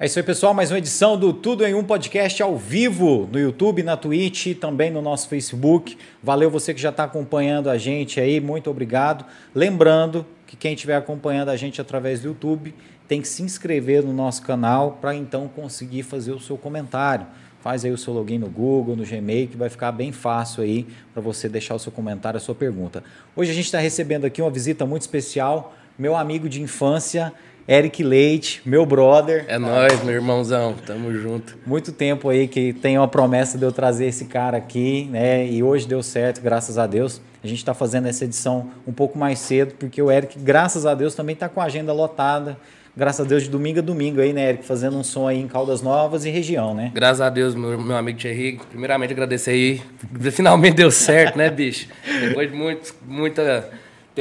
É isso aí, pessoal. Mais uma edição do Tudo em Um Podcast ao vivo no YouTube, na Twitch também no nosso Facebook. Valeu você que já está acompanhando a gente aí, muito obrigado. Lembrando que quem estiver acompanhando a gente através do YouTube tem que se inscrever no nosso canal para então conseguir fazer o seu comentário. Faz aí o seu login no Google, no Gmail, que vai ficar bem fácil aí para você deixar o seu comentário, a sua pergunta. Hoje a gente está recebendo aqui uma visita muito especial, meu amigo de infância. Eric Leite, meu brother. É nóis, meu irmãozão. Tamo junto. Muito tempo aí que tem uma promessa de eu trazer esse cara aqui, né? E hoje deu certo, graças a Deus. A gente está fazendo essa edição um pouco mais cedo, porque o Eric, graças a Deus, também está com a agenda lotada. Graças a Deus, de domingo a domingo aí, né, Eric? Fazendo um som aí em Caldas Novas e região, né? Graças a Deus, meu, meu amigo Thierry. Primeiramente, agradecer aí. Finalmente deu certo, né, bicho? Depois de muito, muita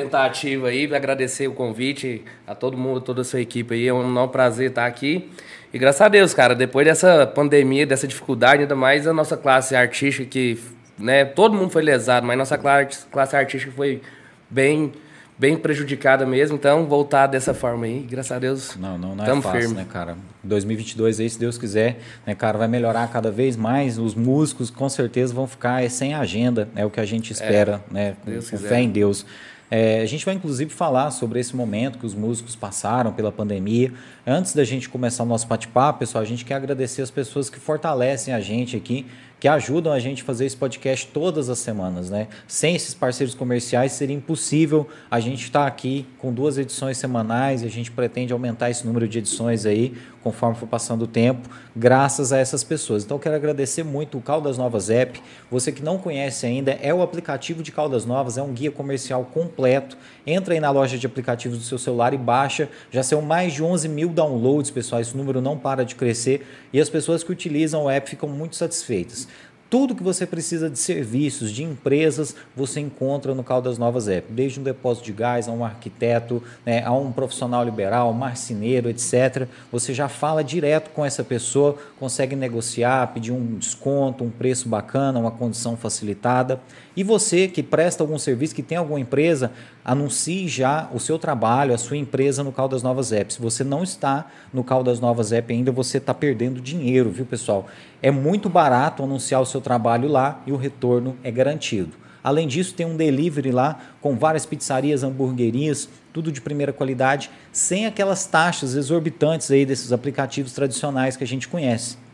tentativa aí, agradecer o convite a todo mundo, toda a sua equipe aí. É um enorme prazer estar aqui. E graças a Deus, cara, depois dessa pandemia, dessa dificuldade, ainda mais a nossa classe artística que, né, todo mundo foi lesado, mas nossa classe, classe artística foi bem bem prejudicada mesmo, então voltar dessa forma aí, graças a Deus. Não, não, não é fácil, firme. né, cara? 2022 aí, se Deus quiser, né, cara, vai melhorar cada vez mais. Os músicos com certeza vão ficar sem agenda, é o que a gente espera, é, né? Com, com fé em Deus. É, a gente vai inclusive falar sobre esse momento que os músicos passaram pela pandemia. Antes da gente começar o nosso bate-papo, pessoal, a gente quer agradecer as pessoas que fortalecem a gente aqui que ajudam a gente a fazer esse podcast todas as semanas, né? Sem esses parceiros comerciais seria impossível a gente estar tá aqui com duas edições semanais e a gente pretende aumentar esse número de edições aí conforme for passando o tempo, graças a essas pessoas. Então quero agradecer muito o Caldas Novas App. Você que não conhece ainda, é o aplicativo de Caldas Novas, é um guia comercial completo. Entra aí na loja de aplicativos do seu celular e baixa. Já são mais de 11 mil downloads, pessoal. Esse número não para de crescer e as pessoas que utilizam o app ficam muito satisfeitas. Tudo que você precisa de serviços, de empresas, você encontra no Caldas Novas App. Desde um depósito de gás, a um arquiteto, né, a um profissional liberal, marceneiro, etc. Você já fala direto com essa pessoa, consegue negociar, pedir um desconto, um preço bacana, uma condição facilitada. E você que presta algum serviço, que tem alguma empresa, anuncie já o seu trabalho, a sua empresa no Caldas Novas App. Se você não está no Caldas Novas App ainda, você está perdendo dinheiro, viu, pessoal? É muito barato anunciar o seu trabalho lá e o retorno é garantido. Além disso, tem um delivery lá com várias pizzarias, hamburguerias, tudo de primeira qualidade, sem aquelas taxas exorbitantes aí desses aplicativos tradicionais que a gente conhece.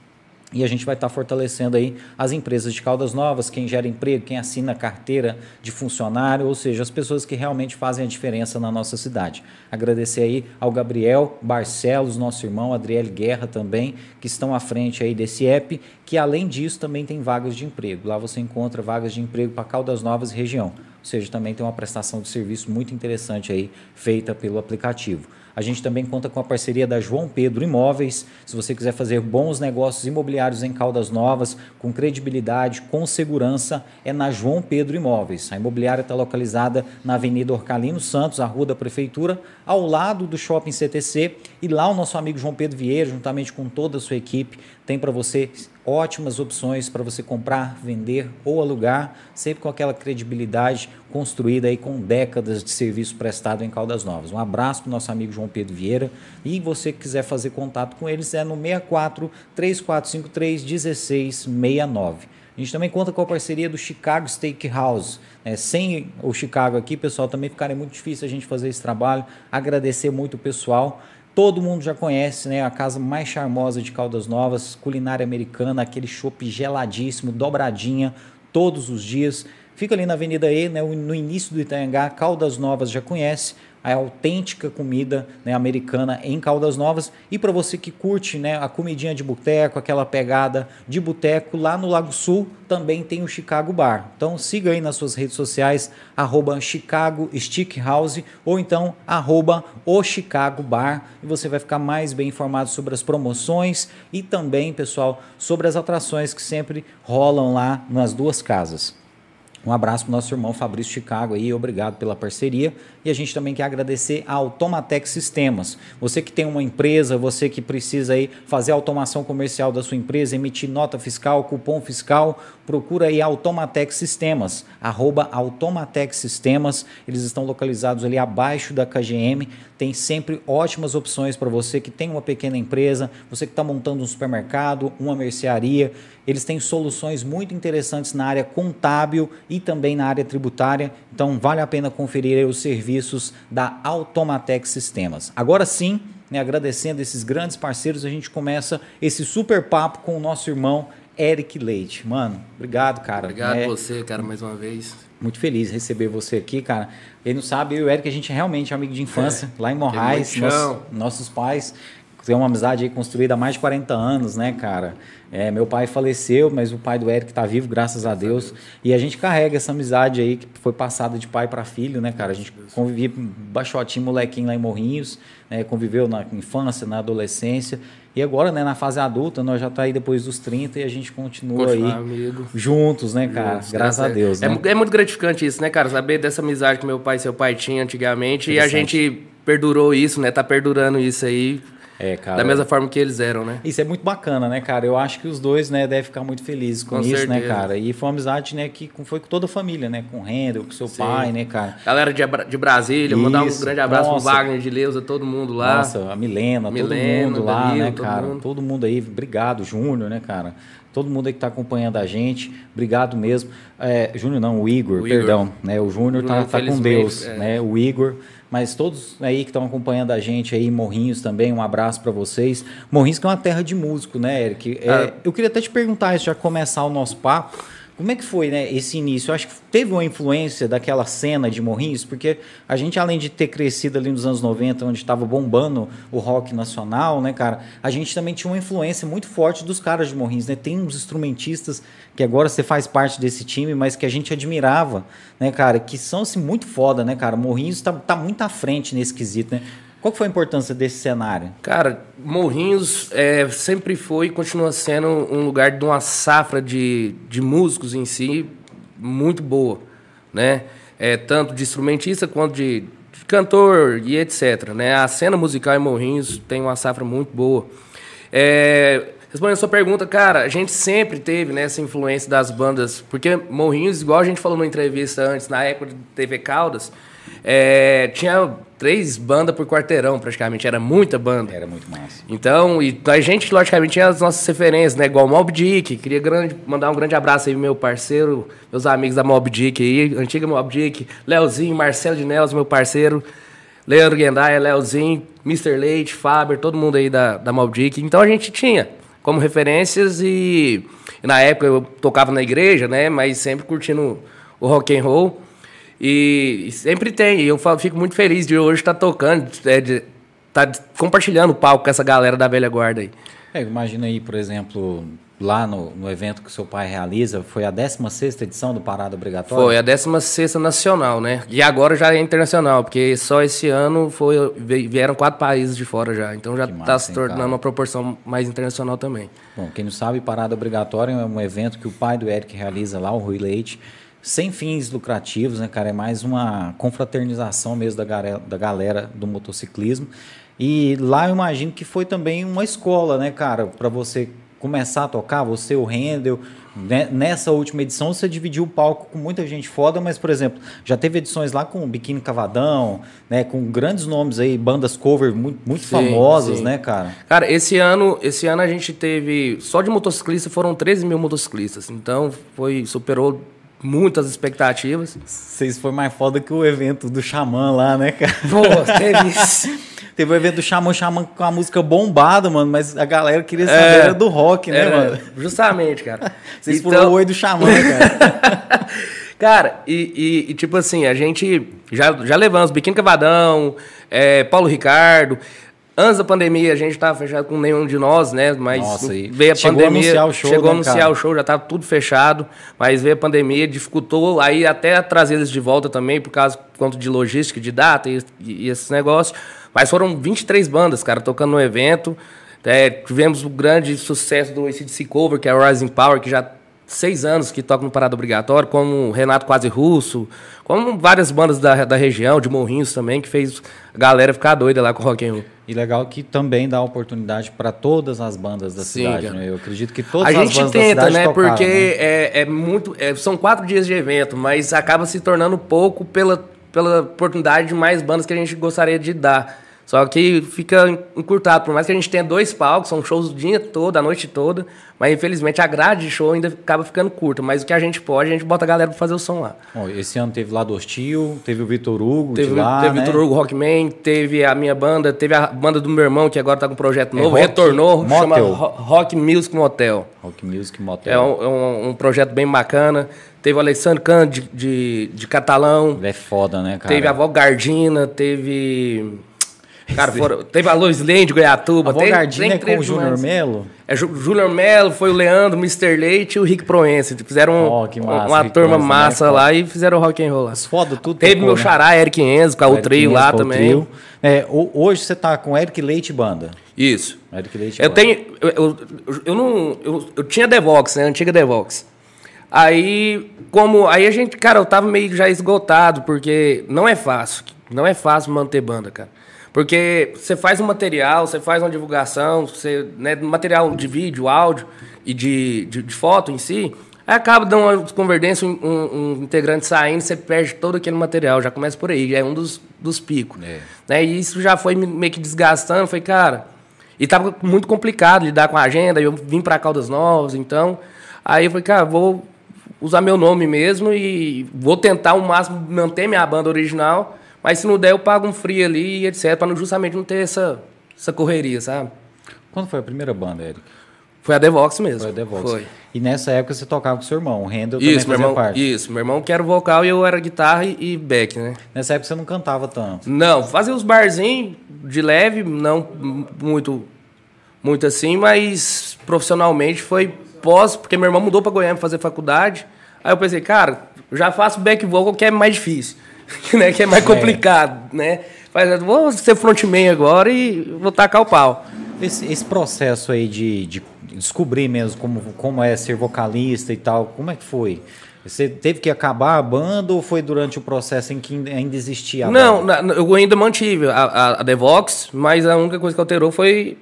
E a gente vai estar fortalecendo aí as empresas de Caldas Novas, quem gera emprego, quem assina carteira de funcionário, ou seja, as pessoas que realmente fazem a diferença na nossa cidade. Agradecer aí ao Gabriel Barcelos, nosso irmão, Adriel Guerra também, que estão à frente aí desse app, que além disso também tem vagas de emprego. Lá você encontra vagas de emprego para Caldas Novas e região. Ou seja, também tem uma prestação de serviço muito interessante aí feita pelo aplicativo. A gente também conta com a parceria da João Pedro Imóveis. Se você quiser fazer bons negócios imobiliários em Caldas Novas, com credibilidade, com segurança, é na João Pedro Imóveis. A imobiliária está localizada na Avenida Orcalino Santos, a rua da Prefeitura, ao lado do Shopping CTC. E lá o nosso amigo João Pedro Vieira, juntamente com toda a sua equipe, tem para você ótimas opções para você comprar, vender ou alugar, sempre com aquela credibilidade construída aí com décadas de serviço prestado em Caldas Novas. Um abraço para o nosso amigo João Pedro Vieira e você que quiser fazer contato com eles é no 64 3453 1669. A gente também conta com a parceria do Chicago Steakhouse. É, sem o Chicago aqui, pessoal, também ficaria muito difícil a gente fazer esse trabalho. Agradecer muito o pessoal. Todo mundo já conhece, né? A casa mais charmosa de Caldas Novas, culinária americana, aquele chopp geladíssimo, dobradinha, todos os dias. Fica ali na Avenida E, né, no início do Itaiangá, Caldas Novas já conhece a autêntica comida né, americana em Caldas Novas. E para você que curte né, a comidinha de boteco, aquela pegada de boteco, lá no Lago Sul também tem o Chicago Bar. Então siga aí nas suas redes sociais, arroba Chicago ou então arroba o Chicago Bar e você vai ficar mais bem informado sobre as promoções e também, pessoal, sobre as atrações que sempre rolam lá nas duas casas. Um abraço para o nosso irmão Fabrício Chicago aí, obrigado pela parceria. E a gente também quer agradecer a Automatec Sistemas. Você que tem uma empresa, você que precisa aí fazer a automação comercial da sua empresa, emitir nota fiscal, cupom fiscal, procura aí Automatec Sistemas, arroba Automatec Sistemas. Eles estão localizados ali abaixo da KGM. Tem sempre ótimas opções para você que tem uma pequena empresa, você que está montando um supermercado, uma mercearia. Eles têm soluções muito interessantes na área contábil e também na área tributária. Então, vale a pena conferir os serviços da Automatec Sistemas. Agora sim, né, agradecendo esses grandes parceiros, a gente começa esse super papo com o nosso irmão Eric Leite. Mano, obrigado, cara. Obrigado é, você, cara, mais uma vez. Muito feliz de receber você aqui, cara. Ele não sabe, eu e o Eric, a gente é realmente amigo de infância, é, lá em Morrais. Nosso, nossos pais tem uma amizade aí construída há mais de 40 anos, né, cara? É, meu pai faleceu, mas o pai do Eric está vivo, graças a Deus. a Deus. E a gente carrega essa amizade aí que foi passada de pai para filho, né, cara? A gente convivia baixotinho, molequinho lá em Morrinhos, né? conviveu na infância, na adolescência. E agora, né, na fase adulta, nós já tá aí depois dos 30 e a gente continua aí amigo. juntos, né, cara? Juntos, Graças a Deus. É, né? é, muito gratificante isso, né, cara? Saber dessa amizade que meu pai e seu pai tinham antigamente e a gente perdurou isso, né? Tá perdurando isso aí. É, cara. Da mesma forma que eles eram, né? Isso é muito bacana, né, cara? Eu acho que os dois, né, devem ficar muito felizes com, com isso, né, certeza. né, cara? E foi uma amizade, né, que foi com toda a família, né? Com o Rendel, com seu Sim. pai, né, cara? Galera de, de Brasília, isso. mandar um grande abraço Nossa. pro Wagner de Leusa, todo mundo lá. Nossa, a Milena, Milena todo mundo lá, Danilo, né, cara? Mundo. Todo mundo aí, obrigado, Júnior, né, cara? todo mundo aí que está acompanhando a gente, obrigado mesmo. É, Júnior não, o Igor, o perdão, Igor. né? O Júnior tá, tá com Deus, é. né? O Igor, mas todos aí que estão acompanhando a gente aí, Morrinhos também, um abraço para vocês. Morrinhos que é uma terra de músico, né, Eric? É, ah. Eu queria até te perguntar já começar o nosso papo. Como é que foi né, esse início? Eu acho que teve uma influência daquela cena de Morrinhos, porque a gente, além de ter crescido ali nos anos 90, onde estava bombando o rock nacional, né, cara, a gente também tinha uma influência muito forte dos caras de Morrinhos, né? Tem uns instrumentistas que agora você faz parte desse time, mas que a gente admirava, né, cara, que são assim, muito foda, né, cara? Morrinhos está tá muito à frente nesse quesito, né? Qual foi a importância desse cenário? Cara, Morrinhos é, sempre foi e continua sendo um lugar de uma safra de, de músicos em si muito boa, né? É, tanto de instrumentista quanto de, de cantor e etc. Né? A cena musical em Morrinhos tem uma safra muito boa. É, respondendo a sua pergunta, cara, a gente sempre teve né, essa influência das bandas, porque Morrinhos, igual a gente falou numa entrevista antes, na época de TV Caldas, é, tinha três bandas por quarteirão, praticamente. Era muita banda. Era muito massa. Então, e a gente, logicamente, tinha as nossas referências, né? Igual Mob Dick. Queria grande, mandar um grande abraço aí, meu parceiro, meus amigos da Mob Dick aí, antiga Mob Dick, Leozinho, Marcelo de Nelos, meu parceiro, Leandro Guendaia, Leozinho, Mr. Leite, Faber, todo mundo aí da, da Mob Dick. Então a gente tinha como referências e, e na época eu tocava na igreja, né? Mas sempre curtindo o rock and roll. E, e sempre tem. E eu fico muito feliz de hoje estar tá tocando, é, de estar tá compartilhando o palco com essa galera da velha guarda aí. É, imagina aí, por exemplo, lá no, no evento que seu pai realiza, foi a 16 edição do Parada Obrigatória? Foi, a 16 nacional, né? E agora já é internacional, porque só esse ano foi, vieram quatro países de fora já. Então já está se tornando uma proporção mais internacional também. Bom, quem não sabe, Parada Obrigatória é um evento que o pai do Eric realiza lá, o Rui Leite sem fins lucrativos, né, cara? É mais uma confraternização mesmo da galera, da galera do motociclismo. E lá eu imagino que foi também uma escola, né, cara, para você começar a tocar, você, o Rendel. Né? Nessa última edição você dividiu o palco com muita gente foda, mas, por exemplo, já teve edições lá com Biquíni Cavadão, né? Com grandes nomes aí, bandas cover muito, muito sim, famosas, sim. né, cara? Cara, esse ano, esse ano a gente teve. Só de motociclista foram 13 mil motociclistas. Então foi. superou muitas expectativas. Vocês foi mais foda que o evento do Xamã lá, né, cara? Pô, teve isso. teve o evento do Xamã, Xamã com a música bombada, mano, mas a galera queria saber é, do rock, né, era, mano? Justamente, cara. Vocês então... foram o oi do Xamã, cara. cara, e, e, e, tipo assim, a gente já, já levamos Biquíni Cavadão, é, Paulo Ricardo. Antes da pandemia, a gente estava fechado com nenhum de nós, né? Mas Nossa, veio a chegou pandemia. A anunciar o show, chegou a né, anunciar cara? o show, já estava tudo fechado. Mas veio a pandemia, dificultou aí até trazer eles de volta também, por causa quanto de logística, de data e, e, esses negócios. Mas foram 23 bandas, cara, tocando no evento. É, tivemos o grande sucesso do ACDC Cover, que é o Rising Power, que já seis anos que toca no Parada Obrigatório, como Renato Quase Russo, como várias bandas da, da região, de Morrinhos também, que fez a galera ficar doida lá com o rock and roll. E legal que também dá oportunidade para todas as bandas da Sim, cidade, né? Eu acredito que todas a as gente tenta, né? Tocaram, porque né? É, é muito, é, são quatro dias de evento, mas acaba se tornando pouco pela, pela oportunidade de mais bandas que a gente gostaria de dar. Só que fica encurtado. Por mais que a gente tenha dois palcos, são shows o dia todo, a noite toda. Mas infelizmente a grade de show ainda acaba ficando curta. Mas o que a gente pode, a gente bota a galera pra fazer o som lá. Bom, esse ano teve lá do Hostil, teve o Vitor Hugo teve, de lá, Teve o né? Vitor Hugo Rockman, teve a minha banda, teve a banda do meu irmão, que agora tá com um projeto é novo, é rock, retornou, motel. chama Rock Music Motel. Rock Music Motel. É um, um, um projeto bem bacana. Teve o Alessandro Can de, de, de Catalão. É foda, né, cara? Teve a Val Gardina, teve Cara, foram, teve a Lois Lane de Goiatuba. A é com o Júnior Melo? É, Júnior Melo, foi o Leandro, o Mr. Leite e o Rick Proença. Fizeram oh, massa, uma Rick turma né? massa lá e fizeram rock and roll. As foda tudo. Teve tocou, meu né? xará, Eric Enzo, com o trio lá também. Trio. É, hoje você tá com Eric Leite Banda. Isso. Eric Leite eu Banda. tenho... Eu, eu, eu, não... Eu, eu tinha Devox, né? Antiga Devox. Aí, como... Aí a gente... Cara, eu tava meio já esgotado, porque não é fácil. Não é fácil manter banda, cara. Porque você faz um material, você faz uma divulgação, você, né, material de vídeo, áudio e de, de, de foto em si, aí acaba dando uma convergência, um, um, integrante saindo, você perde todo aquele material, já começa por aí, já é um dos, dos picos. É. Né? E isso já foi meio que desgastando, foi, cara. E tava muito complicado lidar com a agenda, eu vim para Caldas Novas, então. Aí eu falei, cara, vou usar meu nome mesmo e vou tentar o máximo manter minha banda original mas se não der, eu pago um free ali e etc. Para justamente não ter essa, essa correria, sabe? Quando foi a primeira banda, Eric? Foi a Devox mesmo. Foi a Devox. Foi. E nessa época você tocava com seu irmão, o Rendel isso, também fazia irmão, parte. Isso, meu irmão que era vocal e eu era guitarra e back, né? Nessa época você não cantava tanto? Não, fazia os barzinhos de leve, não muito, muito assim, mas profissionalmente foi pós, porque meu irmão mudou para Goiânia fazer faculdade. Aí eu pensei, cara, já faço back vocal que é mais difícil. né, que é mais é. complicado, é. né? Mas vou ser frontman agora e vou tacar o pau. Esse, esse processo aí de, de, descobrir mesmo como, como é ser vocalista e tal, como é que foi? Você teve que acabar a banda ou foi durante o processo em que ainda existia a Não, banda? eu ainda mantive a, a, a Devox, mas a única coisa que alterou foi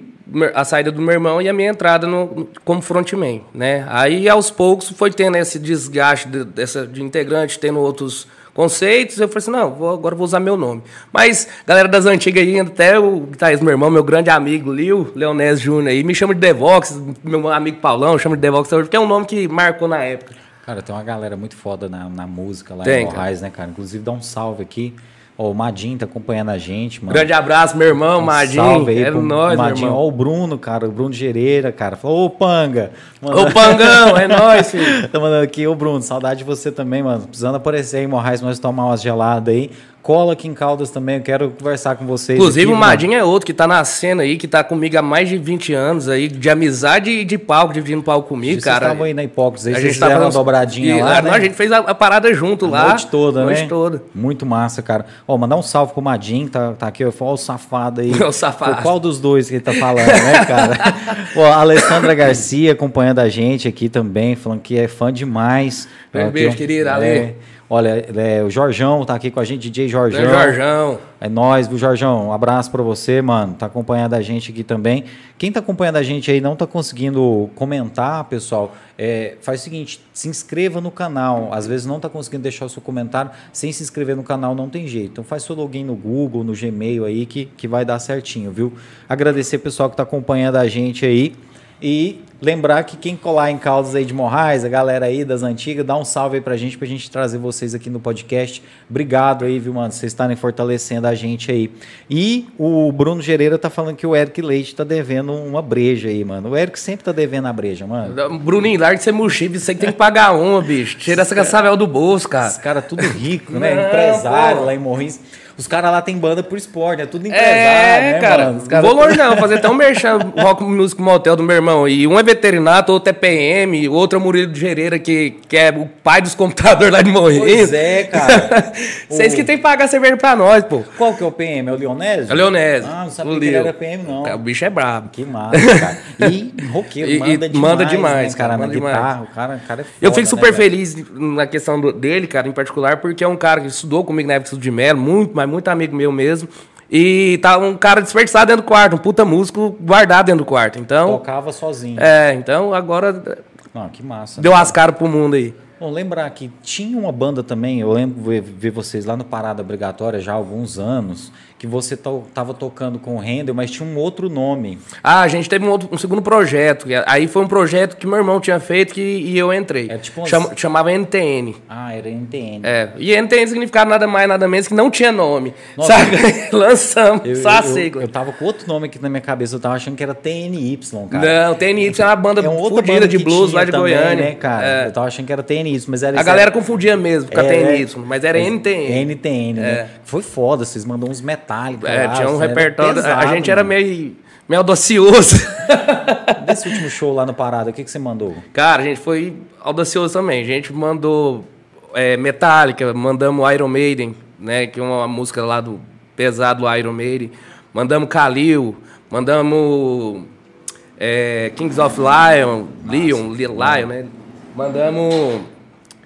a saída do meu irmão e a minha entrada no, como frontman, né? Aí, aos poucos, foi tendo esse desgaste de, dessa, de integrante, tendo outros conceitos. Eu falei assim, não, vou, agora vou usar meu nome. Mas, galera das antigas aí, até o guitarrista, meu irmão, meu grande amigo, Lio Leonés Júnior aí, me chama de Devox, meu amigo Paulão chama de Devox porque é um nome que marcou na época. Cara, tem uma galera muito foda na, na música lá tem, em Moraes, né, cara? Inclusive, dá um salve aqui Ó, o Madinho tá acompanhando a gente, mano. Grande abraço, meu irmão, um Madinho. Salve aí é pro nóis, Madinho. Ó, o Bruno, cara, o Bruno Gereira, cara. Falou, ô Panga. Mano. Ô Pangão, é nóis, filho. tá mandando aqui, ô Bruno, saudade de você também, mano. Precisando aparecer aí, Morrais, nós tomar umas geladas aí. Cola aqui em Caldas também, eu quero conversar com vocês. Inclusive, aqui, o Madinho é outro que tá na cena aí, que tá comigo há mais de 20 anos aí, de amizade e de palco, dividindo palco comigo, Vocês cara. Vocês estavam aí na Hipócrise, aí a gente fizeram uma dobradinha e, lá, né? A gente fez a, a parada junto a lá. A noite toda, a noite né? toda. Muito massa, cara. Ó, mandar um salve pro Madinho, tá, tá aqui, ó, o safado aí. O safado. qual dos dois que ele tá falando, né, cara? Ó, a Alessandra Garcia acompanhando a gente aqui também, falando que é fã demais. Um beijo, querida, Ale. Olha, é, o Jorjão tá aqui com a gente, DJ Jorjão. É Jorjão. É nós, viu, Jorjão? Um abraço para você, mano. Tá acompanhando a gente aqui também. Quem tá acompanhando a gente aí não tá conseguindo comentar, pessoal, é, faz o seguinte, se inscreva no canal. Às vezes não tá conseguindo deixar o seu comentário. Sem se inscrever no canal não tem jeito. Então faz seu login no Google, no Gmail aí que, que vai dar certinho, viu? Agradecer pessoal que tá acompanhando a gente aí. E lembrar que quem colar em Caldas aí de Morrais, a galera aí das antigas, dá um salve aí pra gente, pra gente trazer vocês aqui no podcast. Obrigado aí, viu, mano? Vocês estarem fortalecendo a gente aí. E o Bruno Gereira tá falando que o Eric Leite tá devendo uma breja aí, mano. O Eric sempre tá devendo a breja, mano. Bruninho, larga de ser mochivo, você que tem que pagar uma, bicho. Tira essa caçavel do bolso, cara. Os caras tudo rico, né? Não, Empresário pô. lá em Morrinhos. Os caras lá tem banda por esporte, é tudo empresário, é, né, cara? Mano? Os cara... Vou longe não, fazer até um merchan Rock Music Motel do meu irmão. E um é veterinário, outro é PM, outro é Murilo de Gereira, que, que é o pai dos computadores lá de Morrinho. Pois é, cara. Vocês que tem que pagar cerveja pra nós, pô. Qual que é o PM? É o Leonésio? É o Leonésio. Ah, não sabia o que ele era PM, não. O bicho é brabo. Que massa, cara. E roqueiro, e, manda, demais, manda demais, né, cara, manda demais. guitarra, o cara, o cara é foda, Eu fico super né, feliz na questão do, dele, cara, em particular, porque é um cara que estudou comigo na época de Melo, muito, mas muito amigo meu mesmo. E tá um cara desperdiçado dentro do quarto, um puta músico guardado dentro do quarto. Então. Tocava sozinho. É, então agora. Não, que massa. Deu né? as caras pro mundo aí. Bom, lembrar que tinha uma banda também, eu lembro ver vocês lá no Parada Obrigatória já há alguns anos, que você estava tocando com o Rendel, mas tinha um outro nome. Ah, a gente teve um, outro, um segundo projeto. Aí foi um projeto que meu irmão tinha feito que, e eu entrei. É tipo Chama, chamava NTN. Ah, era NTN. É. E NTN significava nada mais, nada menos que não tinha nome. Nossa, sabe? Lançamos, eu, só a sigla. Eu, eu tava com outro nome aqui na minha cabeça, eu tava achando que era TNY, cara. Não, TNY é uma banda é uma fodida de blues lá de também, Goiânia. Né, cara? É. Eu tava achando que era TNY, mas era. A galera era... confundia mesmo com a TNY, mas era NTN. NTN, né? É. Foi foda, vocês mandam uns É, lá, tinha um repertório. Pesado, a gente mano. era meio, meio audacioso. Desse último show lá no Parada, o que, que você mandou? Cara, a gente foi audacioso também. A gente mandou é, Metallica, mandamos Iron Maiden, né? Que é uma música lá do pesado Iron Maiden. Mandamos Kalil, mandamos é, Kings of Lion, Nossa, Leon, Lion, né? Mandamos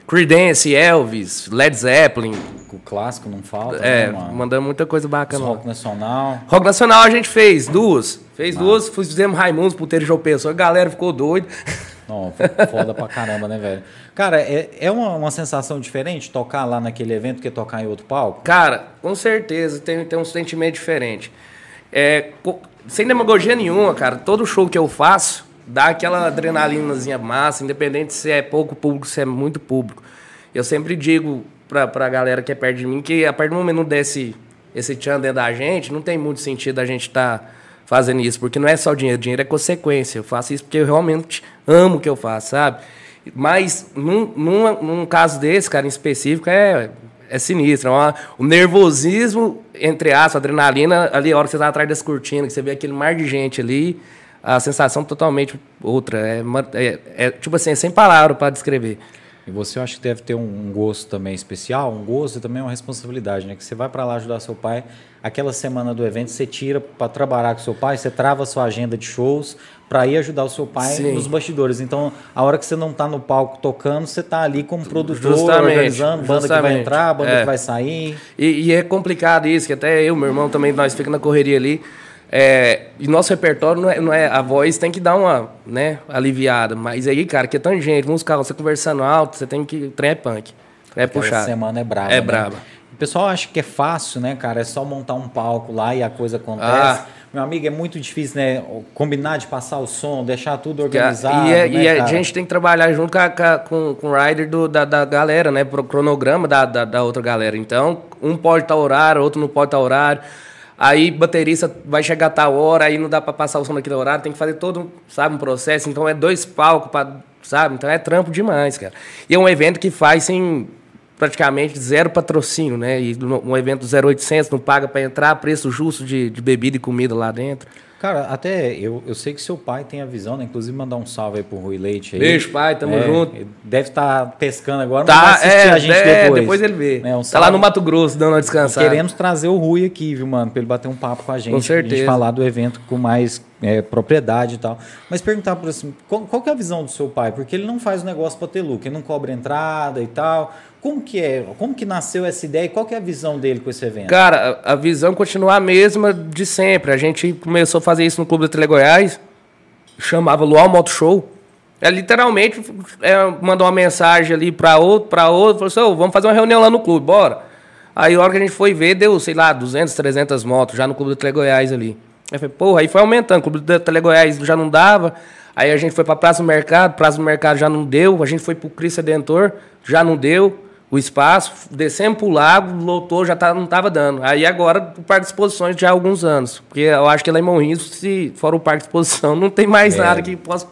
Creedence, Elvis, Led Zeppelin, o clássico não falta. É, né, mandamos muita coisa bacana. Rock Nacional. Rock Nacional a gente fez duas. Fez duas, fizemos Raimundos, Puteiro João Pessoa. A galera ficou doida. Não, foda pra caramba, né, velho? Cara, é, é uma, uma sensação diferente tocar lá naquele evento que tocar em outro palco? Cara, com certeza, tem, tem um sentimento diferente. É, sem demagogia nenhuma, cara, todo show que eu faço dá aquela adrenalinazinha massa, independente se é pouco público, se é muito público. Eu sempre digo pra, pra galera que é perto de mim que a partir do momento que desse esse tchan dentro da gente, não tem muito sentido a gente estar tá fazendo isso, porque não é só dinheiro, dinheiro é consequência. Eu faço isso porque eu realmente amo o que eu faço, sabe? Mas num, num, num caso desse, cara, em específico, é, é sinistro. É o nervosismo, entre aspas, adrenalina, ali a hora que você está atrás das cortinas, que você vê aquele mar de gente ali, a sensação totalmente outra. É, é, é tipo assim, é sem palavras para descrever. E você acha que deve ter um, gosto também especial, um gosto e também uma responsabilidade, né? Que você vai para lá ajudar seu pai, aquela semana do evento você tira para trabalhar com seu pai, você trava a sua agenda de shows para ir ajudar o seu pai Sim. nos bastidores. Então, a hora que você não está no palco tocando, você está ali como produtor, justamente, organizando, banda justamente. que vai entrar, banda é. que vai sair. E, e, é complicado isso, que até eu, meu irmão também, nós ficamos na correria ali. É, e nosso repertório não é, não é, A voz tem que dar uma né, aliviada. Mas aí, cara, que é tanta gente, musical, você conversando alto, você tem que. Trem é punk. É puxado. semana é brava. É né? brava. O pessoal acha que é fácil, né, cara? É só montar um palco lá e a coisa acontece. Ah. Meu amigo, é muito difícil, né? Combinar de passar o som, deixar tudo organizado. E, é, né, e a gente tem que trabalhar junto com, a, com, com o rider do, da, da galera, né? Pro cronograma da, da, da outra galera. Então, um pode estar horário, outro não pode estar horário. Aí baterista vai chegar a tal hora, aí não dá para passar o som naquele horário, tem que fazer todo, sabe, um processo. Então é dois palcos para, sabe? Então é trampo demais, cara. E é um evento que faz sem praticamente zero patrocínio, né? E um evento 0800 não paga para entrar, preço justo de, de bebida e comida lá dentro. Cara, até eu, eu sei que seu pai tem a visão, né? Inclusive mandar um salve aí pro Rui Leite aí. Beijo, pai, tamo é, junto. Deve estar tá pescando agora, tá, mas vai assistir é, a gente é, depois. depois ele vê. É, um tá lá no Mato Grosso, dando uma descansada. Queremos trazer o Rui aqui, viu, mano? Pra ele bater um papo com a gente. Com certeza. Pra gente falar do evento com mais é, propriedade e tal. Mas perguntar por assim, qual, qual é a visão do seu pai? Porque ele não faz o negócio para ter lucro, ele não cobra entrada e tal. Como que é? Como que nasceu essa ideia e qual que é a visão dele com esse evento? Cara, a, visão continua a mesma de sempre. A gente começou a fazer isso no Clube da Tele Goiás, chamava Luau Moto Show. É literalmente é, mandou uma mensagem ali para outro, para outro, falou assim: oh, vamos fazer uma reunião lá no clube, bora. Aí a hora que a gente foi ver, deu, sei lá, 200, 300 motos já no Clube da Tele Goiás ali. Aí foi, porra, aí foi aumentando, o Clube da Tele Goiás já não dava. Aí a gente foi para Praça do Mercado, Praça do Mercado já não deu, a gente foi pro Cristo Redentor, já não deu o espaço, descemos pro lago, lotou, já tá, não tava dando. Aí agora o parque de exposições já há alguns anos. Porque eu acho que lá em Morrinhos, se for o parque de exposição, não tem mais é. nada que possa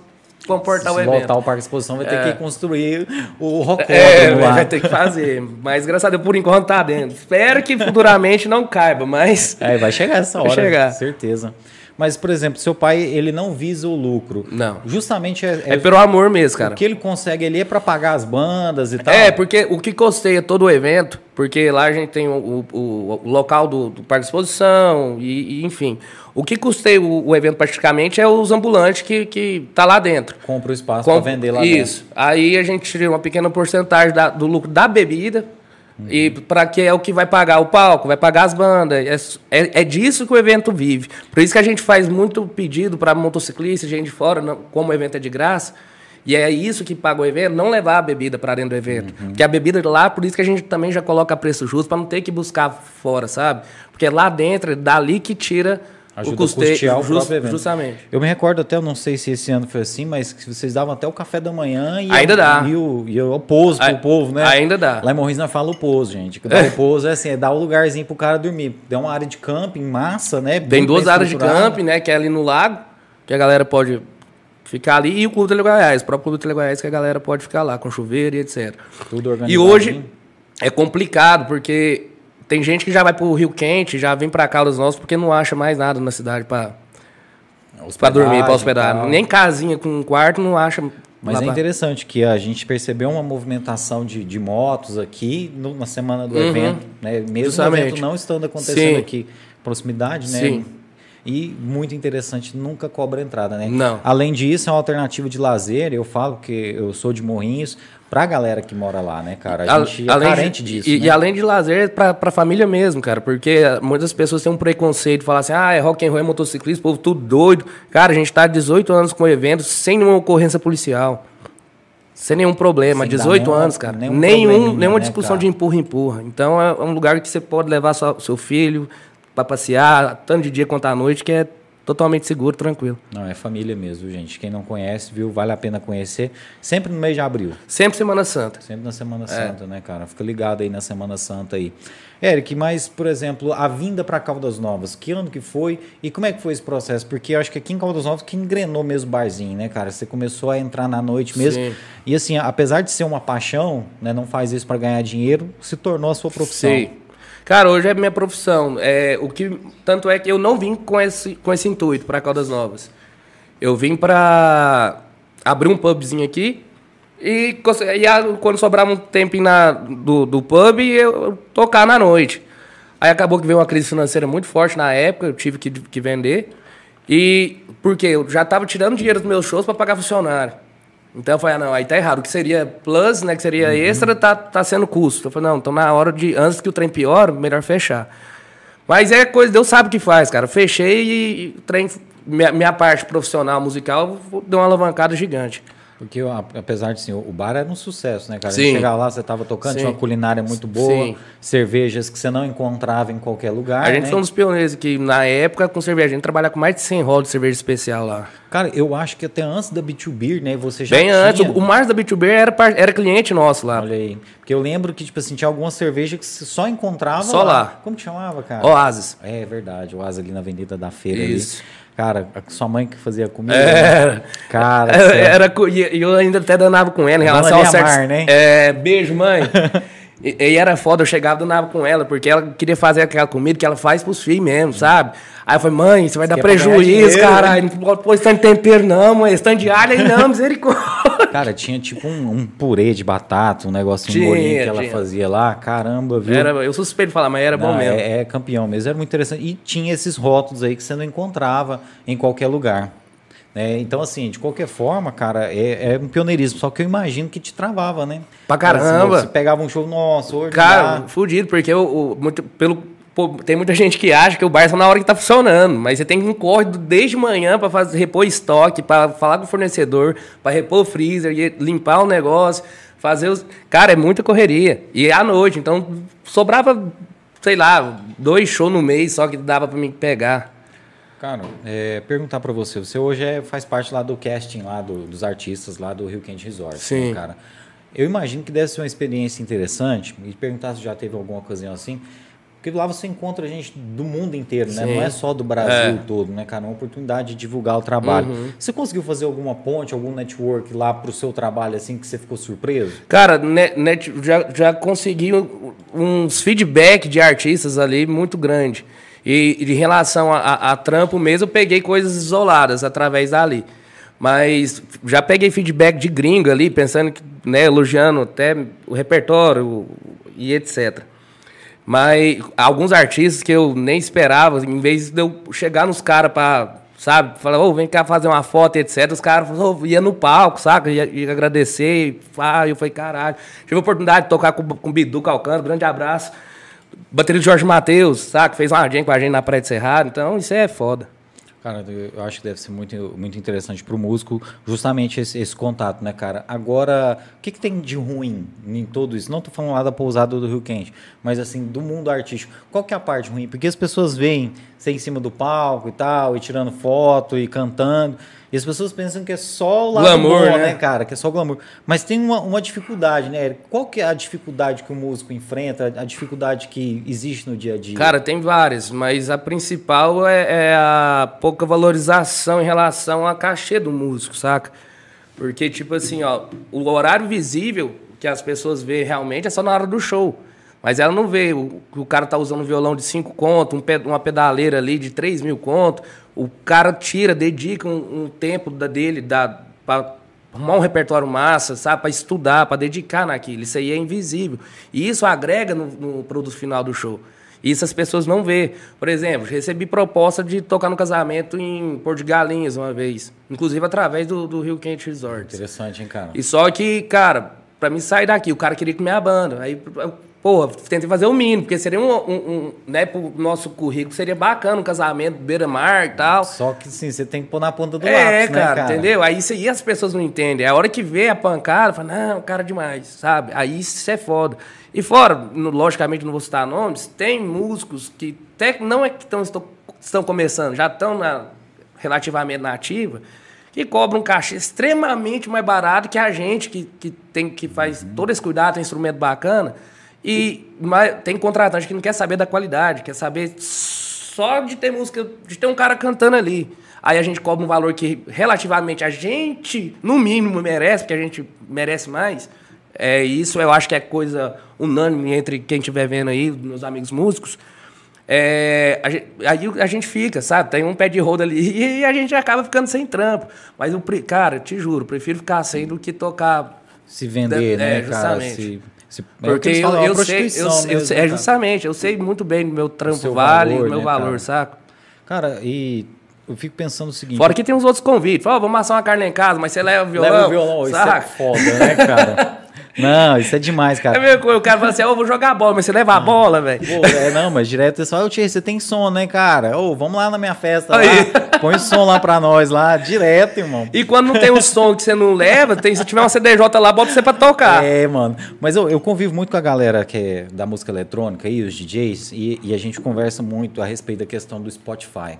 comportar se o evento. Se voltar o parque de exposição, vai ter é. que construir o rocódromo é, lá. Vai ter que fazer. Mas, graças a Deus, por enquanto tá dentro. Espero que futuramente não caiba, mas... É, vai chegar essa hora, vai chegar. certeza. Mas, por exemplo, seu pai, ele não visa o lucro. Não. Justamente é... É, é pelo amor mesmo, cara. O que ele consegue ali é para pagar as bandas e tal. É, porque o que custeia todo o evento, porque lá a gente tem o, o, o local do, do, parque de exposição e, e, enfim. O que custeia o, o, evento praticamente é os ambulantes que, que tá lá dentro. Compra o espaço para vender lá Isso. dentro. Isso. Aí a gente tira uma pequena porcentagem da, do lucro da bebida, Uhum. E para que é o que vai pagar o palco, vai pagar as bandas. É, é, é, disso que o evento vive. Por isso que a gente faz muito pedido para motociclistas, gente de fora, não, como o evento é de graça. E é isso que paga o evento, não levar a bebida para dentro do evento. Uhum. Porque a bebida lá, por isso que a gente também já coloca preço justo, para não ter que buscar fora, sabe? Porque lá dentro, é dali que tira Ajuda o custeio, a custear o just, próprio evento. Justamente. Eu me recordo até, eu não sei se esse ano foi assim, mas que vocês davam até o café da manhã e ainda eu, dá. E o, e o pouso pro povo, né? Ainda dá. Lá em Morris não fala o pouso, gente. O pouso é assim, é dar o um lugarzinho pro cara dormir. Tem uma área de camping massa, né? Tem duas áreas de camping, né? Que é ali no lago, que a galera pode ficar ali, e o Clube Tele Goiás, o próprio Clube Tele Goiás, que a galera pode ficar lá, com chuveiro e etc. Tudo organizado. E hoje é complicado, porque tem gente que já vai pro Rio Quente, já vem pra Caldas Novas, porque não acha mais nada na cidade para para dormir, para hospedar. Nem casinha com um quarto não acha. Mas é interessante que a gente percebeu uma movimentação de, de motos aqui no, na semana do uhum. evento, né? Mesmo Justamente. o evento não estando acontecendo Sim. aqui, proximidade, né? Sim. E muito interessante, nunca cobra entrada, né? Não. Além disso, é uma alternativa de lazer. Eu falo que eu sou de Morrinhos, para a galera que mora lá, né, cara? A gente é carente de, disso. E, né? e, além de lazer, para a família mesmo, cara. Porque muitas pessoas têm um preconceito, falar assim, ah, é rock and roll, é motociclista, povo tudo doido. Cara, a gente está 18 anos com o evento sem nenhuma ocorrência policial. Sem nenhum problema, sem 18 nenhuma, anos, cara. Nenhum Nenhum, nenhuma né, discussão cara? de empurra-empurra. Então é um lugar que você pode levar sua, seu filho para passear, tanto de dia quanto à noite, que é totalmente seguro, tranquilo. Não, é família mesmo, gente. Quem não conhece, viu, vale a pena conhecer. Sempre no mês de abril. Sempre Semana Santa. Sempre na Semana é. Santa, né, cara? Fica ligado aí na Semana Santa aí. Eric, mas, por exemplo, a vinda para Caldas Novas, que ano que foi e como é que foi esse processo? Porque eu acho que aqui em Caldas Novas que engrenou mesmo o barzinho, né, cara? Você começou a entrar na noite mesmo. Sim. E assim, apesar de ser uma paixão, né, não faz isso para ganhar dinheiro, se tornou a sua profissão. Sim. Cara, hoje é minha profissão. É, o que, tanto é que eu não vim com esse, com esse intuito para Caldas Novas. Eu vim para abrir um pubzinho aqui e, e quando sobrava um tempo na, do, do pub, eu tocar na noite. Aí acabou que veio uma crise financeira muito forte na época, eu tive que, que vender. E porque eu já estava tirando dinheiro dos meus shows para pagar funcionário. Então eu falei, ah, não, aí tá errado. O que seria plus, né? Que seria uhum. extra, tá, tá sendo custo. Eu falei, não, então na hora de. Antes que o trem pior, melhor fechar. Mas é coisa, Deus sabe o que faz, cara. Fechei e, e trem, minha, minha parte profissional musical deu uma alavancada gigante. Porque apesar de sim, o bar era um sucesso, né, cara? Sim. Chegar lá, você estava tocando, Sim. tinha uma culinária muito boa, Sim. cervejas que você não encontrava em qualquer lugar. A gente né? foi um dos pioneiros que, na época, com cerveja, a gente trabalhava com mais de 100 rolos de cerveja especial lá. Cara, eu acho que até antes da B2B, né? Você já Bem tinha... antes. O Mars da B2B era, era cliente nosso lá. Olha aí. Porque eu lembro que, tipo assim, tinha alguma cerveja que você só encontrava Só lá. lá. Como que chamava, cara? Oasis. É verdade, Oasis ali na Avenida da Feira. Isso. Ali. Cara, sua mãe que fazia comida. É. Né? Cara. Era, e eu ainda até danava com ela em relação ao sexo. né? É, beijo, mãe. e, e, era foda, eu chegava danava com ela, porque ela queria fazer aquela comida que ela faz pros filhos mesmo, sabe? Aí eu falei, mãe, você vai dar prejuízo, cara. Não pode pôr stand de tempero, não, mãe. Stand de alho aí não, misericórdia. Cara, tinha tipo um, um, purê de batata, um negócio tinha, molinho que ela tinha. fazia lá. Caramba, viu? Era, eu suspeito de falar, mas era não, bom mesmo. É, é campeão mesmo, era muito interessante. E tinha esses rótulos aí que você não encontrava em qualquer lugar. É, então, assim, de qualquer forma, cara, é, é, um pioneirismo. Só que eu imagino que te travava, né? Pra caramba. Assim, você pegava um show, nossa, hoje. Cara, fudido, porque eu, muito, pelo, Pô, tem muita gente que acha que o bar é só na hora que tá funcionando, mas você tem que um corre desde manhã para fazer repor estoque, para falar com o fornecedor, para repor o freezer, limpar o negócio, fazer os. Cara, é muita correria. E é à noite, então sobrava, sei lá, dois shows no mês só que dava para mim pegar. Cara, é, perguntar para você, você hoje é, faz parte lá do casting lá do, dos artistas lá do Rio Quente Resort, né, Sim. Né, cara. Eu imagino que deve ser uma experiência interessante, e perguntar se já teve alguma ocasião assim, porque lá você encontra gente do mundo inteiro, né? Não é só do Brasil é. todo, né, cara? É uma oportunidade de divulgar o trabalho. Uhum. Você conseguiu fazer alguma ponte, algum network lá para o seu trabalho, assim, que você ficou surpreso? Cara, net, já, já consegui uns feedback de artistas ali muito grande. E, em relação a, a, a, trampo mesmo, eu peguei coisas isoladas através dali. Mas já peguei feedback de gringo ali, pensando que, né, elogiando até o repertório e etc. Mas alguns artistas que eu nem esperava, em vez de eu chegar nos caras para, sabe, falar, ô, oh, vem cá fazer uma foto, etc. Os caras oh, ia no palco, saca? Ia, ia agradecer. Ah, eu falei, caralho. Tive a oportunidade de tocar com, o Bidu Calcano, grande abraço. Bateria de Jorge Matheus, saca? Fez uma jam com a gente na Praia de Cerrado. Então, isso é foda. Cara, eu acho que deve ser muito, muito interessante para o músico justamente esse, esse, contato, né, cara? Agora, o que, que tem de ruim em tudo isso? Não estou falando lá da pousada do Rio Quente, mas assim, do mundo artístico. Qual que é a parte ruim? Porque as pessoas veem você em cima do palco e tal, e tirando foto e cantando. E as pessoas pensam que é só o lado glamour, bom, né? né? cara? Que é só glamour. Mas tem uma, uma dificuldade, né? Qual que é a dificuldade que o músico enfrenta, a dificuldade que existe no dia a dia? Cara, tem várias, mas a principal é, é a pouca valorização em relação a cachê do músico, saca? Porque, tipo assim, ó, o horário visível que as pessoas vê realmente é só na hora do show. Mas ela não vê o, o cara tá usando um violão de 5 conto, um, uma pedaleira ali de 3 mil conto, o cara tira, dedica um, um tempo da, dele da, para arrumar um repertório massa, sabe? Para estudar, para dedicar naquilo. Isso aí é invisível. E isso agrega no, no produto final do show. Isso as pessoas não vê. Por exemplo, recebi proposta de tocar no casamento em Porto de Galinhas uma vez. Inclusive através do, do Rio Quente Resort. Interessante, hein, cara? E só que, cara, para mim sair daqui, o cara queria que minha banda. Aí Porra, tentei fazer o mínimo, porque seria um, um, um né, pro nosso currículo, seria bacana um casamento beira-mar e tal. Só que sim, você tem que pôr na ponta do é, lápis, né, cara, cara, entendeu? Aí isso aí as pessoas não entendem. A hora que vê a pancada, fala, não, cara demais, sabe? Aí isso é foda. E fora, no, logicamente não vou citar nomes, tem músicos que até não é que tão, estão, estão começando, já estão na, relativamente na ativa, que cobram um cachê extremamente mais barato que a gente, que, que, tem, que faz uhum. todo esse cuidado, tem instrumento bacana e mas tem contratante que não quer saber da qualidade, quer saber só de ter música, de ter um cara cantando ali. Aí a gente cobra um valor que relativamente a gente, no mínimo, merece, porque a gente merece mais. É, isso eu acho que é coisa unânime entre quem estiver vendo aí, meus amigos músicos. É, a gente, aí a gente fica, sabe? Tem um pé de roda ali e a gente acaba ficando sem trampo. Mas, eu, cara, te juro, prefiro ficar sem do que tocar. Se vender, né, é, cara? Se é Porque eu, falam, eu, sei, eu, eu, é né, justamente, eu sei muito bem do meu trampo vale, valor, meu né, valor, cara? saco? Cara, e eu fico pensando o seguinte. Fora que tem uns outros convites. Fala, oh, vamos assar uma carne em casa, mas você leva o violão. Leva o violão, saca? isso é foda, né, cara? Não, isso é demais, cara. É meio, o cara fala assim, eu oh, vou jogar bola, mas você leva a bola, velho. É, não, mas direto é só, ô tio, você tem som, né, cara? Ô, vamos lá na minha festa Aí. lá, põe o som lá pra nós lá, direto, irmão. E quando não tem o som que você não leva, tem, se tiver uma CDJ lá, bota você pra tocar. É, mano. Mas eu, eu convivo muito com a galera que é da música eletrônica e os DJs, e, e a gente conversa muito a respeito da questão do Spotify.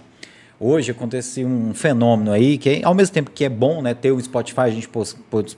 Hoje acontece um fenômeno aí que, ao mesmo tempo que é bom né, ter o Spotify, a gente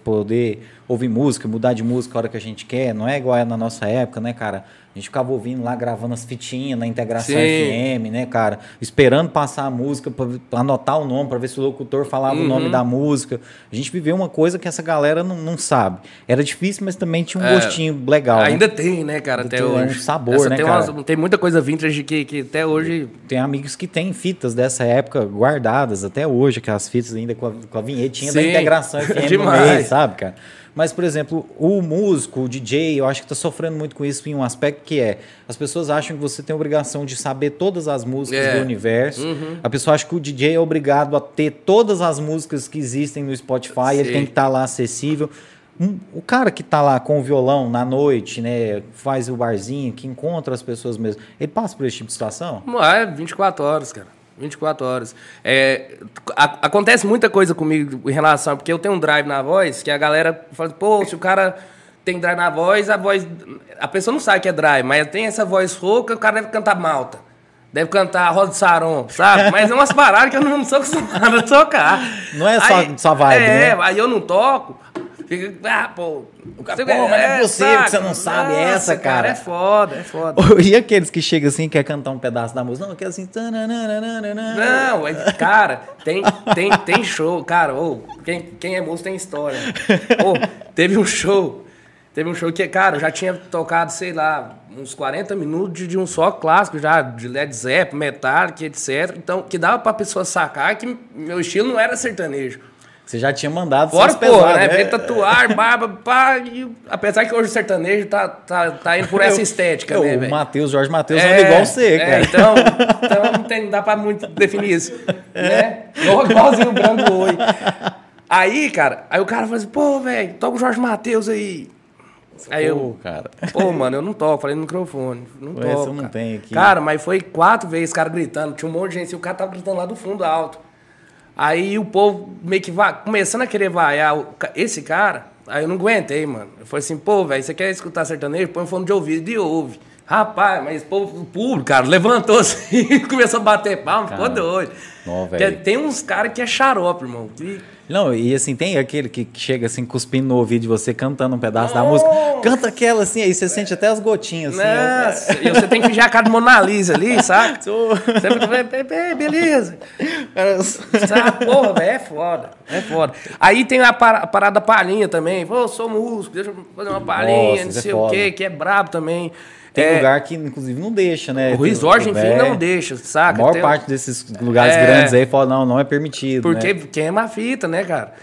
poder ouvir música, mudar de música a hora que a gente quer, não é igual na nossa época, né, cara? A gente ficava ouvindo lá, gravando as fitinhas na integração Sim. FM, né, cara? Esperando passar a música para anotar o nome, para ver se o locutor falava uhum. o nome uhum. da música. A gente viveu uma coisa que essa galera não, não sabe. Era difícil, mas também tinha um é, gostinho legal. Né? Ainda né? tem, né, cara, até hoje. Um sabor, essa né, tem cara? Umas, tem muita coisa vintage que, que até hoje... Tem amigos que têm fitas dessa época guardadas até hoje, aquelas fitas ainda com a, com a vinhetinha Sim. da integração FM Demais. no meio, sabe, cara? Mas, por exemplo, o músico, o DJ, eu acho que está sofrendo muito com isso em um aspecto que é: as pessoas acham que você tem a obrigação de saber todas as músicas é. do universo. Uhum. A pessoa acha que o DJ é obrigado a ter todas as músicas que existem no Spotify, Sim. ele tem que estar tá lá acessível. Um, o cara que está lá com o violão na noite, né, faz o barzinho, que encontra as pessoas mesmo, ele passa por esse tipo de situação? É 24 horas, cara. 24 horas. É, a, acontece muita coisa comigo em relação, porque eu tenho um drive na voz, que a galera fala, pô, se o cara tem drive na voz, a voz. A pessoa não sabe que é drive, mas tem essa voz rouca, o cara deve cantar malta. Deve cantar Roda de Saron, sabe? Mas é umas paradas que eu não sou acostumado a tocar. Não é só, aí, só vibe, é, né? aí eu não toco. Fica, ah, pô. O cara, pô, mas não é possível que você não sabe nossa, essa, cara. cara. É foda, é foda. e aqueles que chegam assim quer cantar um pedaço da música? Não, quer assim. Não, cara, tem, tem, tem show, cara. Oh, quem, quem é músico tem história. Oh, teve um show. Teve um show que, cara, eu já tinha tocado, sei lá, uns 40 minutos de, de um só clássico já, de Led Zeppelin, Metallica, etc. Então, que dava pra pessoa sacar que meu estilo não era sertanejo. Você já tinha mandado Fora, porra, né? Veio tatuar, barba, pá. E, apesar que hoje o sertanejo tá, tá, tá indo por essa estética, eu, né, velho? O Matheus, Jorge Matheus é, igual você, é, cara. Então, então não, tem, não dá pra muito definir isso. Né? Igualzinho o branco oi. Aí, cara, aí o cara falou assim, pô, velho, toca o Jorge Matheus aí. Aí eu, cara. Pô, mano, eu não toco, falei no microfone. Não toco. não cara. tem aqui. Cara, mas foi quatro vezes cara gritando. Tinha um monte de gente, e o cara tava gritando lá do fundo alto. Aí o povo meio que vai, começando a querer vaiar esse cara. Aí eu não aguentei, mano. Eu falei assim, pô, velho, você quer escutar sertanejo? Põe um fone de ouvido e ouve. Rapaz, mas o povo, o público, cara, levantou assim, começou a bater palma, ficou doido. Não, tem uns caras que é xarope, irmão. Não, e assim, tem aquele que chega assim, cuspindo no ouvido de você, cantando um pedaço da música. Canta aquela assim, aí você sente até as gotinhas assim. Nossa, e você tem que fingir a cara de Mona Lisa ali, sabe? você, beleza. Sabe, porra, é foda. É foda. Aí tem a parada palhinha também. Pô, sou músico, deixa eu fazer uma palhinha, Nossa, não sei é o quê, que é brabo também. Tem é, lugar que, inclusive, não deixa, né? O resort, enfim, é, não deixa, saca? A maior Tem, parte desses lugares é, grandes aí fala, não, não é permitido. Porque né? queima a fita, né, cara?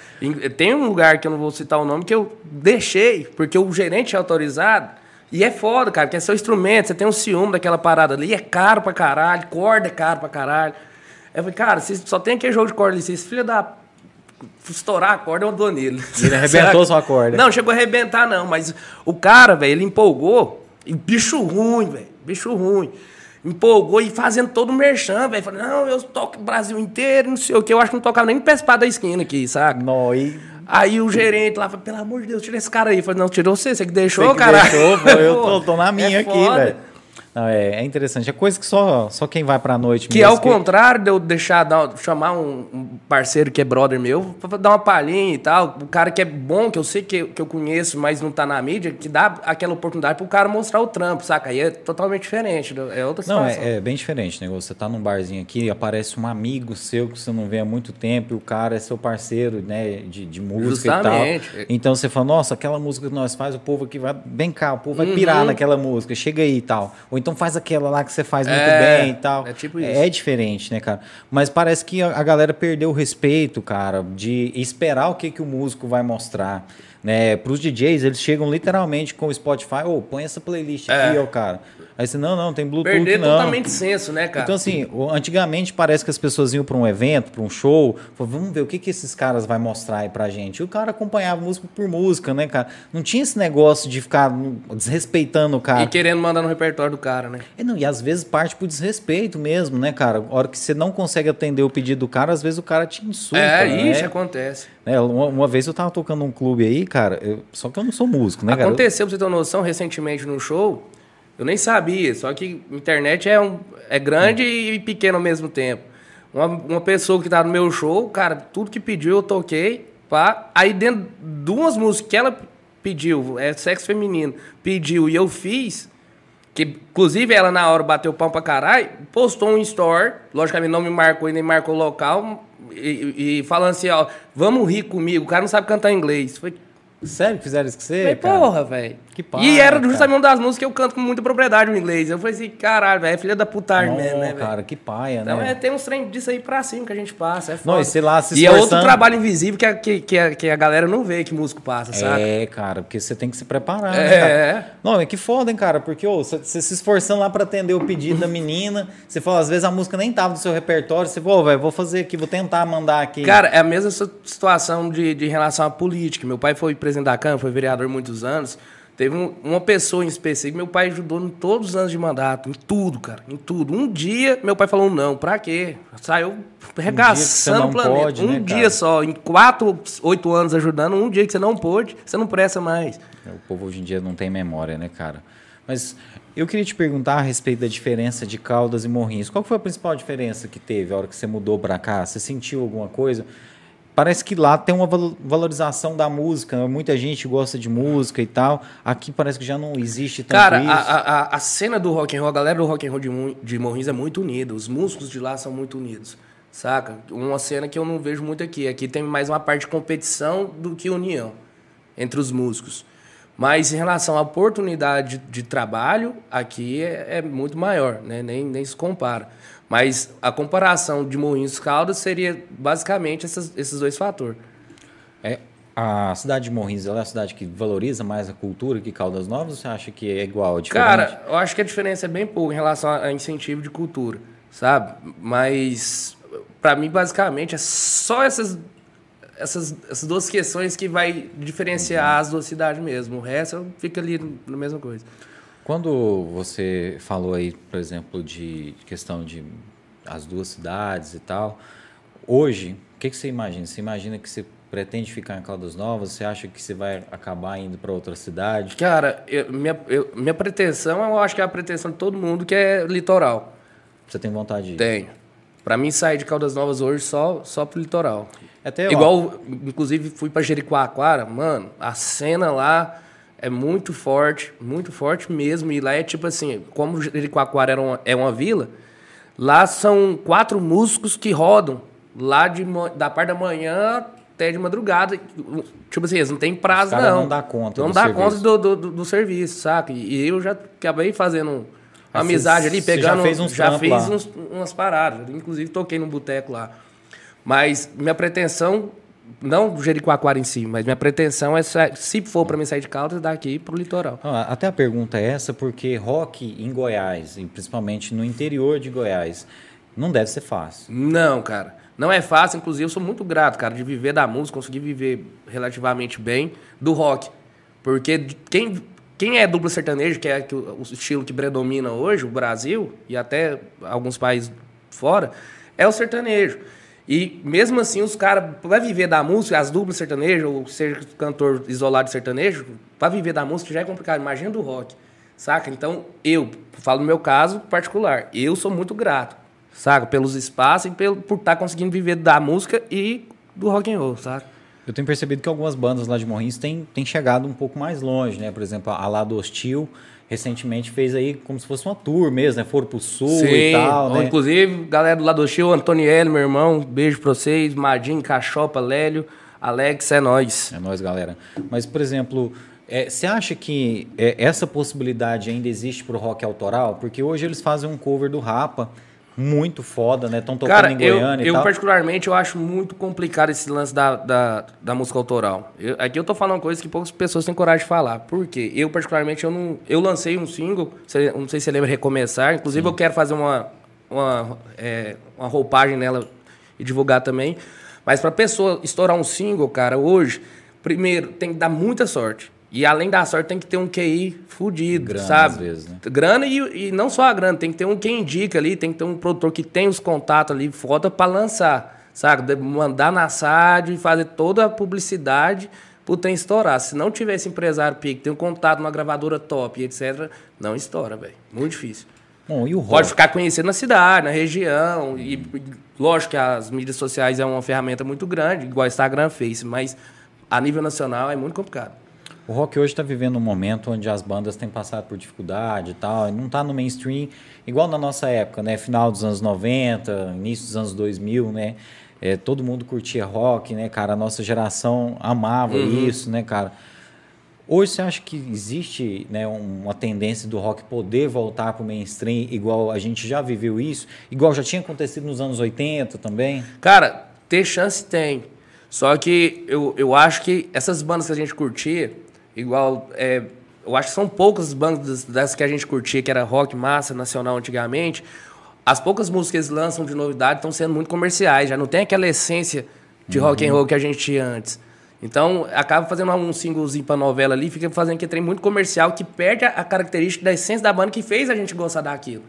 Tem um lugar que eu não vou citar o nome que eu deixei, porque o gerente é autorizado. E é foda, cara, que é seu instrumento, você tem um ciúme daquela parada ali, é caro pra caralho, corda é caro pra caralho. Eu falei, cara, se só tem aquele jogo de corda ali, se esse filho da estourar a corda, eu dou nele. Ele arrebentou sua corda. Não, chegou a arrebentar, não. Mas o cara, velho, ele empolgou. E bicho ruim, velho. Bicho ruim. Empolgou e fazendo todo o merchan, velho. Falei, não, eu toco o Brasil inteiro, não sei o que. Eu acho que não tocava nem no da esquina aqui, saca? Não, e... Aí o gerente lá falou, pelo amor de Deus, tira esse cara aí. Eu falei, não, tirou você, você que deixou, cara. Deixou, pô, eu tô, tô na minha é aqui, velho. Não, é, é, interessante. É coisa que só, só quem vai pra noite Que é ao que... contrário de eu deixar, dar, chamar um, um, parceiro que é brother meu, pra dar uma palhinha e tal. O cara que é bom, que eu sei que, que eu conheço, mas não tá na mídia, que dá aquela oportunidade pro cara mostrar o trampo, saca? Aí é totalmente diferente. É outra situação. Não, é, é bem diferente, né? Você tá num barzinho aqui, aparece um amigo seu que você não vê há muito tempo, e o cara é seu parceiro, né, de, de música Justamente. e tal. Então você fala, nossa, aquela música que nós faz, o povo aqui vai. Vem cá, o povo vai uhum. pirar naquela música, chega aí e tal. Ou então faz aquela lá que você faz muito é, bem e tal. É tipo isso. É diferente, né, cara? Mas parece que a, galera perdeu o respeito, cara, de esperar o que, que o músico vai mostrar. Né? Para os DJs, eles chegam literalmente com o Spotify, ô, oh, põe essa playlist é. aqui, ó, cara. Aí você, não, não, tem Bluetooth, Perder não. totalmente senso, né, cara? Então, assim, antigamente parece que as pessoas iam para um evento, para um show, falavam, vamos ver o que, que esses caras vão mostrar aí pra gente. E o cara acompanhava música por música, né, cara? Não tinha esse negócio de ficar desrespeitando o cara. E querendo mandar no repertório do cara, né? É, não, e às vezes parte por desrespeito mesmo, né, cara? A hora que você não consegue atender o pedido do cara, às vezes o cara te insulta. É, né? isso acontece. É, uma, uma, vez eu tava tocando um clube aí, cara, eu, só que eu não sou músico, né, Aconteceu, cara? pra você ter uma noção, recentemente no show, eu nem sabia, só que internet é, um, é grande e pequeno ao mesmo tempo. Uma, uma pessoa que tá no meu show, cara, tudo que pediu eu toquei, pá. Aí dentro de umas músicas que ela pediu, é sexo feminino, pediu e eu fiz, que inclusive ela na hora bateu pão pra caralho, postou um story, logicamente não me marcou e nem marcou o local, e, e falando assim, ó, vamos rir comigo, o cara não sabe cantar inglês. Foi Sério que fizeram isso com você? Falei, porra, velho. Que pai, E era justamente uma das músicas que eu canto com muita propriedade o inglês. Eu falei assim, caralho, velho, é filha da putagem mesmo, né, cara, que paia, então, né? Então é, tem uns trem disso aí pra cima que a gente passa. É foda. Não, e sei lá, se E é outro trabalho invisível que a, que, que, a, que a galera não vê que músico passa, sabe? É, cara, porque você tem que se preparar, né, é. Né, não, é que foda, hein, cara, porque você se esforçando lá pra atender o pedido da menina, você fala, às vezes a música nem tava no seu repertório, você fala, velho, vou fazer aqui, vou tentar mandar aqui. Cara, é a mesma situação de, de relação à política. Meu pai foi presidente da Câmara, foi vereador muitos anos. Teve um, uma pessoa em específico, meu pai ajudou em todos os anos de mandato, em tudo, cara, em tudo. Um dia, meu pai falou não, pra quê? Saiu regaçando um o planeta. Pode, um né, dia cara? só, em quatro, oito anos ajudando, um dia que você não pôde, você não presta mais. É, o povo hoje em dia não tem memória, né, cara? Mas eu queria te perguntar a respeito da diferença de Caldas e Morrinhos. Qual foi a principal diferença que teve a hora que você mudou para cá? Você sentiu alguma coisa? Parece que lá tem uma valorização da música. Né? Muita gente gosta de música e tal. Aqui parece que já não existe tanto Cara, isso. A, a, a cena do rock and roll, a galera do rock and roll de, de Morrinhos é muito unida. Os músicos de lá são muito unidos. Saca? Uma cena que eu não vejo muito aqui. Aqui tem mais uma parte de competição do que união entre os músicos. Mas em relação à oportunidade de, de trabalho, aqui é, é, muito maior, né? nem, nem se compara. Mas a comparação de Moinhos Caldas seria basicamente essas, esses dois fatores. É, a cidade de Morrinhos é uma cidade que valoriza mais a cultura que Caldas Novas ou você acha que é igual? Diferente? Cara, eu acho que a diferença é bem pouco em relação a incentivo de cultura, sabe? Mas, para mim, basicamente, é só essas, essas, essas duas questões que vai diferenciar uhum. as duas cidades mesmo. O resto fica ali na mesma coisa. Quando você falou aí, por exemplo, de questão de as duas cidades e tal, hoje, o que, que você imagina? Você imagina que você pretende ficar em Caldas Novas? Você acha que você vai acabar indo para outra cidade? Cara, eu, minha, eu, minha pretensão, eu acho que é a pretensão de todo mundo, que é litoral. Você tem vontade de ir? Tenho. Para mim, sair de Caldas Novas hoje só, só pro litoral. Até Igual, inclusive, fui para Jericoacoara, mano, a cena lá é muito forte, muito forte mesmo. E lá é tipo assim, como Jericoacoara era uma, é uma vila, lá são quatro músicos que rodam lá de, da parte da manhã até de madrugada. Tipo assim, eles não tem prazo, não. Não dá conta. Não dá serviço. conta do, do, do, do, serviço, saca? E eu já acabei fazendo uma amizade ali, pegando. já fez, uns já fez uns, umas paradas. Inclusive, toquei num boteco lá. Mas minha pretensão, não Jericoacoara em si, mas minha pretensão é, se for para mim sair de Caldas, daqui para o litoral. Ah, até a pergunta é essa, porque rock em Goiás, principalmente no interior de Goiás, não deve ser fácil. Não, cara. Não é fácil, inclusive eu sou muito grato, cara, de viver da música, conseguir viver relativamente bem do rock. Porque quem, quem é dupla sertanejo, que é o estilo que predomina hoje, o Brasil, e até alguns países fora, é o sertanejo. E mesmo assim, os caras, para viver da música, as duplas sertanejas, ou seja cantor isolado sertanejo, para viver da música já é complicado. Imagina do rock, saca? Então, eu, falo no meu caso particular, eu sou muito grato saca? Pelos espaços e pelo, por estar tá conseguindo viver da música e do rock and roll, saca? Eu tenho percebido que algumas bandas lá de Morrinhos têm, têm chegado um pouco mais longe, né? Por exemplo, a Lado Hostil recentemente fez aí como se fosse uma tour mesmo, né? Foram pro sul Sim, e tal, né? Inclusive, galera do Lado Hostil, Antonielli, meu irmão, beijo pra vocês, Madinho, Cachopa, Lélio, Alex, é nós. É nós, galera. Mas, por exemplo, é, você acha que é, essa possibilidade ainda existe pro rock autoral? Porque hoje eles fazem um cover do Rapa, muito foda, né? Estão tocando Cara, em Goiânia eu, eu particularmente, eu acho muito complicado esse lance da, da, da música autoral. Eu, aqui eu tô falando coisas que poucas pessoas têm coragem de falar. Por quê? Eu, particularmente, eu não... Eu lancei um single, não sei se você lembra, Recomeçar. Inclusive, Sim. eu quero fazer uma, uma, é, uma roupagem nela e divulgar também. Mas pra pessoa estourar um single, cara, hoje, primeiro, tem que dar muita sorte. E além da sorte, tem que ter um QI fudido, grana, sabe? Às vezes, né? Grana e, e não só a grana, tem que ter um quem indica ali, tem que ter um produtor que tem os contatos ali foda para lançar, sabe? Mandar na SAD e fazer toda a publicidade pro trem estourar. Se não tiver esse empresário pique, tem um contato numa gravadora top, etc., não estoura, velho. Muito difícil. Bom, e o Pode ficar conhecido na cidade, na região. E lógico que as mídias sociais é uma ferramenta muito grande, igual Instagram, Face, mas a nível nacional é muito complicado. O rock hoje está vivendo um momento onde as bandas têm passado por dificuldade e tal, e não está no mainstream, igual na nossa época, né? Final dos anos 90, início dos anos 2000, né? É, todo mundo curtia rock, né, cara? A nossa geração amava uhum. isso, né, cara? Hoje você acha que existe né, uma tendência do rock poder voltar para o mainstream, igual a gente já viveu isso, igual já tinha acontecido nos anos 80 também? Cara, ter chance tem. Só que eu, eu acho que essas bandas que a gente curtia, Igual, é, eu acho que são poucas bandas dessas que a gente curtia, que era rock, massa, nacional antigamente. As poucas músicas que eles lançam de novidade estão sendo muito comerciais, já não tem aquela essência de uhum. rock and roll que a gente tinha antes. Então, acaba fazendo um singlezinho pra novela ali, fica fazendo que trem muito comercial, que perde a característica da essência da banda que fez a gente gostar daquilo.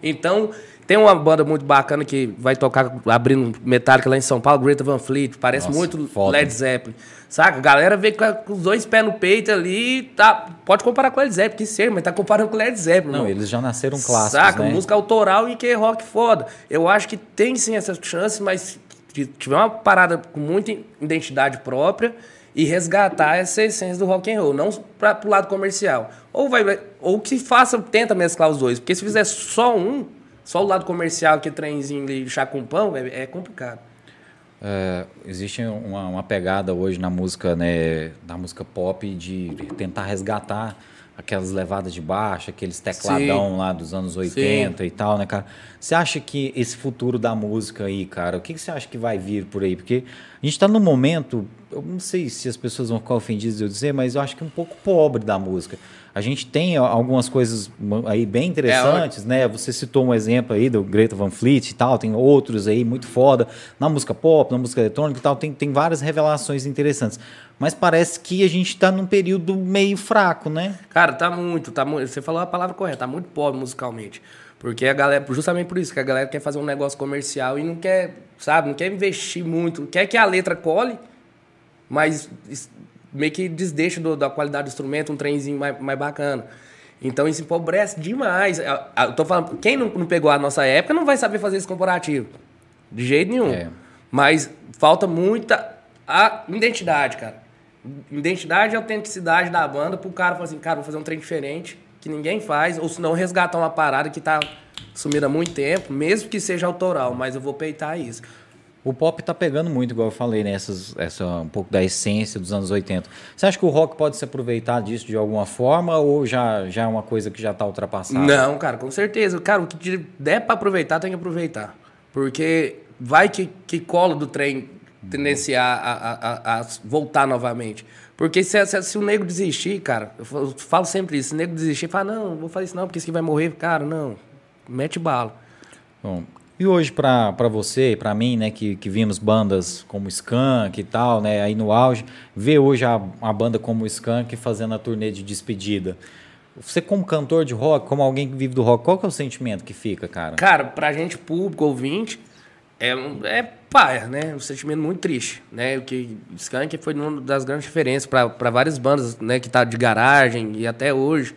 Então, tem uma banda muito bacana que vai tocar abrindo Metallica lá em São Paulo, Greta Van Fleet, parece Nossa, muito foda. Led Zeppelin. Saca? A galera vê com os dois pés no peito ali, tá, pode comparar com Led Zeppelin, que seja, mas tá comparando com Led Zeppelin. Não, eles já nasceram clássicos, Saca? Né? Música autoral e que é rock foda. Eu acho que tem sim essa chance, mas se tiver uma parada com muita identidade própria e resgatar essa essência do rock and roll, não para pro lado comercial. Ou vai ou que faça, tenta mesclar os dois, porque se fizer só um, só o lado comercial que é trenzinho de chá com pão, é, é complicado. É, existe uma, uma, pegada hoje na música, né, na música pop de tentar resgatar aquelas levadas de baixo, aqueles tecladão Sim. lá dos anos 80 Sim. e tal, né, cara? Você acha que esse futuro da música aí, cara, o que, que você acha que vai vir por aí? Porque a gente está num momento, eu não sei se as pessoas vão ficar ofendidas de eu dizer, mas eu acho que é um pouco pobre da música. A gente tem algumas coisas aí bem interessantes, é, né? Você citou um exemplo aí do Greta Van Fleet e tal, tem outros aí muito foda na música pop, na música eletrônica e tal, tem, tem várias revelações interessantes. Mas parece que a gente está num período meio fraco, né? Cara, tá muito, tá muito. Você falou a palavra correta, tá muito pobre musicalmente. Porque a galera, justamente por isso, que a galera quer fazer um negócio comercial e não quer, sabe, não quer investir muito, quer que a letra cole, mas meio que desdeixa do, da qualidade do instrumento, um trenzinho mais, mais bacana. Então isso empobrece demais. Eu tô falando, quem não, não, pegou a nossa época não vai saber fazer esse comparativo. De jeito nenhum. É. Mas falta muita a identidade, cara. Identidade e autenticidade da banda pro cara falar assim, cara, vou fazer um trem diferente, que ninguém faz, ou se não resgatar uma parada que tá sumida há muito tempo, mesmo que seja autoral, mas eu vou peitar isso. O pop tá pegando muito, igual eu falei, né? Essas, essa, um pouco da essência dos anos 80. Você acha que o rock pode se aproveitar disso de alguma forma ou já, já é uma coisa que já tá ultrapassada? Não, cara, com certeza. Cara, o que der para aproveitar, tem que aproveitar. Porque vai que, que cola do trem tendenciar a, a, a, a voltar novamente. Porque se, se, se, o nego desistir, cara, eu falo sempre isso, se o nego desistir, fala, não, vou fazer isso não, porque isso aqui vai morrer. Cara, não, mete bala. Bom, e hoje, para você e para mim, né, que, que vimos bandas como Skank e tal, né, aí no auge, ver hoje a, a banda como Skank fazendo a turnê de despedida. Você como cantor de rock, como alguém que vive do rock, qual que é o sentimento que fica, cara? Cara, pra gente público, ouvinte, é, é paia, né? Um sentimento muito triste, né? O que Skank foi uma das grandes referências para várias bandas, né, que tá de garagem e até hoje.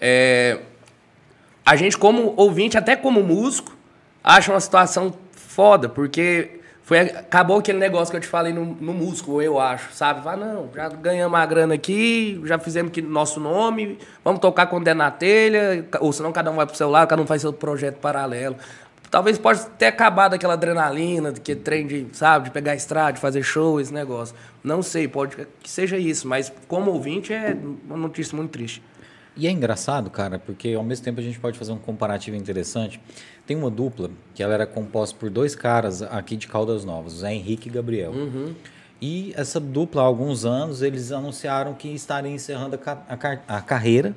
É, a gente como ouvinte, até como músico, acho uma situação foda, porque foi, acabou aquele negócio que eu te falei no, no músico, eu acho, sabe? Vai, não, já ganhamos a grana aqui, já fizemos aqui nosso nome, vamos tocar quando der na telha, ou senão cada um vai pro seu lado, cada um faz seu projeto paralelo. Talvez pode ter acabado aquela adrenalina, que trem de, sabe, de pegar estrada, de fazer show, esse negócio. Não sei, pode que seja isso, mas como ouvinte é uma notícia muito triste. E é engraçado, cara, porque ao mesmo tempo a gente pode fazer um comparativo interessante. Tem uma dupla que ela era composta por dois caras aqui de Caldas Novas, Zé Henrique e Gabriel. Uhum. E essa dupla, há alguns anos, eles anunciaram que estariam encerrando a, a, a carreira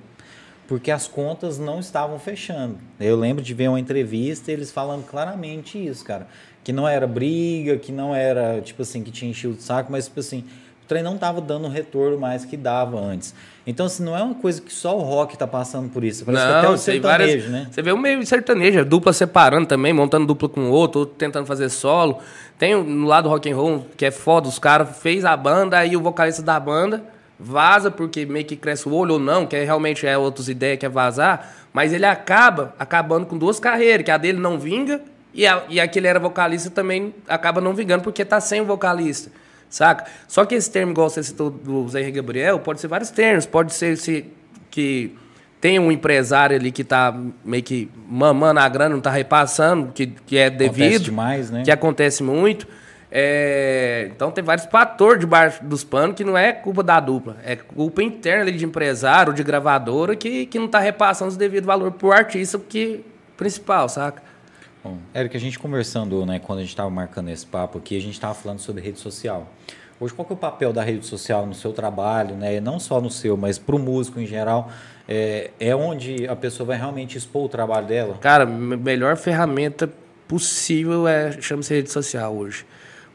porque as contas não estavam fechando. Eu lembro de ver uma entrevista eles falando claramente isso, cara. Que não era briga, que não era, tipo assim, que tinha enchido o saco, mas, tipo assim, trem não estava dando o retorno mais que dava antes. Então, assim, não é uma coisa que só o rock está passando por isso. Parece não, que até o sertanejo, várias, né? Você vê o meio sertanejo, dupla separando também, montando dupla com o outro, outro tentando fazer solo. Tem no lado rock and roll, que é foda, os caras fez a banda, aí o vocalista da banda vaza porque meio que cresce o olho ou não, que é, realmente é outras ideias, quer vazar, mas ele acaba acabando com duas carreiras, que a dele não vinga e, a, e aquele era vocalista também acaba não vingando porque tá sem o vocalista saca? Só que esse termo, igual você citou do Zé Gabriel, pode ser vários termos. Pode ser se, que tem um empresário ali que está meio que mamando a grana, não está repassando, que, que é devido. Acontece demais, né? Que acontece muito. É, então tem vários fatores debaixo dos panos que não é culpa da dupla, é culpa interna ali de empresário, de gravadora que, que não está repassando o devido valor pro artista que principal, saca? Bom, Eric, a gente conversando, né, quando a gente estava marcando esse papo aqui, a gente estava falando sobre rede social. Hoje, qual é o papel da rede social no seu trabalho, né? Não só no seu, mas para o músico em geral. É, é onde a pessoa vai realmente expor o trabalho dela? Cara, a melhor ferramenta possível é chama-se rede social hoje.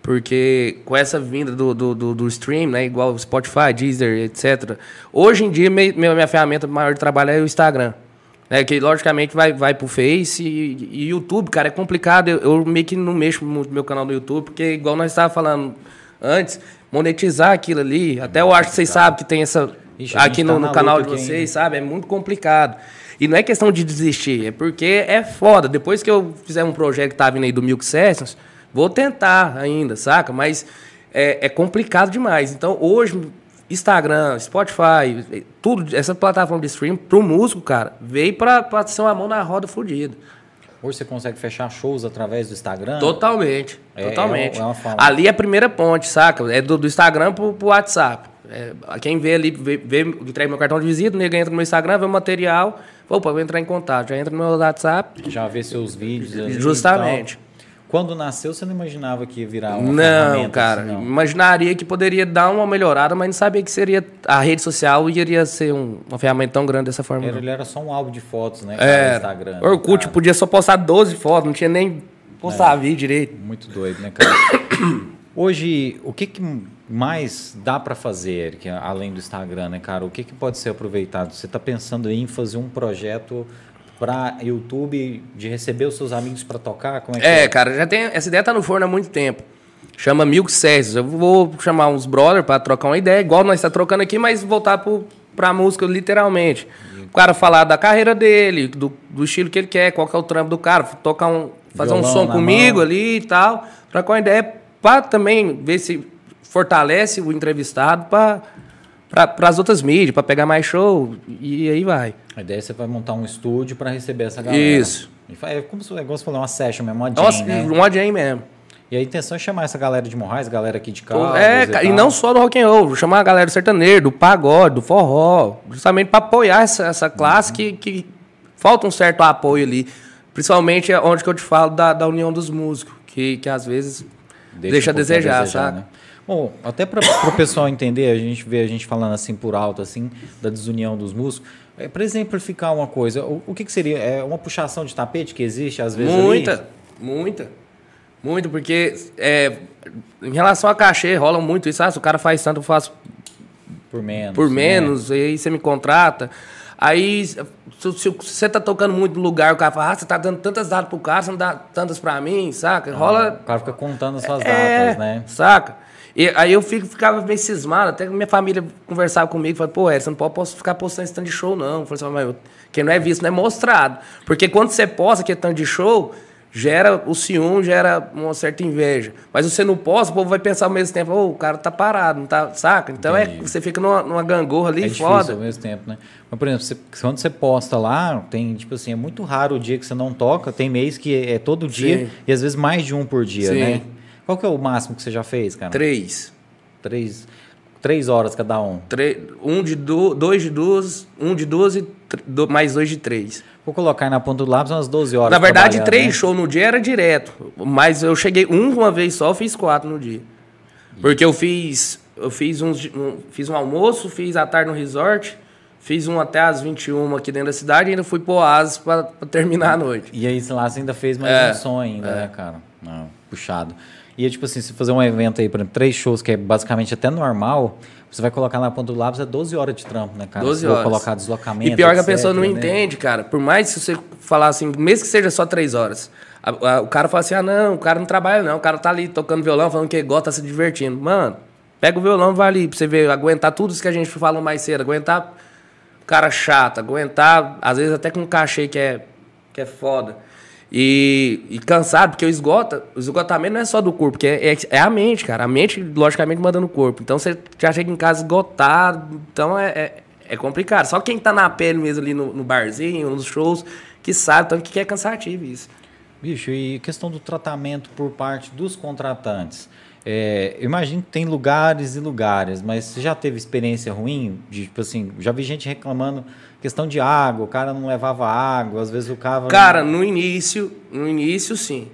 Porque com essa vinda do, do, do, do, stream, né, igual Spotify, Deezer, etc. Hoje em dia, minha, minha ferramenta maior de trabalho é o Instagram. É que logicamente vai, vai pro Face e, e YouTube, cara, é complicado. Eu, eu, meio que não mexo muito no meu canal do YouTube, porque igual nós estávamos falando antes, monetizar aquilo ali, até eu acho que vocês sabem que tem essa. Ixi, aqui no, tá no canal de vocês, ainda. sabe? É muito complicado. E não é questão de desistir, é porque é foda. Depois que eu fizer um projeto que tá vindo aí do Milk Sessions, vou tentar ainda, saca? Mas é, é complicado demais. Então hoje Instagram, Spotify, tudo, essa plataforma de stream, pro músico, cara, veio pra, pra ser uma mão na roda fodida. Hoje você consegue fechar shows através do Instagram? Totalmente, é, totalmente. É, é ali é a primeira ponte, saca? É do, do Instagram pro, pro WhatsApp. É, quem vê ali, vê, vê, entrega meu cartão de visita, o nego entra no meu Instagram, vê o material, opa, vou entrar em contato, já entra no meu WhatsApp. Já vê seus vídeos. Justamente. Quando nasceu, você não imaginava que ia virar uma Não, cara. Assim, não. Imaginaria que poderia dar uma melhorada, mas não sabia que seria a rede social iria ser um, uma ferramenta tão grande dessa forma. Era, ele era só um álbum de fotos, né? É. Instagram. Orkut né, podia só postar 12 fotos, não tinha nem postar é, vídeo direito. Muito doido, né, cara? Hoje, o que, que mais dá para fazer, que além do Instagram, né, cara? O que, que pode ser aproveitado? Você está pensando em fazer um projeto para YouTube de receber os seus amigos para tocar? Como é, que é, é, cara, já tem essa ideia tá no forno há muito tempo. Chama Milk Sessions. Eu vou chamar uns brothers para trocar uma ideia, igual nós está trocando aqui, mas voltar para a música literalmente. O cara falar da carreira dele, do, do estilo que ele quer, qual que é o trampo do cara, tocar um, fazer Violão um som comigo mão. ali e tal, trocar uma ideia para também ver se fortalece o entrevistado para para as outras mídias, para pegar mais show, e aí vai. A ideia é você vai montar um estúdio para receber essa galera. Isso. É como se você falou, uma session mesmo, uma jam, Nossa, né? uma jam mesmo. E a intenção é chamar essa galera de Morrais, galera aqui de casa. É, e, e, não só do rock and roll, chamar a galera do sertanejo, do pagode, do forró, justamente para apoiar essa, essa classe uhum. que, que falta um certo apoio ali. Principalmente onde que eu te falo da, da união dos músicos, que, que às vezes deixa, deixa a desejar, desejar, sabe? Né? Bom, até para o pessoal entender, a gente vê a gente falando assim por alto, assim, da desunião dos músicos. É, para exemplificar uma coisa, o, o que, que, seria? É uma puxação de tapete que existe às vezes Muita, ali? muita. Muito, porque é, em relação a cachê, rola muito isso. Ah, se o cara faz tanto, eu faço por menos. Por né? menos, né? e aí você me contrata. Aí, se, se, você tá tocando muito no lugar, o cara fala, ah, você tá dando tantas datas pro cara, você não dá tantas pra mim, saca? Ah, Rola. Ah, o cara fica contando as suas é, datas, né? Saca? E aí eu fico, ficava meio cismado, até que minha família conversava comigo, falava, pô, você não pode posso ficar postando esse tanto de show, não. Eu falei assim, mas quem não é visto não é mostrado. Porque quando você posta que é tanto de show, gera o ciúme, gera uma certa inveja. Mas você não posta, o povo vai pensar ao mesmo tempo, oh, o cara tá parado, não tá, saca? Então é, você fica numa, numa gangorra ali é foda. Ao mesmo tempo, né? Mas, por exemplo, você, quando você posta lá, tem, tipo assim, é muito raro o dia que você não toca, tem mês que é todo dia Sim. e às vezes mais de um por dia, Sim. né? Qual que é o máximo que você já fez, cara? Três. Três, três horas cada um? Três, um de du, dois de duas, um de duas e do, mais dois de três. Vou colocar na ponta do lápis umas 12 horas. Na verdade, três né? shows no dia era direto. Mas eu cheguei um uma vez só, fiz quatro no dia. Porque eu fiz. Eu fiz, uns, um, fiz um almoço, fiz a tarde no resort, fiz um até às 21 aqui dentro da cidade e ainda fui pro Oasis pra, pra terminar a noite. E aí, lá, você ainda fez mais é, um som ainda, é. né, cara? Não, puxado. E é tipo assim, se fazer um evento aí, por exemplo, três shows, que é basicamente até normal, você vai colocar na ponta do lápis, é 12 horas de trampo, né, cara? 12 horas. Você colocar deslocamento. E pior etc, que a pessoa não né? entende, cara. Por mais que você falar assim, mesmo que seja só três horas, a, a, o cara fala assim: ah, não, o cara não trabalha, não. O cara tá ali tocando violão, falando que gosta, tá se divertindo. Mano, pega o violão e vai ali pra você ver, aguentar tudo isso que a gente falou mais cedo, aguentar cara chato, aguentar, às vezes até com um cachê que é, que é foda. E, e, cansado, porque o, esgota, o esgotamento não é só do corpo, porque é, é, é, a mente, cara. A mente, logicamente, manda no corpo. Então você já chega em casa esgotado. Então é, é, é complicado. Só quem tá na pele mesmo ali no, no barzinho, nos shows, que sabe tanto que é cansativo isso. Bicho, e questão do tratamento por parte dos contratantes. É, eu imagino que tem lugares e lugares, mas você já teve experiência ruim? De, tipo assim, já vi gente reclamando questão de água, o cara não levava água, às vezes o cara. Cara, no início, no início sim.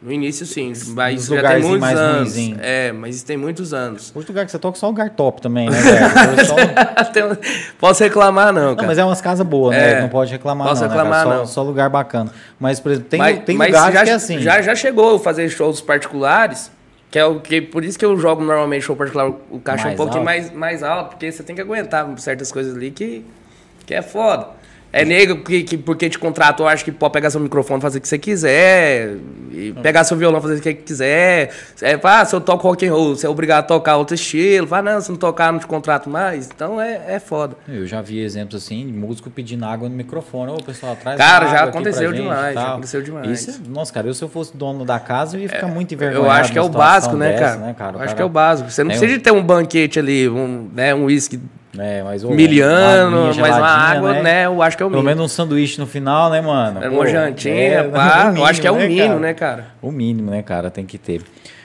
No início sim, mas já tem muitos mais anos. Ruimzinho. É, mas tem muitos anos. O lugar que você toca é só lugar top também, né, velho? só... Posso reclamar não, cara. Não, mas é umas casas boas, né? É, não pode reclamar posso não, né, reclamar né, não. Só, só, lugar bacana. Mas, por exemplo, tem, mas, tem mas lugares já, que é assim. Já, já chegou a fazer shows particulares, que é o que por isso que eu jogo normalmente show particular, o caixa mais um pouquinho mais, mais alto, porque você tem que aguentar certas coisas ali que, que é foda. É negro que, que porque te contratou, acho que pode pegar seu microfone fazer o que você quiser, e pegar seu violão fazer o que quiser. É, ah, se eu toco rock and roll, você é obrigado a tocar outro estilo. Fala, não, se não tocar, não te contrato mais. Então é, é foda. Eu já vi exemplos assim, de músico pedindo água no microfone. Ô, pessoal, atrás Cara, já aconteceu demais, já aconteceu demais. Isso, nossa, cara, eu se eu fosse dono da casa, eu ia ficar é, muito envergonhado. Eu acho que é o básco, né, dessa, cara? né, cara? Eu acho cara, que é o básico. Você não precisa um... de ter um banquete ali, um, né, um uísque É, mas, Miliano, mas uma água, né? né? Eu acho que é o mínimo. Pelo menos um sanduíche no final, né, mano? É uma jantinha, é, pá. Mínimo, eu acho que é o né, mínimo, cara? né, cara? O mínimo, né, cara? Tem que ter.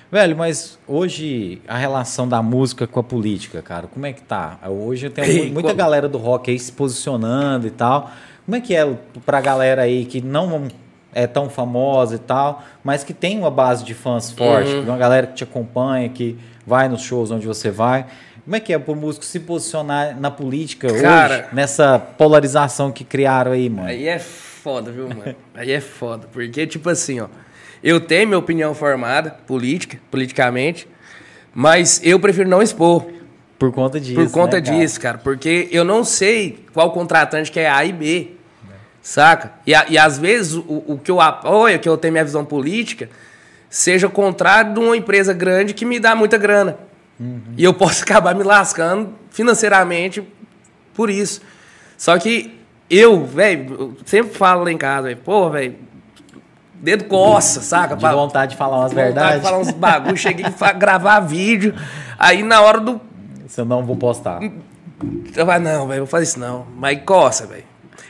Velho, mas hoje a relação da música com a política, cara, como é que tá? Hoje tem muita galera do rock aí se posicionando e tal. Como é que é pra galera aí que não é tão famosa e tal, mas que tem uma base de fãs forte, uhum. uma galera que te acompanha, que vai nos shows onde você vai. Como é que é pro músico se posicionar na política Cara, hoje, nessa polarização que criaram aí, mano? Aí é foda, viu, mano? aí é foda, porque, tipo assim, ó, eu tenho minha opinião formada, política, politicamente, mas eu prefiro não expor. Por conta disso. Por conta né, disso, cara? cara? Porque eu não sei qual contratante que é A e B. Saca? E, e às vezes o, o que eu apoio, que eu tenho minha visão política, seja o contrário de uma empresa grande que me dá muita grana. Uhum. E eu posso acabar me lascando financeiramente por isso. Só que eu, velho, sempre falo lá em casa, velho, pô, velho, dedo coça, saca? De vontade de falar umas verdades. De falar uns bagulho, cheguei a gravar vídeo, aí na hora do... Se eu não vou postar. Eu falo, não, velho, vou fazer isso não. Mas coça, velho.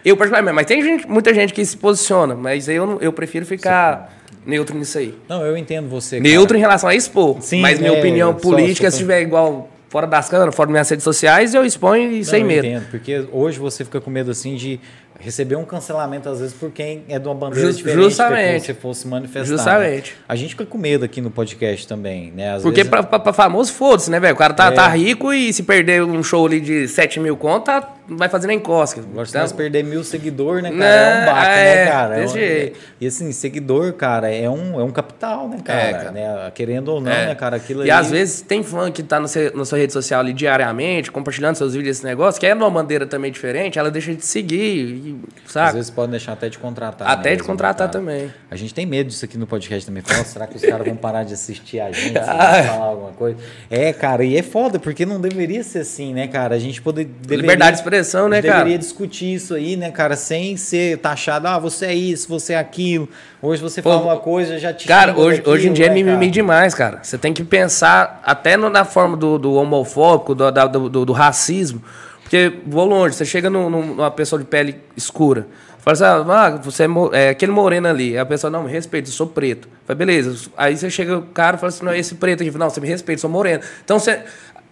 Eu, particularmente, mas tem gente, muita gente que se posiciona, mas eu, eu prefiro ficar neutro nisso aí. Não, eu entendo você. Neutro cara. em relação a expor. Sim, mas minha é, opinião política, se tiver igual fora das câmeras, fora das minhas redes sociais, eu exponho e Não, sem medo. Eu entendo, porque hoje você fica com medo assim de receber um cancelamento, às vezes, por quem é de uma bandeira Just, diferente justamente. que você fosse manifestar. Né? Justamente. Né? A gente fica com medo aqui no podcast também, né? Às Porque vezes... pra, pra, pra famoso, foda-se, né, velho? O cara tá, é. tá rico e se perder um show ali de 7 mil contas, tá, vai fazer nem cosca. Agora, então... se perder mil seguidores, né, cara? é um baque, né, é, né, cara? Desse é um... jeito. E assim, seguidor, cara, é um, é um capital, né, cara? É, cara. Né? Querendo ou não, é. né, cara? Aquilo e às vezes tem fã que tá no seu, na sua rede social ali diariamente, compartilhando seus vídeos, esse negócio, que é numa bandeira também diferente, ela deixa de seguir, sabe? Às vezes podem deixar até de contratar. Até mesmo, de contratar também. A gente tem medo disso aqui no podcast também. Fala, será que os caras vão parar de assistir a gente? ah. falar alguma coisa? É, cara, e é foda, porque não deveria ser assim, né, cara? A gente poder. Deveria, Liberdade de expressão, né, cara? Deveria discutir isso aí, né, cara, sem ser taxado, ah, você é isso, você é aquilo. Hoje você Pô, fala uma coisa, já te Cara, hoje, daquilo, hoje em dia é né, é mimimi demais, cara. Você tem que pensar até no, na forma do, do homofóbico, do, do, do, do racismo. Porque, vou longe, você chega num, numa pessoa de pele escura. Fala assim, ah, você é, é, aquele moreno ali. Aí a pessoa, não, me respeita, eu sou preto. Fala, beleza. Aí você chega, o cara fala assim, não, esse preto aqui. Não, você me respeita, eu sou moreno. Então você,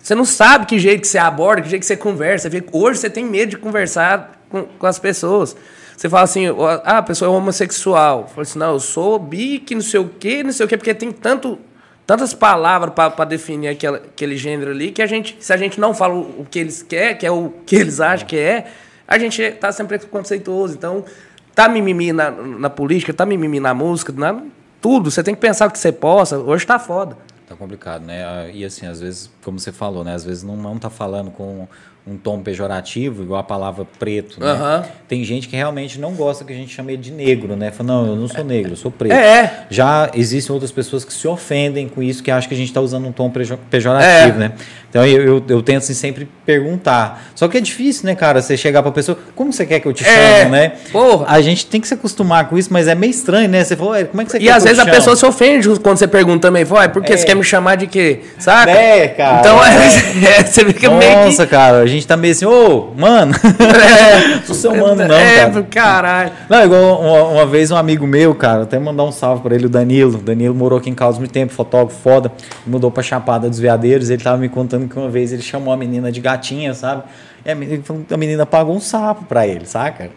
você não sabe que jeito que você aborda, que jeito que você conversa. Hoje você tem medo de conversar com, com as pessoas. Você fala assim, ah, a pessoa é homossexual. Fala assim, não, eu sou bi, que não sei o quê, não sei o quê, porque tem tanto, tantas palavras para definir aquela, aquele gênero ali que a gente, se a gente não fala o que eles querem, que é o que eles acham que é, a gente tá sempre conceituoso. Então, tá mimimi na, na política, tá mimimi na música, na, tudo. Você tem que pensar o que você possa. Hoje tá foda. Tá complicado, né? E assim, às vezes, como você falou, né? Às vezes não, não tá falando com um tom pejorativo, igual a palavra preto, né? Uhum. Tem gente que realmente não gosta que a gente chame de negro, né? Fala, não, eu não sou negro, eu sou preto. É. Já existem outras pessoas que se ofendem com isso, que acham que a gente está usando um tom pejorativo, é. né? Então eu, eu, eu, tento assim, sempre perguntar. Só que é difícil, né, cara? Você chegar pra pessoa, como você quer que eu te é. chame, né? Porra. A gente tem que se acostumar com isso, mas é meio estranho, né? Você falou, como é que você e quer às vezes a pessoa se ofende quando você pergunta também, fala, por que é. você quer me chamar de quê? Sabe? É, cara. Então é, você fica Nossa, meio que... Nossa, cara, a gente tá meio assim, ô, mano. É, sou seu mano, não, é, cara. caralho. Não, igual uma, uma, vez um amigo meu, cara, até mandar um salve pra ele, o Danilo. O Danilo morou aqui em Caldas muito tempo, fotógrafo foda. Mudou pra Chapada dos Veadeiros. Ele tava me contando que uma vez ele chamou a menina de gatinha, sabe? E a menina, a menina pagou um sapo pra ele, saca?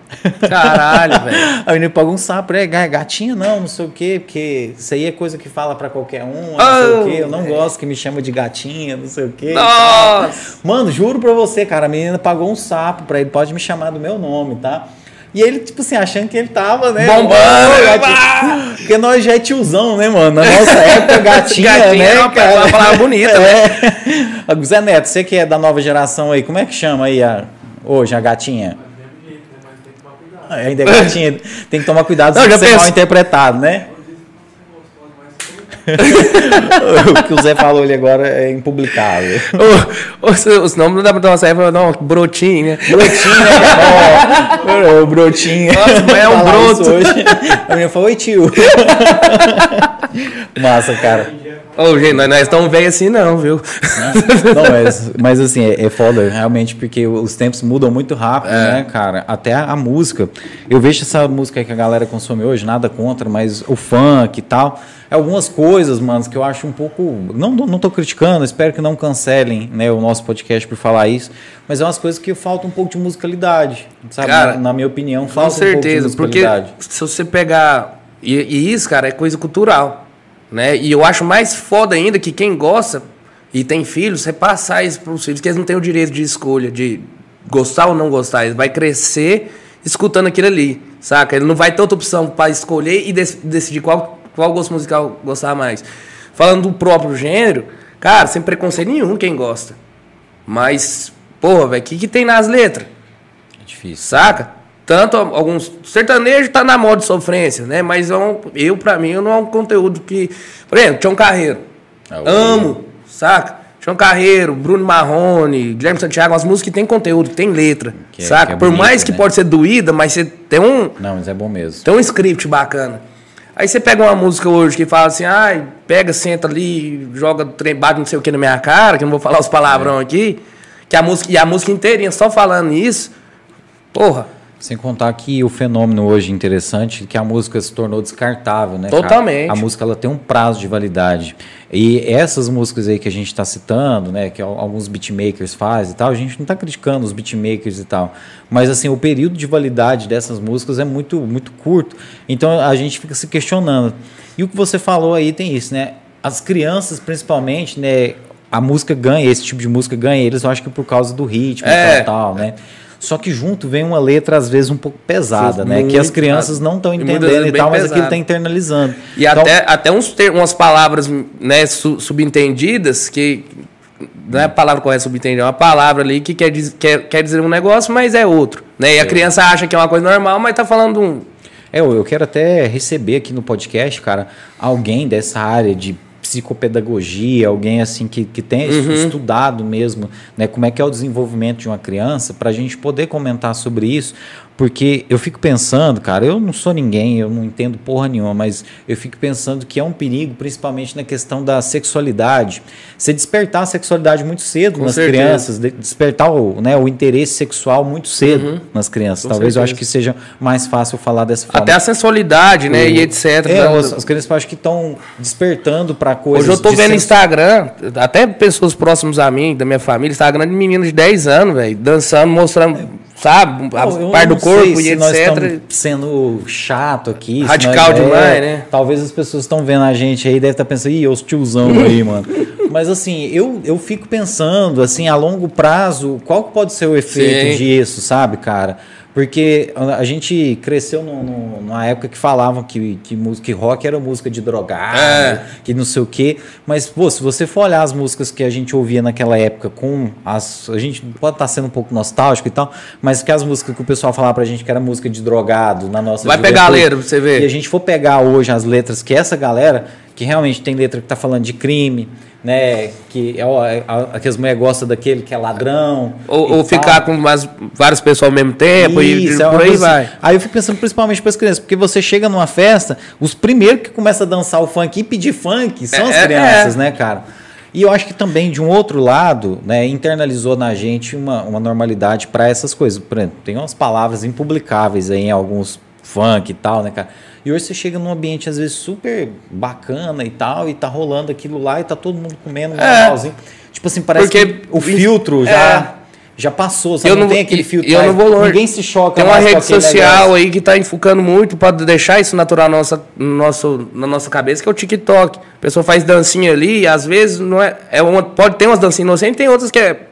Caralho, velho. A menina pagou um sapo pra ele, gatinha não, não sei o quê, porque isso aí é coisa que fala pra qualquer um, não oh, sei o quê. Eu não véio. gosto que me chama de gatinha, não sei o quê. Nossa! Mano, juro pra você, cara, a menina pagou um sapo pra ele, pode me chamar do meu nome, tá? E ele, tipo assim, achando que ele tava, né? Bombando! Né? Porque nós já é tiozão, né, mano? Na nossa época, gatinha, gatinha né? É uma, cara? uma palavra bonita, é. né? Zé Neto, você que é da nova geração aí, como é que chama aí a, hoje a gatinha? Ainda é gatinha, tem que tomar cuidado se ser penso... mal interpretado, né? o que o Zé falou ali agora é impublicável. os, os nomes não dá pra tomar certo, não, brotinho, né? Brotinho, né? o brotinho. Nossa, é um broto. Hoje. A minha falou, oi tio. Massa, cara. Ô, gente, nós, nós estamos velhos assim não, viu? Não, mas, mas assim, é, é, foda, realmente, porque os tempos mudam muito rápido, é. né, cara? Até a, a, música. Eu vejo essa música que a galera consome hoje, nada contra, mas o funk e tal. Algumas coisas, mano, que eu acho um pouco. Não, não tô criticando, espero que não cancelem né, o nosso podcast por falar isso. Mas é umas coisas que falta um pouco de musicalidade. Sabe? Cara, na, na minha opinião, falta com certeza, um pouco de musicalidade. Porque se você pegar. E, e isso, cara, é coisa cultural. Né? E eu acho mais foda ainda que quem gosta e tem filhos, você passar isso para os filhos, que eles não têm o direito de escolha, de gostar ou não gostar. Ele vai crescer escutando aquilo ali, saca? Ele não vai ter outra opção para escolher e decidir qual, qual gosto musical gostar mais. Falando do próprio gênero, cara, sem preconceito nenhum quem gosta. Mas, porra, velho, o que, que tem nas letras? É difícil. Saca? Tanto alguns. Sertanejo tá na moda de sofrência, né? Mas é um, eu, pra mim, não é um conteúdo que. Por exemplo, Tião Carreiro. Ah, Amo, saca? Tião Carreiro, Bruno Marrone, Guilherme Santiago, as músicas que tem conteúdo, que tem letra. Que é- saca? É, é Por bonito, mais que né? pode ser doída, mas você tem um. Não, mas é bom mesmo. Tem um script bacana. Aí você pega uma música hoje que fala assim, ai, pega, senta ali, joga trem, bate não sei o que na minha cara, que eu não vou falar os palavrão é. aqui. Que a música, e a música inteirinha só falando isso. Porra. Sem contar que o fenômeno hoje interessante é que a música se tornou descartável, né? Totalmente. Cara? A música ela tem um prazo de validade. E essas músicas aí que a gente está citando, né, que alguns beatmakers fazem e tal, a gente não está criticando os beatmakers e tal, mas assim o período de validade dessas músicas é muito muito curto. Então a gente fica se questionando. E o que você falou aí tem isso, né? As crianças, principalmente, né, a música ganha, esse tipo de música ganha eles, eu acho que por causa do ritmo é. e tal, tal, né? Só que junto vem uma letra, às vezes, um pouco pesada, Sim, né? Que as crianças não estão entendendo e, tal, mas aquilo está internalizando. E então, até, até uns ter, umas palavras né, subentendidas que. Não é a palavra correta subentendida, é uma palavra ali que quer, quer, quer dizer um negócio, mas é outro. Né? E a é. criança acha que é uma coisa normal, mas está falando um. É, eu quero até receber aqui no podcast, cara, alguém dessa área de psicopedagogia, alguém assim que, que tenha uhum. estudado mesmo, né, como é que é o desenvolvimento de uma criança, para a gente poder comentar sobre isso, porque eu fico pensando, cara, eu não sou ninguém, eu não entendo porra nenhuma, mas eu fico pensando que é um perigo, principalmente na questão da sexualidade. Você despertar a sexualidade muito cedo Com nas certeza. crianças, despertar o, né, o interesse sexual muito cedo uhum. nas crianças. Com Talvez certeza. eu acho que seja mais fácil falar dessa forma. Até a sensualidade, né, e etc. É, as, as crianças acho que estão despertando para coisas. Hoje eu tô vendo sens... Instagram, até pessoas próximas a mim, da minha família, Instagram de meninos de 10 anos, velho, dançando, mostrando. É sabe? A Pô, parte do corpo e etc. sendo chato aqui. Radical demais, é, né? Talvez as pessoas estão vendo a gente aí, deve estar tá pensando, ih, os tiozão aí, mano. Mas assim, eu, eu fico pensando, assim, a longo prazo, qual pode ser o efeito Sim. disso, sabe, cara? Porque a gente cresceu no, no, numa época que falavam que, que, que rock era música de drogado, é. que não sei o quê. Mas, pô, se você for olhar as músicas que a gente ouvia naquela época com as. A gente pode estar tá sendo um pouco nostálgico e tal, mas que as músicas que o pessoal falava pra gente que era música de drogado na nossa Vai pegar a letra pra você ver. E a gente for pegar hoje as letras que essa galera, que realmente tem letra que tá falando de crime né? Que ó, é, que as mulheres gostam daquele que é ladrão. Ou, ou ficar com mais, várias pessoas ao mesmo tempo Isso, e, é por aí vai. Aí eu fico pensando principalmente para as crianças, porque você chega numa festa, os primeiros que começam a dançar o funk e pedir funk são é, as é, crianças, é. né, cara? E eu acho que também, de um outro lado, né, internalizou na gente uma, uma normalidade para essas coisas. Por exemplo, tem umas palavras impublicáveis aí em alguns funk e tal, né, cara? E hoje você chega num ambiente, às vezes, super bacana e tal, e tá rolando aquilo lá e tá todo mundo comendo é. normalzinho. Tipo assim, parece Porque que o filtro já. É. Já passou, sabe? Eu não, não tem aquele filtro. Eu não vou longe. Ninguém se choca. Tem uma rede social negócio. aí que está enfocando muito para deixar isso natural na nossa, no nosso, na nossa cabeça, que é o TikTok. A pessoa faz dancinha ali, e às vezes não é, é uma, pode ter umas dancinhas inocentes, tem outras que é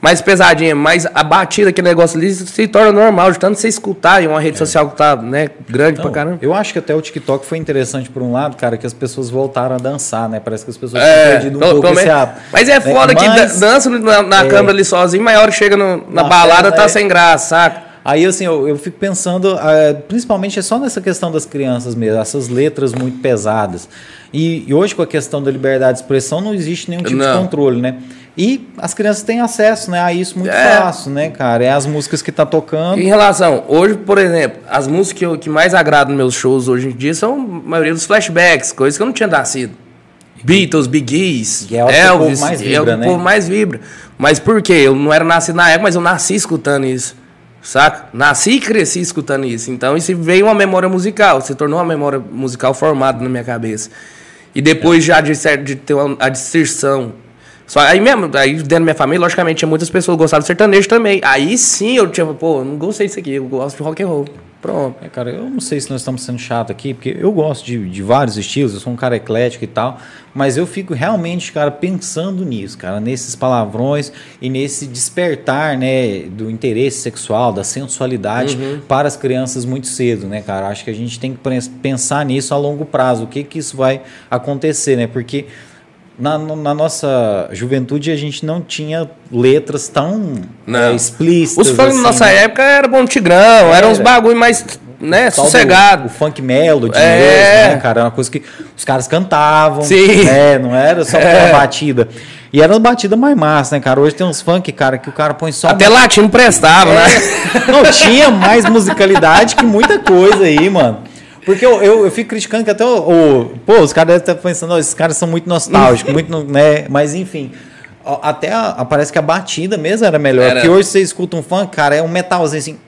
mais pesadinha, mas a batida, aquele negócio ali, se torna normal, de tanto você escutar em uma rede é. social que tá né, grande então, pra caramba. Eu acho que até o TikTok foi interessante por um lado, cara, que as pessoas voltaram a dançar, né? Parece que as pessoas é, perdido um pouco esse hábito. Mas é foda que dança na, na é, câmera ali sozinho, maior chega no, na, na, balada, tá é. sem graça, saca? Aí, assim, eu, eu fico pensando, uh, principalmente é só nessa questão das crianças mesmo, essas letras muito pesadas. E, e, hoje, com a questão da liberdade de expressão, não existe nenhum tipo não. de controle, né? E as crianças têm acesso né, a isso muito é. fácil, né, cara? É as músicas que tá tocando. Em relação, hoje, por exemplo, as músicas que, eu, que mais agradam nos meus shows hoje em dia são a maioria dos flashbacks, coisas que eu não tinha nascido. Beatles, Big Gees, é Elvis, mais vibra, é o o né? povo mais vibra. Mas por quê? Eu não era nascido na época, mas eu nasci escutando isso. Saca? Nasci e cresci escutando isso. Então isso veio uma memória musical, se tornou uma memória musical formada na minha cabeça. E depois já de, de ter uma, a distorção. Só, aí mesmo, aí dentro da minha família, logicamente, tinha muitas pessoas que gostavam de sertanejo também. Aí sim eu tinha, pô, não gostei disso aqui, eu gosto de rock and roll. Pronto. É, cara, eu não sei se nós estamos sendo chato aqui, porque eu gosto de, de vários estilos, eu sou um cara eclético e tal, mas eu fico realmente, cara, pensando nisso, cara, nesses palavrões e nesse despertar, né, do interesse sexual, da sensualidade uhum. para as crianças muito cedo, né, cara? Acho que a gente tem que pensar nisso a longo prazo, o que que isso vai acontecer, né? Porque na, na, nossa juventude a gente não tinha letras tão é, explícitas. Os funk assim, na nossa né? época era bom tigrão, era. eram uns bagulho mais né, sossegado. O funk melody é. mesmo, né, cara? Era uma coisa que os caras cantavam, Sim. Né, não era só é. batida. E era uma batida mais massa, né, cara? Hoje tem uns funk, cara, que o cara põe só. Até uma... latino prestava, é. né? Não, tinha mais musicalidade que muita coisa aí, mano. Porque eu, eu, eu, fico criticando que até o. o pô, os caras devem estar pensando, oh, esses caras são muito nostálgicos, muito, né? Mas enfim. Até a, parece que a batida mesmo era melhor. Era. Porque hoje você escuta um funk, cara, é um metalzinho assim.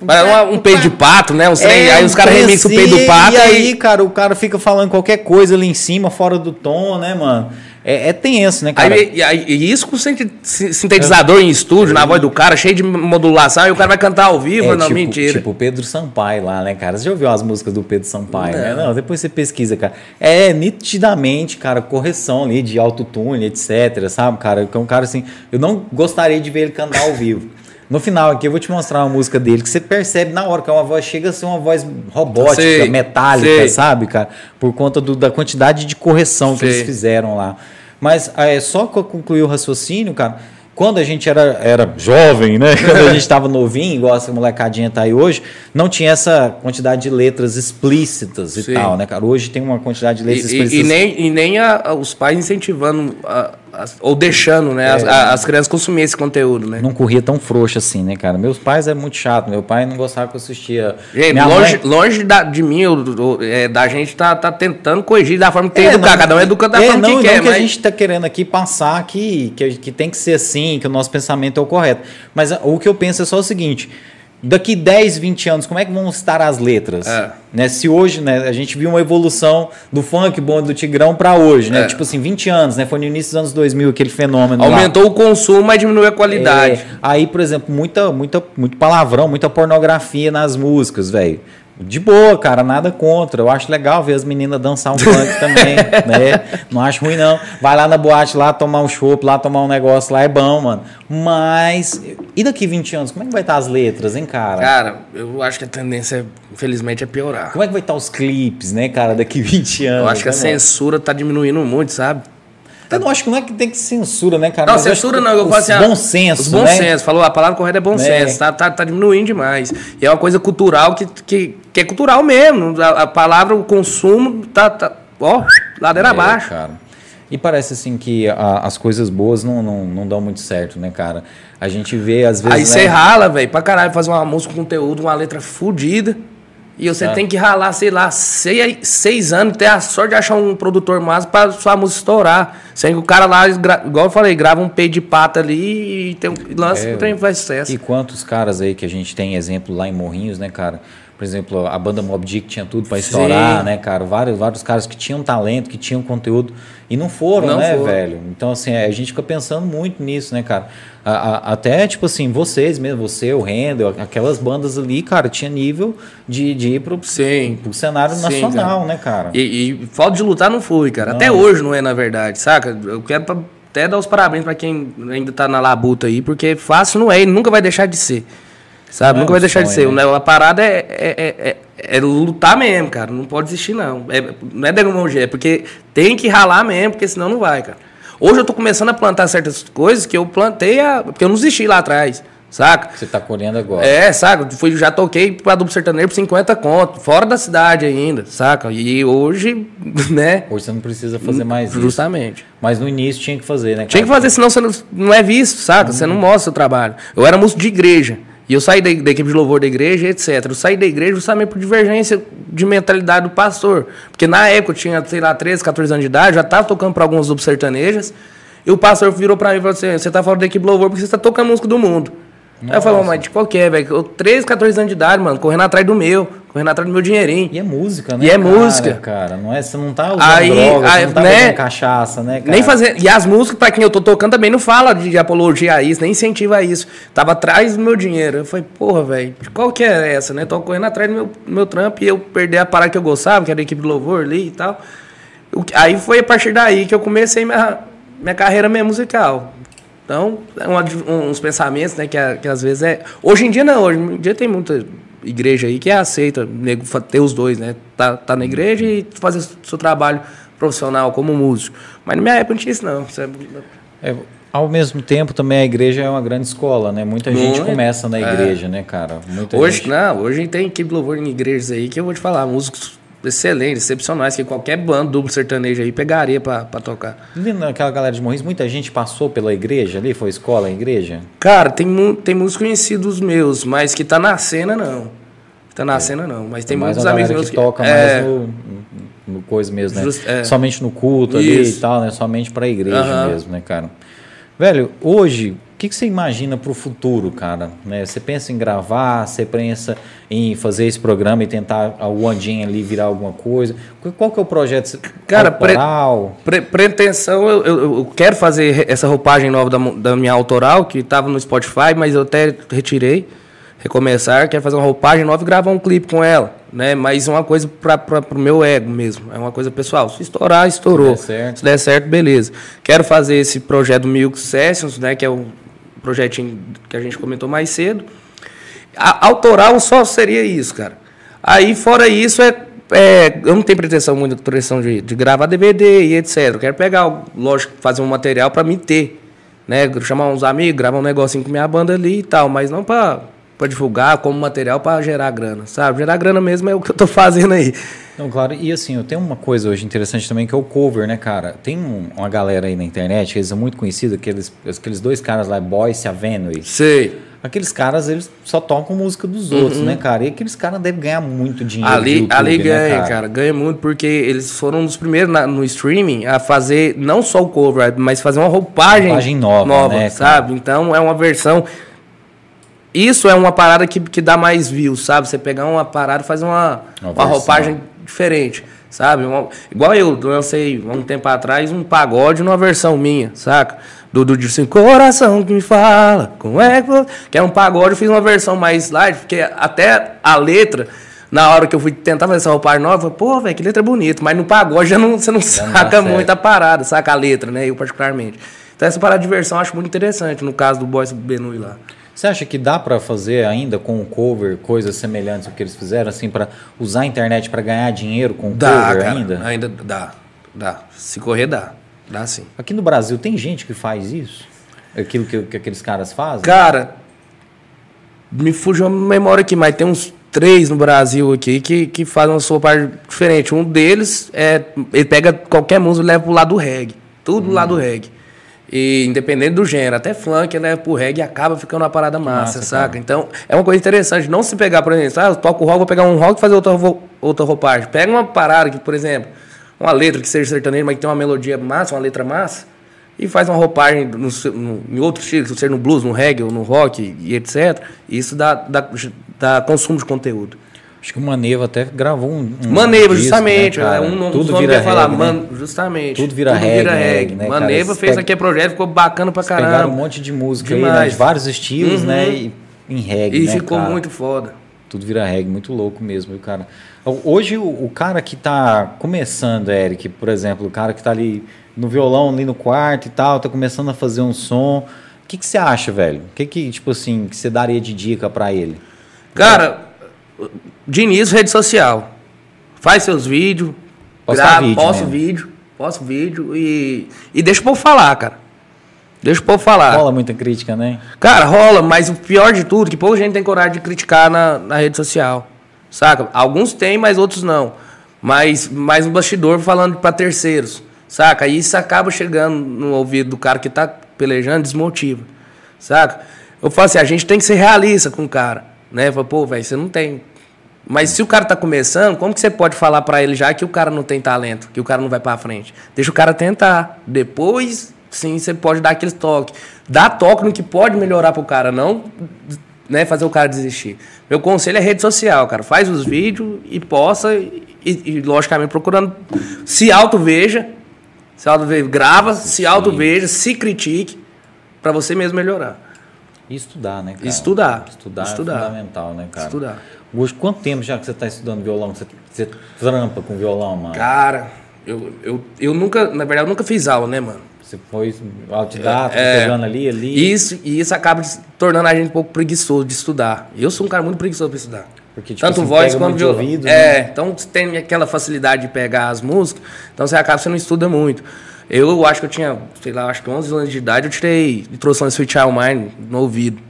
Um, um peito de pato, né? Um é, aí os caras remixam o peito do pato. E aí, cara, o cara fica falando qualquer coisa ali em cima, fora do tom, né, mano? É, é tenso, né, cara? Aí, aí, e isso com sintetizador é. em estúdio, na voz do cara, cheio de modulação, e o cara vai cantar ao vivo, é, não, tipo, mentira. Tipo Pedro Sampaio lá, né, cara? Você já ouviu as músicas do Pedro Sampaio, né? não. né? Não, depois você pesquisa, cara. É nitidamente, cara, correção ali de autotune, etc, sabe, cara? Que é um cara assim, eu não gostaria de ver ele cantar ao vivo. No final aqui eu vou te mostrar uma música dele que você percebe na hora que é uma voz chega a ser uma voz robótica, sei, metálica, sei. sabe, cara? Por conta do, da quantidade de correção sei. que eles fizeram lá. Mas é, só que eu concluí o raciocínio, cara, quando a gente era, era jovem, né? Quando a gente estava novinho, igual essa molecadinha tá aí hoje, não tinha essa quantidade de letras explícitas e Sim. tal, né, cara? Hoje tem uma quantidade de letras e, explícitas. E, e nem, e nem a, os pais incentivando a, as, ou deixando, né, é, as, as, crianças consumirem esse conteúdo, né? Não corria tão frouxo assim, né, cara? Meus pais é muito chato. Meu pai não gostava que eu assistia. Gente, longe, mãe... longe da, de mim, é, da gente tá, tá tentando corrigir da forma que tem é, educar. Não, Cada um educa da é, forma não, que quer. Não que mas... a gente tá querendo aqui passar que, que, que tem que ser assim, que o nosso pensamento é o correto. Mas o que eu penso é só o seguinte daqui 10, 20 anos, como é que vão estar as letras? É. Né? Se hoje, né, a gente viu uma evolução do funk bom do Tigrão para hoje, né? É. Tipo assim, 20 anos, né? Foi no início dos anos 2000 aquele fenômeno. Aumentou lá. o consumo, mas diminuiu a qualidade. É. Aí, por exemplo, muita, muita, muito palavrão, muita pornografia nas músicas, velho. De boa, cara, nada contra. Eu acho legal ver as meninas dançar um funk também, né? Não acho ruim, não. Vai lá na boate lá tomar um chopp, lá tomar um negócio lá, é bom, mano. Mas. E daqui 20 anos, como é que vai estar as letras, hein, cara? Cara, eu acho que a tendência, infelizmente, é piorar. Como é que vai estar os clipes, né, cara, daqui 20 anos? Eu acho que a né, censura tá diminuindo muito, sabe? Eu não acho que não é que tem que censura, né, cara? Não, censura não, eu falo assim. Bom senso. Os bom né? senso, falou, a palavra correta é bom é. senso, tá, tá, tá diminuindo demais. E é uma coisa cultural que, que, que é cultural mesmo. A, a, palavra, o consumo, tá, tá ó, ladeira é, abaixo. Cara. E parece assim que a, as coisas boas não, não, não dão muito certo, né, cara? A gente vê às vezes. Aí né? você rala, velho, pra caralho, fazer uma música com conteúdo, uma letra fodida. E você tem que ralar, sei lá, seis, seis anos, ter a sorte de achar um produtor massa pra sua música estourar. Sendo que o cara lá, igual eu falei, grava um peito de pata ali e tem um, lança é, um trem faz sucesso. E quantos caras aí que a gente tem exemplo lá em Morrinhos, né, cara? Por exemplo, a banda Mob Dick tinha tudo para estourar, Sim. né, cara? Vários, vários caras que tinham talento, que tinham conteúdo e não foram, não né, foram. velho? Então, assim, a gente fica pensando muito nisso, né, cara? A, a, até, tipo assim, vocês mesmo, você, o Randall, aquelas bandas ali, cara, tinha nível de, de ir pro, Sim. pro cenário Sim, nacional, cara. né, cara? E, e, falta de lutar não foi, cara. Não. Até hoje não é, na verdade, saca? Eu quero pra, até dar os parabéns para quem ainda tá na labuta aí, porque fácil não é e nunca vai deixar de ser. Sabe? Nunca é vai deixar sonho, de ser. Né? A parada é, é, é, é, lutar mesmo, cara. Não pode desistir, não. É, não é demagogia, é porque tem que ralar mesmo, porque senão não vai, cara. Hoje eu tô começando a plantar certas coisas que eu plantei, a, porque eu não desisti lá atrás. Saca? Você tá colhendo agora. É, saca? Fui, já toquei pra duplo sertanejo por 50 conto, fora da cidade ainda, saca? E hoje, né? Hoje você não precisa fazer mais Justamente. isso. Justamente. Mas no início tinha que fazer, né? Cara? Tinha que fazer, senão você não, não é visto, saca? Você não mostra o trabalho. Eu era músico de igreja. E eu saí da, da, equipe de louvor da igreja, etc. Eu saí da igreja justamente por divergência de mentalidade do pastor. Porque na época eu tinha, sei lá, 13, 14 anos de idade, já estava tocando para alguns grupos sertanejos. E o pastor virou para mim e falou assim: Você está fora da equipe de louvor porque você está tocando música do mundo. Nossa. Aí eu falei, mas de qualquer, velho. Eu 13, 14 anos de idade, mano, correndo atrás do meu, correndo atrás do meu dinheirinho. E é música, né? E é cara, música. Cara, não é, você não tá usando aí, droga, aí, não tá né, cachaça, né, cara? Nem fazer. E as músicas, pra quem eu tô tocando, também não fala de apologia a isso, nem incentiva isso. Tava atrás do meu dinheiro. Eu falei, porra, velho, qual que é essa, né? Tô correndo atrás do meu, meu trampo e eu perder a parada que eu gostava, que era a equipe do louvor ali e tal. Aí foi a partir daí que eu comecei minha, minha carreira mesmo musical. Então, é uma, uns pensamentos, né, que, que às vezes é. Hoje em dia não, hoje em dia tem muita igreja aí que é aceita nego, ter os dois, né? Tá, tá na igreja e fazer seu trabalho profissional como músico. Mas na minha época não tinha isso, não. Isso é... É, ao mesmo tempo, também a igreja é uma grande escola, né? Muita Muito, gente começa na é. igreja, é. né, cara? Muita hoje, gente... não, hoje tem equipe de louvor em igrejas aí que eu vou te falar, músicos excelentes, excepcionais, que qualquer bando duplo sertanejo aí pegaria para tocar. Naquela galera de Morris, muita gente passou pela igreja ali? Foi escola, igreja? Cara, tem, tem muitos conhecidos meus, mas que tá na cena, não. Tá na é. cena, não. Mas tem, tem muitos amigos meus que... toca é... mais no, no coisa mesmo, né? Just, é. Somente no culto Isso. ali e tal, né? Somente pra igreja mesmo, né, cara? Velho, hoje, o que, que você imagina para o futuro, cara? Né? Você pensa em gravar, você pensa em fazer esse programa e tentar o Andinho ali virar alguma coisa? Qual que é o projeto cara, autoral? Pre, pre, pretensão, eu, eu, eu, quero fazer essa roupagem nova da, da minha autoral, que estava no Spotify, mas eu até retirei recomeçar, quer fazer uma roupagem nova e gravar um clipe com ela, né? Mas é uma coisa para o meu ego mesmo, é uma coisa pessoal. Se estourar, estourou. Se der certo, Se der certo beleza. Quero fazer esse projeto Milk Sessions, né? Que é o projetinho que a gente comentou mais cedo. A, autoral só seria isso, cara. Aí, fora isso, é, é eu não tenho pretensão, muita pretensão de, de gravar DVD e etc. Eu quero pegar, lógico, fazer um material para me ter. Né? Chamar uns amigos, gravar um negocinho com minha banda ali e tal, mas não para divulgar como material para gerar grana, sabe? Gerar grana mesmo é o que eu tô fazendo aí. Não, claro, e assim, eu tenho uma coisa hoje interessante também que é o cover, né, cara? Tem um, uma galera aí na internet, eles são muito conhecidos, aqueles, aqueles dois caras lá, Boyce e Avenue. Sei. Aqueles caras, eles só tocam música dos outros, uhum. né, cara? E aqueles caras devem ganhar muito dinheiro. Ali, YouTube, ali né, ganha, né, cara? cara? Ganha muito porque eles foram os primeiros na, no streaming a fazer não só o cover, mas fazer uma roupagem, roupagem nova, nova né, sabe? Então é uma versão isso é uma parada que, que dá mais views, sabe? Você pegar uma parada e fazer uma, uma, uma roupagem diferente, sabe? Uma, igual eu lancei um tempo atrás um pagode numa versão minha, saca? Do, do assim, coração que me fala, como é que. Que é um pagode, eu fiz uma versão mais light, porque até a letra na hora que eu fui tentar fazer essa roupagem nova, eu falei, pô, velho, que letra bonita. Mas no pagode já não, você não já saca não muito a parada, saca a letra, né? Eu particularmente. Então essa parada de versão eu acho muito interessante, no caso do Boys Benui lá. Você acha que dá para fazer ainda com o cover coisas semelhantes ao que eles fizeram, assim, para usar a internet para ganhar dinheiro com o dá, cover cara, ainda? Ainda dá, dá. Se correr, dá. Dá sim. Aqui no Brasil tem gente que faz isso? Aquilo que, que aqueles caras fazem? Cara, me fugiu a memória aqui, mas tem uns três no Brasil aqui que, que fazem uma sua parte diferente. Um deles é. Ele pega qualquer música e leva pro lado do reggae. Tudo hum. do lado do reggae. E independente do gênero, até funk, né, pro reggae acaba ficando uma parada massa, massa saca? Cara. Então, é uma coisa interessante. Não se pegar, por exemplo, ah, eu toco rock, vou pegar um rock e fazer outra, outra roupagem. Pega uma parada que, por exemplo, uma letra que seja sertaneja, mas que tem uma melodia massa, uma letra massa, e faz uma roupagem no, no, em outro estilo, seja no blues, no reggae ou no rock e etc. Isso dá, dá, dá consumo de conteúdo. Acho que o Maneva até gravou um. um Maneva, disco, justamente. Né, é um tudo vira reggae, falar. Né? Man, justamente. Tudo vira tudo reggae. Vira reggae. Né, Maneva fez pega... aquele projeto, ficou bacana pra caramba. Pegaram um monte de música Demais. aí, né, de vários estilos, uhum. né? E, em reggae. E né, ficou cara? muito foda. Tudo vira reggae, muito louco mesmo, cara. Hoje, o, o cara que tá começando, Eric, por exemplo, o cara que tá ali no violão, ali no quarto e tal, tá começando a fazer um som. O que, que você acha, velho? O que, que, tipo assim, que você daria de dica para ele? Cara, de início, rede social. Faz seus vídeos, grava, vídeo posta o vídeo, posta vídeo e, e deixa o povo falar, cara. Deixa o povo falar. Rola muita crítica, né? Cara, rola, mas o pior de tudo é que pouca gente tem coragem de criticar na, na rede social. Saca? Alguns têm, mas outros não. Mas mais um bastidor falando para terceiros. Saca? E isso acaba chegando no ouvido do cara que tá pelejando, desmotiva. Saca? Eu falo assim, a gente tem que ser realista com o cara. Né? Falo, pô, velho, você não tem. Mas se o cara tá começando, como que você pode falar para ele já que o cara não tem talento, que o cara não vai para frente? Deixa o cara tentar. Depois, sim, você pode dar aquele toque. Dá toque no que pode melhorar pro cara, não né, fazer o cara desistir. Meu conselho é rede social, cara. Faz os vídeos e posta e, e logicamente, procurando se auto-veja, se auto-veja, grava, sim, se auto-veja, se critique, para você mesmo melhorar. E estudar, né, cara? Estudar. Estudar, estudar. é fundamental, né, cara? Estudar. Hoje, quanto tempo já que você está estudando violão? Você, você trampa com violão, mano? Cara, eu, eu, eu nunca, na verdade, eu nunca fiz aula, né, mano? Você foi autodidata, é, pegando ali, ali. Isso, e isso acaba tornando a gente um pouco preguiçoso de estudar. Eu sou um cara muito preguiçoso para estudar. Porque, tipo, Tanto assim, voz quanto. Ouvido, é, né? então você tem aquela facilidade de pegar as músicas, então você acaba, você não estuda muito. Eu acho que eu tinha, sei lá, acho que 11 anos de idade, eu tirei introdução de Sweet Child Mind no ouvido.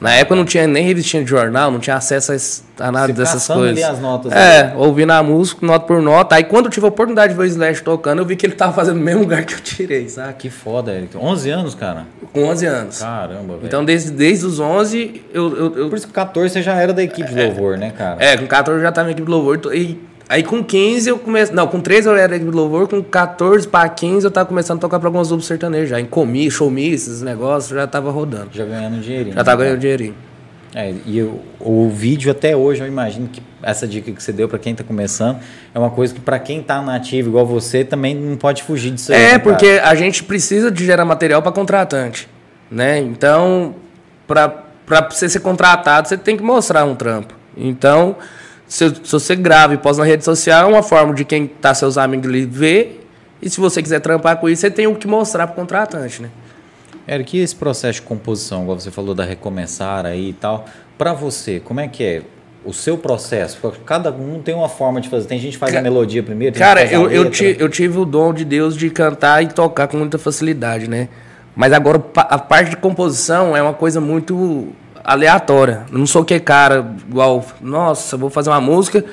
Na época não tinha nem revistinha de jornal, não tinha acesso a nada Você dessas coisas. as notas. É, ali. ouvindo a música, nota por nota. Aí quando eu tive a oportunidade de ver o Slash tocando, eu vi que ele tava fazendo no mesmo lugar que eu tirei, sabe? Que foda, Eric. 11 anos, cara? Com 11 anos. Caramba, velho. Então desde, desde os 11, eu, eu, eu... Por isso que com 14 você já era da equipe de é, louvor, né, cara? É, com 14 eu já tava na equipe de louvor. E Aí com 15 eu comecei. Não, com 13 eu era de louvor, com 14 para 15 eu tava começando a tocar para alguns grupos sertanejos já. Em comi, showmi, esses negócios, já tava rodando. Já ganhando dinheirinho. Já tava né, ganhando dinheirinho. É, e o, o vídeo até hoje eu imagino que essa dica que você deu para quem está começando é uma coisa que para quem está nativo igual você também não pode fugir disso aí. É, né, porque a gente precisa de gerar material para contratante, né? Então, para você ser contratado, você tem que mostrar um trampo. Então, se, se você grava e posta na rede social, é uma forma de quem tá seus amigos ali ver. E se você quiser trampar com isso, você tem o que mostrar para o contratante, né? Eric, e esse processo de composição, igual você falou da recomeçar aí e tal, para você, como é que é? O seu processo, cada um tem uma forma de fazer. Tem gente que faz a melodia primeiro. Cara, eu, eu, ti, eu tive o dom de Deus de cantar e tocar com muita facilidade, né? Mas agora a parte de composição é uma coisa muito aleatória. Não sou que cara igual, nossa, vou fazer uma música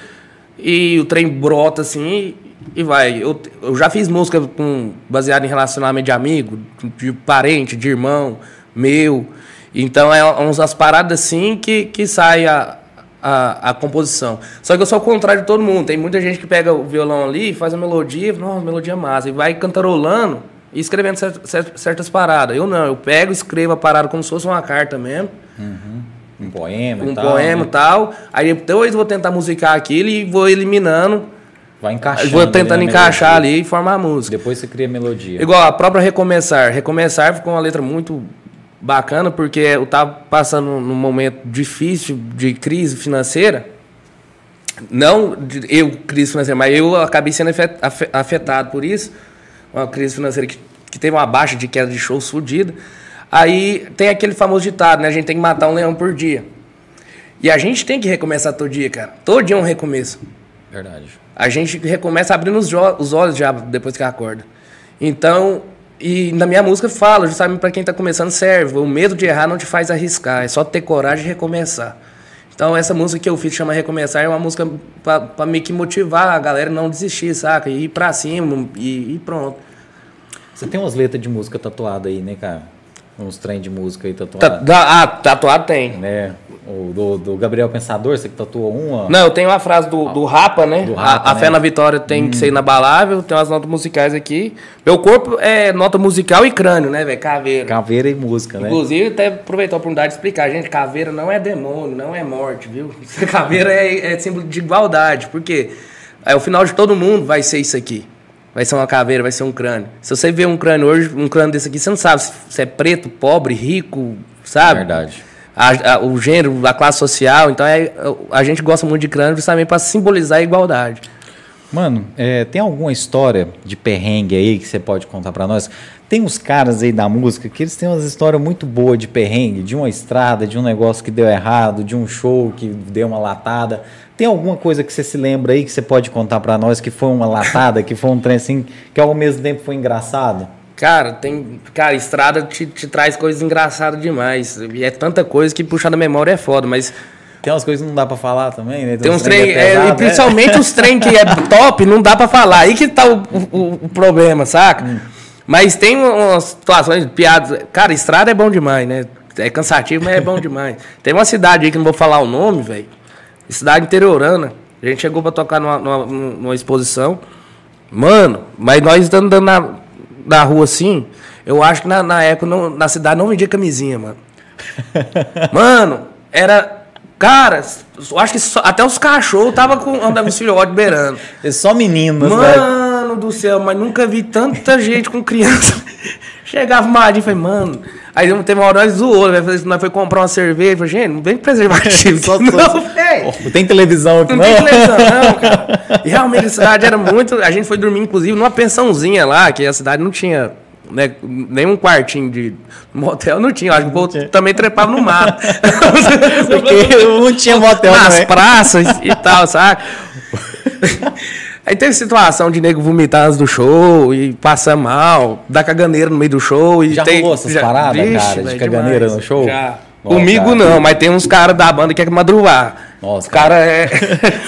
e o trem brota assim e vai. Eu, eu já fiz música com, baseada em relacionamento de amigo, de parente, de irmão, meu. Então é umas paradas assim que, que sai a, a, a, composição. Só que eu sou o contrário de todo mundo. Tem muita gente que pega o violão ali, faz a melodia, nossa, melodia massa, e vai cantarolando e escrevendo certas, certas paradas. Eu não, eu pego, escrevo a parada como se fosse uma carta mesmo. Uhum. Um poema um e tal. Um poema e né? tal. Aí depois vou tentar musicar aquilo e vou eliminando. Vai encaixando. Vou tentando encaixar ali e formar a música. Depois você cria a melodia. Igual a própria Recomeçar. Recomeçar ficou uma letra muito bacana porque eu tava passando num momento difícil de crise financeira. Não eu, crise financeira, mas eu acabei sendo afetado por isso. Uma crise financeira que, que teve uma baixa de queda de shows fodida. Aí tem aquele famoso ditado, né? A gente tem que matar um leão por dia. E a gente tem que recomeçar todo dia, cara. Todo dia é um recomeço. Verdade. A gente recomeça abrindo os, os olhos já depois que acorda. Então, e na minha música fala, justamente para quem está começando, serve. O medo de errar não te faz arriscar, é só ter coragem de recomeçar. Então, essa música que eu fiz, chama Recomeçar, é uma música para meio que motivar a galera a não desistir, saca? E ir para cima e, e pronto. Você tem umas letras de música tatuadas aí, né, cara? uns trem de música aí tatuado. Ta, ah, tatuado tem. Né? O do, do, Gabriel Pensador, você que tatuou uma? Não, eu tenho uma frase do, do Rapa, né? Do Rapa, a, a né? fé na vitória tem hum. que ser inabalável, tem umas notas musicais aqui. Meu corpo é nota musical e crânio, né, velho? Caveira. Caveira e música, né? Inclusive, até aproveitar a oportunidade de explicar, gente, caveira não é demônio, não é morte, viu? Caveira é, é símbolo de igualdade, porque é, o final de todo mundo vai ser isso aqui vai ser uma caveira, vai ser um crânio. Se você vê um crânio hoje, um crânio desse aqui, você não sabe se é preto, pobre, rico, sabe? Verdade. A, a, o gênero, a classe social. Então é, a gente gosta muito de crânio justamente para simbolizar a igualdade. Mano, é, tem alguma história de perrengue aí que você pode contar para nós? Tem uns caras aí da música que eles têm umas histórias muito boas de perrengue, de uma estrada, de um negócio que deu errado, de um show que deu uma latada. Tem alguma coisa que você se lembra aí que você pode contar para nós que foi uma latada, que foi um trem assim, que ao mesmo tempo foi engraçado? Cara, tem. Cara, estrada te, te traz coisas engraçadas demais. E é tanta coisa que puxar da memória é foda, mas. Tem umas coisas que não dá pra falar também, né? Tem, tem uns trem, trem é pesado, é, principalmente é? os trem que é top, não dá pra falar. Aí que tá o, o, o problema, saca? Hum. Mas tem umas situações, piadas. Cara, estrada é bom demais, né? é cansativo, mas é bom demais. Tem uma cidade aí que não vou falar o nome, velho. Cidade interiorana. A gente chegou pra tocar numa, numa, numa exposição. Mano, mas nós estamos andando na, na rua assim, eu acho que na, na época não, na cidade não vendia camisinha, mano. mano, era. Cara, eu acho que só, até os cachorros tava com andando os filhotes beirando. É só meninos, Mano do céu, mas nunca vi tanta gente com criança. Chegava Madinho e falei, mano. Aí teve uma hora nós zoou, né? Nós foi comprar uma cerveja. Falei, gente, não vem preservativo. Só não, não tem televisão aqui, não. Não tem televisão, não, cara. E realmente a cidade era muito. A gente foi dormir, inclusive, numa pensãozinha lá, que a cidade não tinha né, nenhum quartinho de motel não tinha. Acho que o povo também trepava no mato. Porque não tinha motel Nas também. praças e tal, sabe? Aí teve situação de nego vomitar antes do show e passar mal, dar caganeira no meio do show. E já tem, rolou essas paradas, Vixe, cara, de caganeira demais. no show? Já. Comigo cara. não, mas tem uns caras da banda que quer madrugar. Nossa, cara, cara é.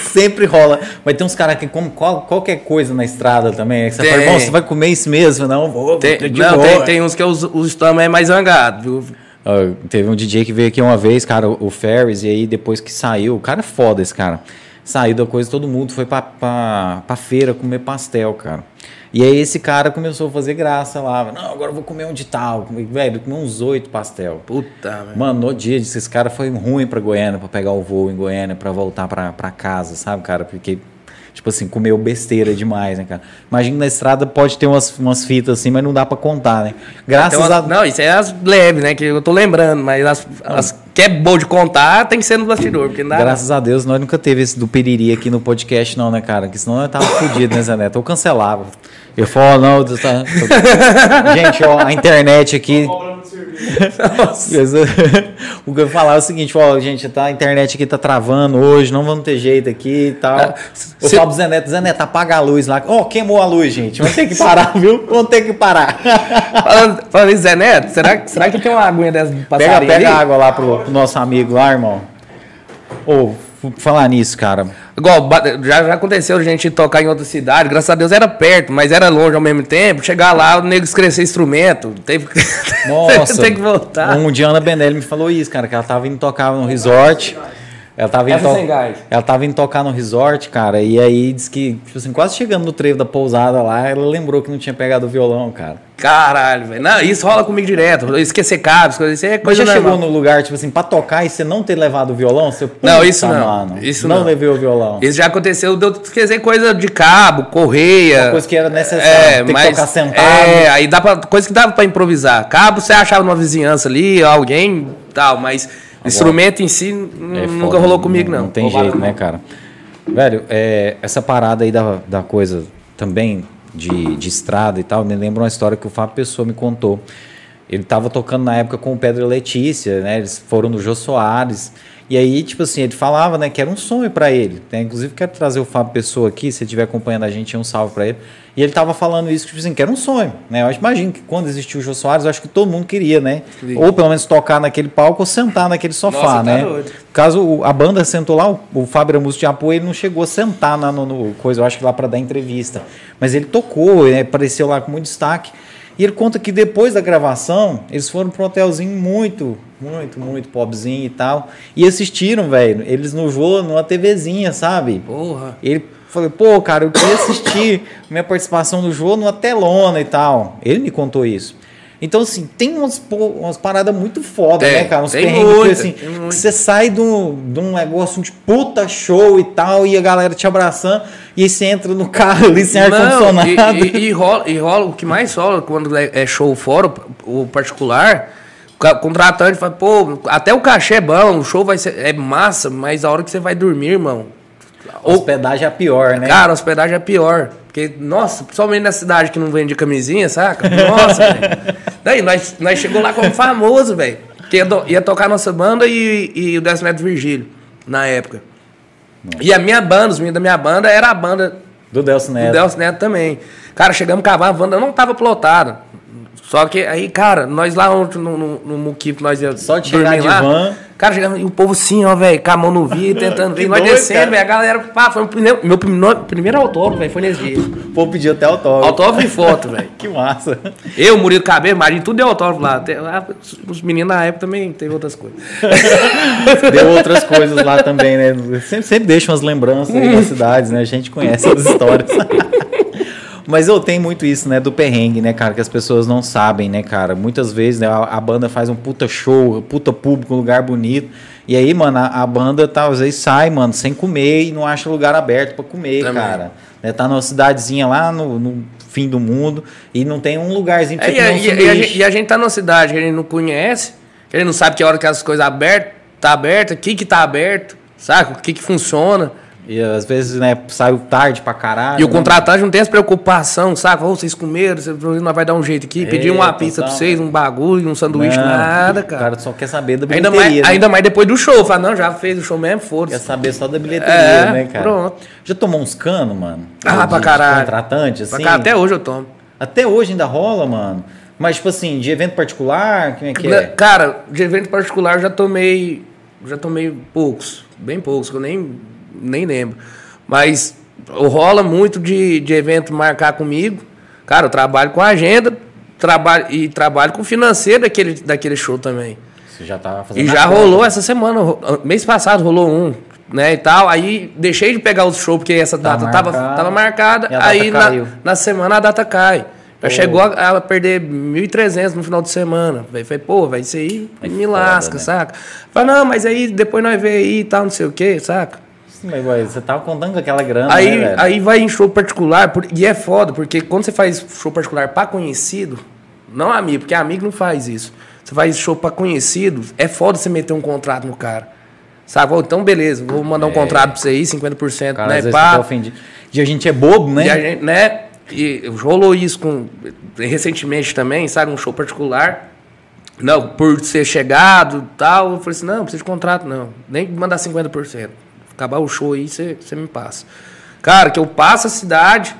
Sempre rola. Mas tem uns caras que, como qual, qualquer coisa na estrada também. É você tem. fala, irmão, você vai comer isso mesmo? Não, vou. Tem, não, tem, tem, uns que os, os estômagos é mais zangado, viu? Uh, teve um DJ que veio aqui uma vez, cara, o Ferris, e aí depois que saiu, o cara é foda esse cara saiu da coisa, todo mundo foi pra, pra, pra feira comer pastel, cara. E aí esse cara começou a fazer graça lá. Não, agora eu vou comer um de tal. Velho, comi uns oito pastel. Puta, velho. Mano, no dia disso, esse cara foi ruim pra Goiânia, pra pegar o voo em Goiânia, pra voltar pra, pra casa, sabe, cara? Porque tipo assim, comeu besteira demais, né, cara? Imagina na estrada pode ter umas, umas fitas assim, mas não dá para contar, né? Graças a. Não, isso é as leves, né? Que eu tô lembrando, mas as, as que é bom de contar tem que ser no bastidor. Porque dá... Graças a Deus, nós nunca teve esse do piriri aqui no podcast, não, né, cara? Que senão eu tava fodido, né, Zé Neto? Eu cancelava. Eu falo, não, tá, tô... gente, ó, a internet aqui. o que eu falar é o seguinte, ó, gente, tá, a internet aqui tá travando hoje, não vamos ter jeito aqui e tal. Ah, eu se... falo pro Zé Neto, Zé Neto, apaga a luz lá. Ó, oh, queimou a luz, gente. Vamos ter que parar, viu? Vamos ter que parar. falando, falando isso, Zé Neto, será, será que tem uma aguinha dessa Pega, pega água lá pro, nosso amigo lá, irmão. Ô, oh, falar nisso, cara. Igual, já, já aconteceu a gente tocar em outra cidade, graças a Deus era perto, mas era longe ao mesmo tempo. Chegar lá, o nego escrever instrumento, teve, Nossa, tem que voltar. Um dia a Ana Benelli me falou isso, cara, que ela tava indo tocar no resort. Ela tava, indo to... ela tava indo tocar no resort, cara, e aí disse que, tipo assim, quase chegando no trevo da pousada lá, ela lembrou que não tinha pegado o violão, cara. Caralho, velho. Não, isso rola comigo direto. Esquecer cabos, coisa assim, é coisa Mas já normal. chegou no lugar, tipo assim, pra tocar e você não ter levado o violão? Você, não, isso não. Mano, isso não. Não levei o violão. Isso já aconteceu de eu esquecer coisa de cabo, correia. Uma coisa que era necessária, é, ter mas, que tocar sentado. É, aí dá pra, coisa que dava pra improvisar. Cabo você achava numa vizinhança ali, alguém tal, mas instrumento em si é nunca rolou comigo, não. Não tem jeito, né, cara? Velho, é, essa parada aí da, da coisa também de, de estrada e tal, me lembra uma história que o Fábio Pessoa me contou. Ele estava tocando na época com o Pedro Letícia, né? Eles foram no Jô Soares. E aí, tipo assim, ele falava, né, que era um sonho para ele. Né? Inclusive, quero trazer o Fábio Pessoa aqui, se ele estiver acompanhando a gente, um salve para ele. E ele tava falando isso, tipo assim, que era um sonho, né? Eu imagino que quando existiu o Jô Soares, eu acho que todo mundo queria, né? Sim. Ou pelo menos tocar naquele palco ou sentar naquele sofá, Nossa, tá né? Tá Caso a banda sentou lá, o, o Fábio era músico de apoio, ele não chegou a sentar na, no, no coisa, eu acho que lá para dar entrevista. Mas ele tocou, né? apareceu lá com muito destaque. E ele conta que depois da gravação, eles foram para um hotelzinho muito, muito, muito pobrezinho e tal. E assistiram, velho. Eles no jogo, numa TVzinha, sabe? Porra. Ele falou, pô, cara, eu queria assistir minha participação no jogo numa telona e tal. Ele me contou isso. Então, assim, tem umas, umas paradas muito foda, né, cara? Uns perrengues que, assim, que você sai de um, de um negócio de puta show e tal, e a galera te abraçando, e aí você entra no carro ali sem ar-condicionado. E, e, e, rola, e rola, o que mais rola quando é, é show fora, o particular, o contratante fala, pô, até o cachê é bom, o show vai ser, é massa, mas a hora que você vai dormir, irmão, hospedagem é pior, né? Cara, hospedagem é pior. Porque, nossa, principalmente na cidade que não vende camisinha, saca? Nossa, velho. Daí, nós, nós chegou lá como famoso, velho. Que ia, do, ia, tocar nossa banda e, e o Décimo Neto Virgílio, na época. Nossa. E a minha banda, os meninos da minha banda, era a banda... Do Delcio Neto. Do Delcio Neto também. Cara, chegamos a cavar, a banda não tava plotada. Só que aí, cara, nós lá no, no, no Muquip, nós ia Só de chegar de lá, van. Cara, chegava, e o povo assim, ó, velho, com a mão no vidro, tentando ver, nós descendo, velho, a galera, pá, foi o primeiro, meu primeiro, primeiro autógrafo, velho, foi nesse dia. O povo pediu até autógrafo. Autógrafo e foto, velho. que massa. Eu, Murilo Cabelo, Marinho, tudo deu autógrafo lá. Os meninos na época também teve outras coisas. deu outras coisas lá também, né? Sempre, sempre deixa umas lembranças aí das cidades, né? A gente conhece as histórias. Mas eu tenho muito isso, né, do perrengue, né, cara, que as pessoas não sabem, né, cara. Muitas vezes né, a, a, banda faz um puta show, puta público, um lugar bonito. E aí, mano, a, a, banda tá, às vezes sai, mano, sem comer e não acha lugar aberto para comer, Também. cara. Né, tá numa cidadezinha lá no, no, fim do mundo e não tem um lugarzinho pra é, e, a, e, e, a gente, e a gente tá numa cidade que a gente não conhece, que a gente não sabe que hora que as coisas abertas, tá aberta, o que que tá aberto, sabe? O que que funciona. E às vezes, né, saiu tarde pra caralho. E o né? contratante não tem essa preocupação, sabe? Oh, vocês comeram, não vai dar um jeito aqui, pedir uma pizza pra vocês, um bagulho, um sanduíche, não, nada, cara. O cara só quer saber da bilheteria. Ainda mais, né? ainda mais depois do show. Fala, não, já fez o show mesmo, foda-se. Quer saber só da bilheteria, é, né, cara? Pronto. Já tomou uns canos, mano? Ah, de, pra caralho. Contratante, assim? Pra até hoje eu tomo. Até hoje ainda rola, mano? Mas, tipo assim, de evento particular, como é que é? Cara, de evento particular eu já tomei. Já tomei poucos. Bem poucos, que eu nem, nem lembro. Mas rola muito de, de evento marcar comigo. Cara, eu trabalho com agenda trabalho, e trabalho com financeiro daquele, daquele show também. Você já tava fazendo. E já rolou essa semana, mês passado rolou um, né, e tal. Aí deixei de pegar o show porque essa tá data marcada, tava, tava marcada. Aí na, na, semana a data cai. Já chegou a, a perder 1.300 no final de semana. Falei, pô, vai isso aí é me foda, lasca, né? saca? Falei, não, mas aí depois nós vê aí e tal, não sei o quê, saca? Mas, você tava contando com aquela grana, aí, né, Aí vai em show particular, e é foda, porque quando você faz show particular para conhecido, não amigo, porque amigo não faz isso. Você faz show para conhecido, é foda você meter um contrato no cara. Sabe? Então, beleza, vou mandar um é. contrato pra você aí, 50%, cara, né? Às pá. ofendido. E a gente é bobo, né? E a gente, né? E rolou isso com recentemente também, sabe? Um show particular. Não, por ser chegado e tal, eu falei assim, não, não precisa de contrato, não. Nem mandar 50% acabar o show aí, você me passa. Cara, que eu passo a cidade,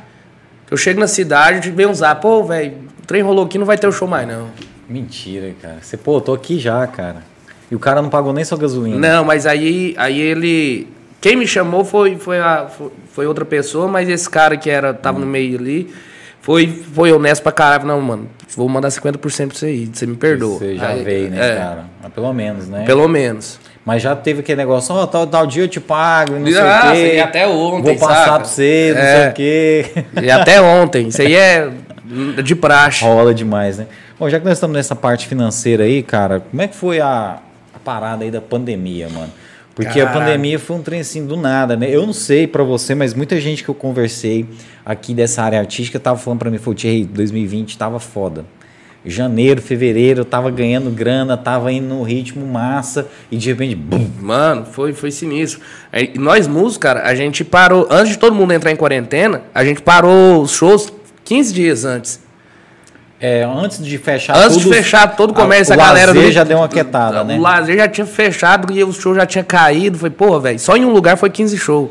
eu chego na cidade e venho usar, pô, velho, o trem rolou aqui, não vai ter o show mais, não. Mentira, cara. Você, pô, eu tô aqui já, cara. E o cara não pagou nem sua gasolina. Não, mas aí, aí ele. Quem me chamou foi, foi, a, foi outra pessoa, mas esse cara que era, tava hum. no meio ali, foi, foi honesto pra caralho. Não, mano, vou mandar 50% pra você aí, você me perdoa. Você já aí, veio, né, é, cara? Mas pelo menos, né? Pelo menos. Mas já teve aquele negócio, ó, oh, tal, tal dia eu te pago, não sei ah, o quê. Até ontem, Vou passar saca? pra você, não é. sei o quê. E até ontem. Isso aí é de praxe. Rola demais, né? Bom, já que nós estamos nessa parte financeira aí, cara, como é que foi a, a parada aí da pandemia, mano? Porque Caralho. a pandemia foi um trem assim do nada, né? Eu não sei para você, mas muita gente que eu conversei aqui dessa área artística tava falando para mim, foi, 2020 tava foda janeiro, fevereiro, eu tava ganhando grana, tava indo no ritmo massa e de repente, bum. Mano, foi, foi sinistro. Aí, nós músicos, cara, a gente parou, antes de todo mundo entrar em quarentena, a gente parou os shows 15 dias antes. É, antes de fechar Antes de fechar todo o comércio, a, a galera. O lazer já deu uma quietada, né? O lazer já tinha fechado e o show já tinha caído. Foi, porra, velho, só em um lugar foi 15 shows.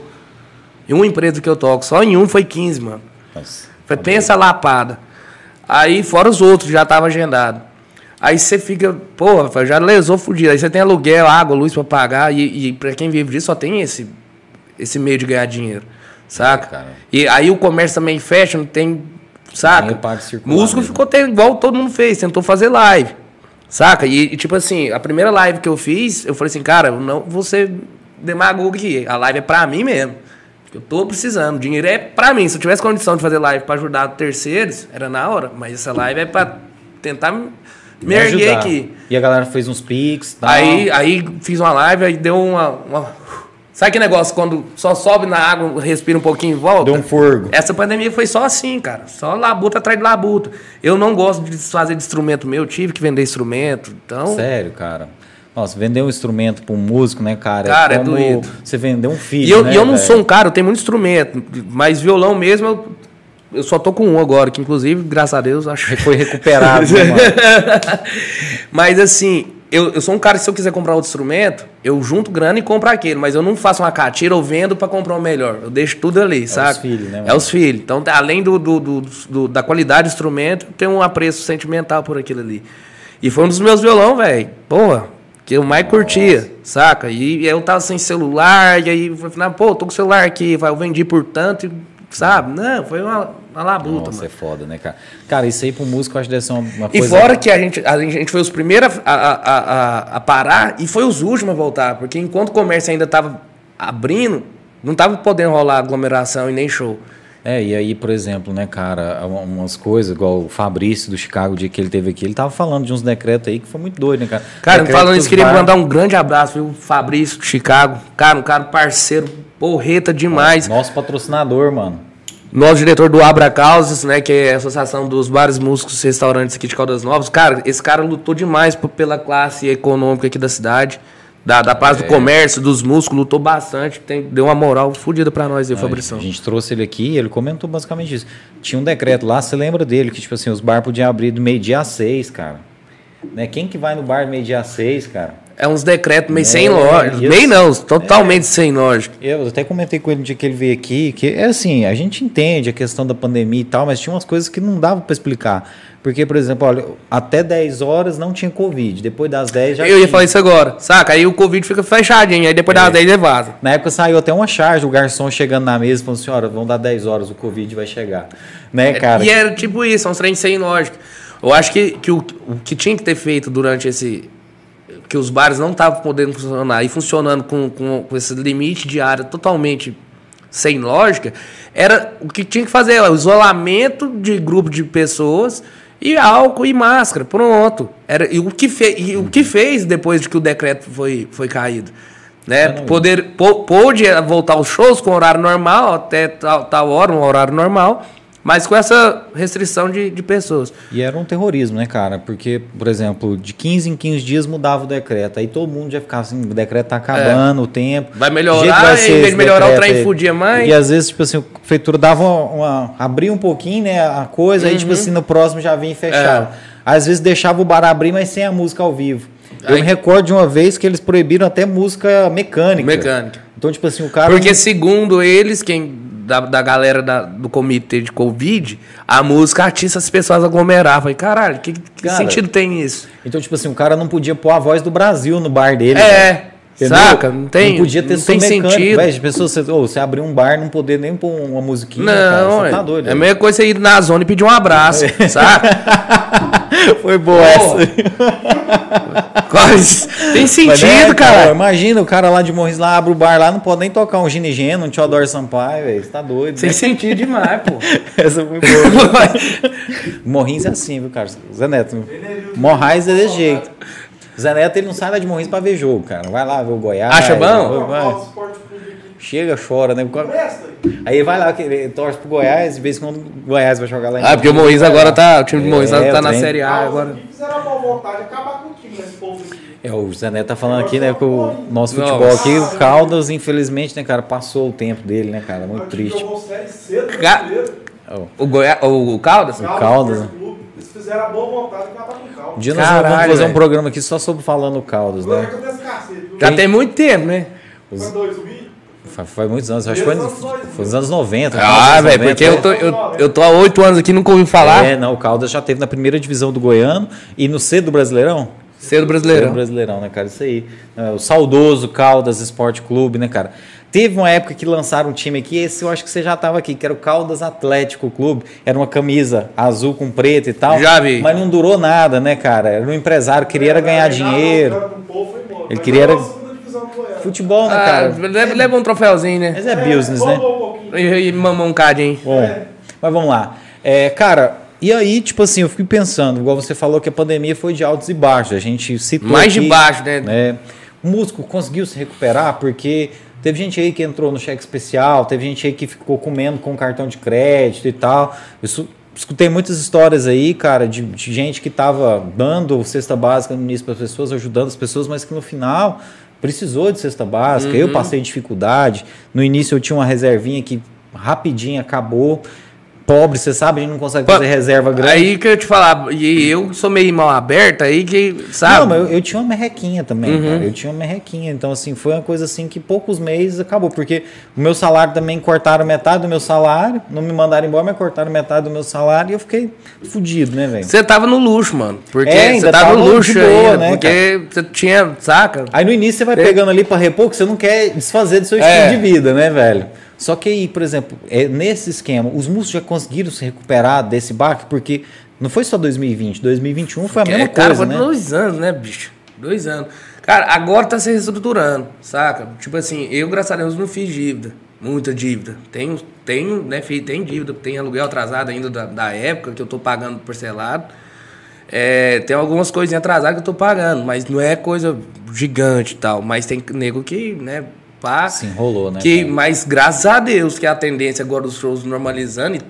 Em uma empresa que eu toco, só em um foi 15, mano. Nossa, foi, pensa lapada. Aí, fora os outros, já tava agendado. Aí você fica, porra, já lesou fudido. Aí você tem aluguel, água, luz para pagar. E, e para quem vive disso, só tem esse, esse meio de ganhar dinheiro. Saca? É, e aí o comércio também fecha, não tem. Saca? Músico ficou até igual todo mundo fez, tentou fazer live. Saca? E, e, tipo assim, a primeira live que eu fiz, eu falei assim, cara, não vou ser demagogo aqui. A live é pra mim mesmo. Eu tô precisando. O dinheiro é para mim. Se eu tivesse condição de fazer live para ajudar terceiros, era na hora. Mas essa live é para tentar me, me erguer aqui. E a galera fez uns pics. Tal. Aí, aí fiz uma live, aí deu uma, uma. Sabe que negócio quando só sobe na água, respira um pouquinho e volta? Deu um forgo. Essa pandemia foi só assim, cara. Só labuta atrás de labuta. Eu não gosto de fazer de instrumento meu, tive que vender instrumento. Então. Sério, cara. Nossa, vender um instrumento para um músico, né, cara? É cara, é, é doido. Você vender um filho. E eu, né, eu não véio? sou um cara, eu tenho muito instrumento, mas violão mesmo eu, eu só tô com um agora, que inclusive, graças a Deus, acho que foi recuperado. né, mas assim, eu, eu sou um cara que se eu quiser comprar outro instrumento, eu junto grana e compro aquele, mas eu não faço uma catira ou vendo para comprar o um melhor. Eu deixo tudo ali, é sabe? É os filhos, né? Mano? É os filhos. Então, além do, do, do, do, da qualidade do instrumento, tem um apreço sentimental por aquilo ali. E foi um dos meus violão, velho. Porra que eu mais curtia, saca? E, e eu tava sem celular, e aí eu falei, pô, tô com o celular aqui, vai, eu vendi por tanto, e, sabe? Não, foi uma, uma labuta, Nossa, mano. é foda, né, cara? Cara, isso aí pro músico eu acho que deve ser uma, uma coisa... E fora que a gente, a gente foi os primeiros a, a, a, a parar e foi os últimos a voltar, porque enquanto o comércio ainda tava abrindo, não tava podendo rolar aglomeração e nem show. É, e aí, por exemplo, né, cara, umas coisas, igual o Fabrício do Chicago, o dia que ele teve aqui, ele tava falando de uns decretos aí que foi muito doido, né, cara? Cara, falando isso, queria bar... mandar um grande abraço, viu, Fabrício do Chicago. Cara, um cara parceiro, porreta demais. Nosso patrocinador, mano. Nosso diretor do Abra Causas, né, que é a Associação dos Bares, Músicos e Restaurantes aqui de Caldas Novas. Cara, esse cara lutou demais pela classe econômica aqui da cidade da, da paz é. do comércio, dos músculos, lutou bastante, tem, deu uma moral fodida para nós aí, Fabrício. A gente trouxe ele aqui e ele comentou basicamente isso. Tinha um decreto lá, você lembra dele, que tipo assim, os bar podiam abrir do meio-dia a seis, cara. Né? Quem que vai no bar meio-dia a seis, cara? É uns decretos meio é, sem lógica. Meio não, totalmente é, sem lógica. Eu até comentei com ele no dia que ele veio aqui, que é assim, a gente entende a questão da pandemia e tal, mas tinha umas coisas que não dava para explicar. Porque, por exemplo, olha, até 10 horas não tinha Covid. Depois das 10 já Eu tinha. ia falar isso agora, saca? Aí o Covid fica fechadinho, aí depois é. das 10 é vaza. Na época saiu até uma charge, o garçom chegando na mesa falando, senhora, vão dar 10 horas, o Covid vai chegar. Né, cara? E era tipo isso, é uns trem sem lógica. Eu acho que, que o, o que tinha que ter feito durante esse. Que os bares não estavam podendo funcionar e funcionando com, com, com esse limite de área totalmente sem lógica, era o que tinha que fazer, o isolamento de grupo de pessoas e álcool e máscara, pronto. Era, e, o que fe, e o que fez depois de que o decreto foi, foi caído? Né? Poder, pôde voltar aos shows com horário normal, até tal, tal hora, um horário normal, mas com essa restrição de, de pessoas. E era um terrorismo, né, cara? Porque, por exemplo, de 15 em 15 dias mudava o decreto. Aí todo mundo já ficava assim, o decreto tá acabando, é. o tempo. Vai melhorar, vai em vez de melhorar o trem fudia mais. E às vezes, tipo assim, a prefeitura dava uma, uma abria um pouquinho, né, a coisa, uhum. aí tipo uhum. assim, no próximo já vinha e fechava. É. Às vezes deixava o bar abrir, mas sem a música ao vivo. Eu me recordo de uma vez que eles proibiram até música mecânica. Mecânica. Então, tipo assim, o cara. Porque, segundo eles, quem da, da galera da, do comitê de Covid, a música artista as pessoas aglomeravam. Falei, caralho, que, que cara, sentido tem isso? Então, tipo assim, o cara não podia pôr a voz do Brasil no bar dele. É. Entendeu? Saca? Não tem, não podia ter não tem sentido. Véio, pessoas, você, oh, você abrir um bar não poder nem pôr uma musiquinha. Não, cara, tá doido. É a mesma coisa você ir na zona e pedir um abraço, é. saca? Foi boa essa. Tem sentido, né, cara. cara. Imagina o cara lá de Morris lá abre o bar lá, não pode nem tocar um ginigeno, um Teodoro Sampaio, velho. Você tá doido. Tem né? sentido demais, pô. essa foi boa. Morrins é assim, viu, cara? Zé Neto. Morrais é desse jeito. Zé Neto, ele não sai lá de Morrins pra ver jogo, cara. Vai lá ver o Goiás. Acha bom? Vai. Chega, chora, né? Aí vai lá, ele torce pro Goiás, de vez em quando o Goiás vai jogar lá em Ah, porque o Moisés agora tá. O time do é, tá na Série A agora. Fizeram uma vontade, acabar com o time nesse povo É, o Zé Neto tá falando aqui, né, que o nosso futebol aqui, o Caldas, infelizmente, né, cara, passou o tempo dele, né, cara, muito triste. Ca... O, Goiás, o Caldas? O Caldas? Eles fizeram a boa vontade de acabar com o Caldas. Um dia nós Caralho, vamos fazer um programa aqui só sobre falando Caldas, né? Já tem muito tempo, né? Foi 2000? Faz, muitos anos, acho que foi, foi nos anos 90. Ah, velho, porque eu tô, eu, eu tô há oito anos aqui e nunca ouvi falar. É, não, o Caldas já teve na primeira divisão do Goiano e no C do Brasileirão. C do Brasileirão. C do Brasileirão, né, cara? Isso aí. É, o saudoso Caldas Esporte Clube, né, cara? Teve uma época que lançaram um time aqui, esse eu acho que você já estava aqui, que era o Caldas Atlético Clube. Era uma camisa azul com preto e tal. Já vi. Mas não durou nada, né, cara? Era um empresário, queria era ganhar dinheiro. Ele queria era Futebol, né, ah, cara? Leva, leva, um troféuzinho, né? Mas é business, né? E, e mamão um cadinho. Bom, mas vamos lá. É, cara, e aí, tipo assim, eu fico pensando, igual você falou que a pandemia foi de altos e baixos. A gente citou. Mais aqui, de baixo, né? né? O músico conseguiu se recuperar porque teve gente aí que entrou no cheque especial, teve gente aí que ficou comendo com cartão de crédito e tal. Eu escutei muitas histórias aí, cara, de, de gente que estava dando cesta básica no início para as pessoas, ajudando as pessoas, mas que no final precisou de cesta básica, uhum. eu passei dificuldade. No início eu tinha uma reservinha que rapidinho acabou. Pobre, você sabe, a gente não consegue fazer reserva grande. Aí que eu te falar, e eu sou meio mal aberta, aí que, sabe? Não, mas eu, eu tinha uma merrequinha também, uhum. cara. Eu tinha uma merrequinha. Então, assim, foi uma coisa assim que poucos meses acabou. Porque o meu salário também cortaram metade do meu salário, não me mandaram embora, mas cortaram metade do meu salário e eu fiquei fudido, né, velho? Você tava no luxo, mano. Porque é, você tava, no luxo boa, né, Porque cara? você tinha, saca? Aí no início você vai é. pegando ali pra repor, que você não quer desfazer do seu é. estilo de vida, né, velho? Só que aí, por exemplo, é, nesse esquema, os músicos já conseguiram se recuperar desse baque, porque não foi só 2020, 2021 foi a mesma é, cara, coisa, né? dois anos, né, bicho? Dois anos. Cara, agora tá se reestruturando, saca? Tipo assim, eu, graças a Deus, não fiz dívida. Muita dívida. Tenho, tenho, né, filho, tem dívida, tem aluguel atrasado ainda da, da época que eu tô pagando parcelado. É, tem algumas coisinhas atrasadas que eu tô pagando, mas não é coisa gigante e tal. Mas tem nego que, né, pá. Se enrolou, né? Que, mas graças a Deus que a tendência agora dos shows normalizando e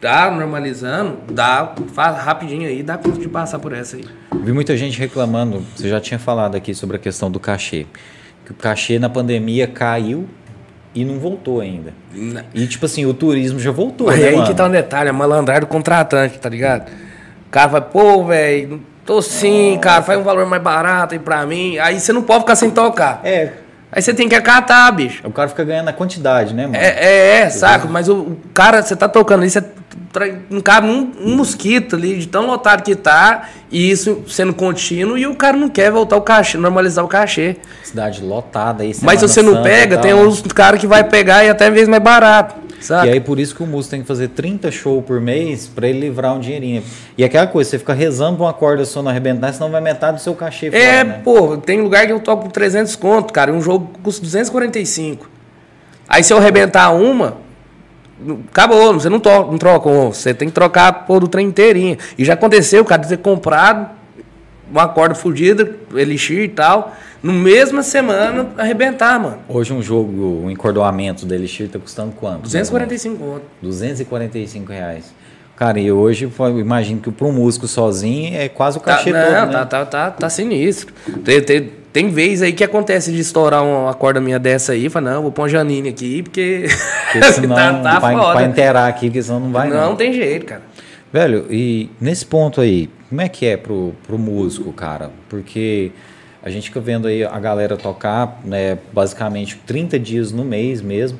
tá normalizando, dá faz rapidinho aí, dá conta de passar por essa aí. Vi muita gente reclamando, você já tinha falado aqui sobre a questão do cachê. Que o cachê na pandemia caiu e não voltou ainda. Não. E tipo assim, o turismo já voltou, Mas né, aí mano? que tá um detalhe, a malandragem do contratante, tá ligado? O cara vai, pô, velho, tô sim, cara, faz um valor mais barato aí pra mim. Aí você não pode ficar sem tocar. É, Aí você tem que acatar, bicho. O cara fica ganhando a quantidade, né, mano? É, é, é saco, mas o, o, cara, você tá tocando ali, você não cabe um, um, mosquito ali, de tão lotado que tá, e isso sendo contínuo, e o cara não quer voltar o cachê, normalizar o cachê. Cidade lotada aí, Mas se você não pega, tem os caras que vai pegar e até mesmo mais barato. Saca? E aí por isso que o músico tem que fazer 30 shows por mês para ele livrar um dinheirinho. E aquela coisa, você fica rezando pra uma corda só não arrebentar, senão vai metade do seu cachê fora, É, né? pô, tem lugar que eu toco por 300 conto, cara, um jogo custa 245. Aí se eu arrebentar uma, acabou, você não, to não troca, você tem que trocar pô, do trem inteirinho. E já aconteceu, cara, de ter comprado uma corda fodida, elixir e tal, no mesma semana arrebentar, mano. Hoje um jogo, um encordoamento do elixir tá custando quanto? 245 conto. 245 reais. Cara, e hoje eu imagino que para um músico sozinho é quase o tá, cachê tá, todo, não, né? tá, tá, tá, tá sinistro. Tem, tem, tem vez aí que acontece de estourar uma corda minha dessa aí, fala, não, vou pôr uma Janine aqui, porque, porque senão, tá, tá pra, pra inteirar aqui, porque senão não vai não. Não tem jeito, cara. Velho, e nesse ponto aí, como é que é pro, pro músico, cara? Porque a gente fica vendo aí a galera tocar, né, basicamente 30 dias no mês mesmo,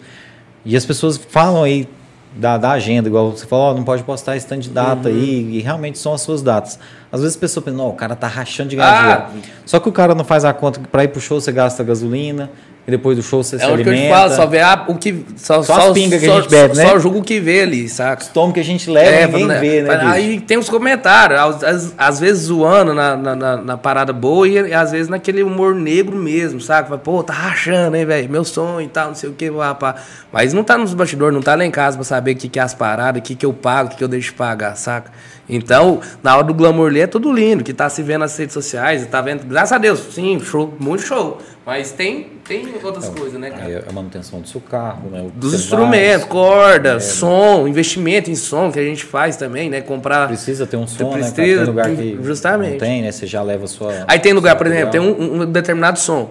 e as pessoas falam aí da, da agenda, igual você falou, oh, não pode postar esse tanto de data uhum. aí, e realmente são as suas datas. Às vezes a pessoa pensa, não, o cara tá rachando de ganhar ah. Só que o cara não faz a conta que para ir pro show você gasta gasolina, e depois do show você é se alimenta. É o que eu te falo, só vê a, o que. Só, só, só as pingas que a gente bebe, só, né? Só julga o que vê ali, saca? Estômago que a gente leva, é, ninguém né? vê, né? Aí tem os comentários, às, às vezes zoando na, na, na, na, parada boa e às vezes naquele humor negro mesmo, saca? Pô, tá rachando, hein, velho? Meu sonho e tal, não sei o que, rapaz. Mas não tá nos bastidores, não tá lá em casa pra saber o que, que é as paradas, o que, que eu pago, o que, que eu deixo de pagar, saca? Então, na hora do glamour é tudo lindo, que tá se vendo nas redes sociais, tá vendo, graças a Deus, sim, show, muito show. Mas tem, tem outras é, coisas, né, cara? A manutenção do seu carro, né? Dos instrumentos, corda, é, som, investimento em som que a gente faz também, né? Comprar. Precisa ter um som, precisa, né? Tem lugar que justamente. não tem, né? Você já leva a sua. Aí tem lugar, por exemplo, tem um, um determinado som.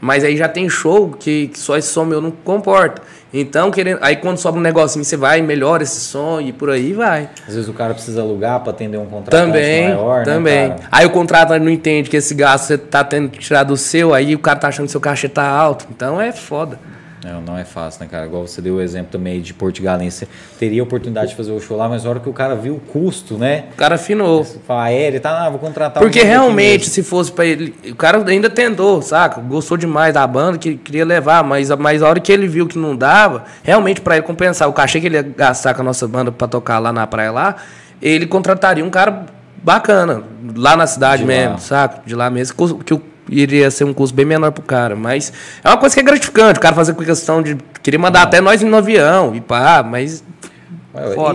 Mas aí já tem show que, que só esse som meu não comporta. Então, querendo, aí quando sobe um negocinho, você vai, melhora esse som e por aí vai. Às vezes o cara precisa alugar para atender um contrato também, maior, né, Também. Né, aí o contrato não entende que esse gasto você tá tendo que tirar do seu, aí o cara tá achando que seu cachê tá alto. Então é foda. Não, não é fácil, né, cara? Igual você deu o exemplo também de Portugalense. Você teria a oportunidade de fazer o show lá, mas na hora que o cara viu o custo, né? O cara afinou. Fala, é, ele tá, ah, vou contratar Porque realmente, se fosse para ele. O cara ainda tentou, saca? Gostou demais da banda, que queria levar, mas, mas a hora que ele viu que não dava, realmente para ele compensar o cachê que ele ia gastar com a nossa banda para tocar lá na praia lá, ele contrataria um cara bacana, lá na cidade de mesmo, lá. saca? De lá mesmo, que o iria ser um custo bem menor pro cara. Mas é uma coisa que é gratificante, o cara fazer com questão de. Queria mandar Não. até nós no avião e pá, mas.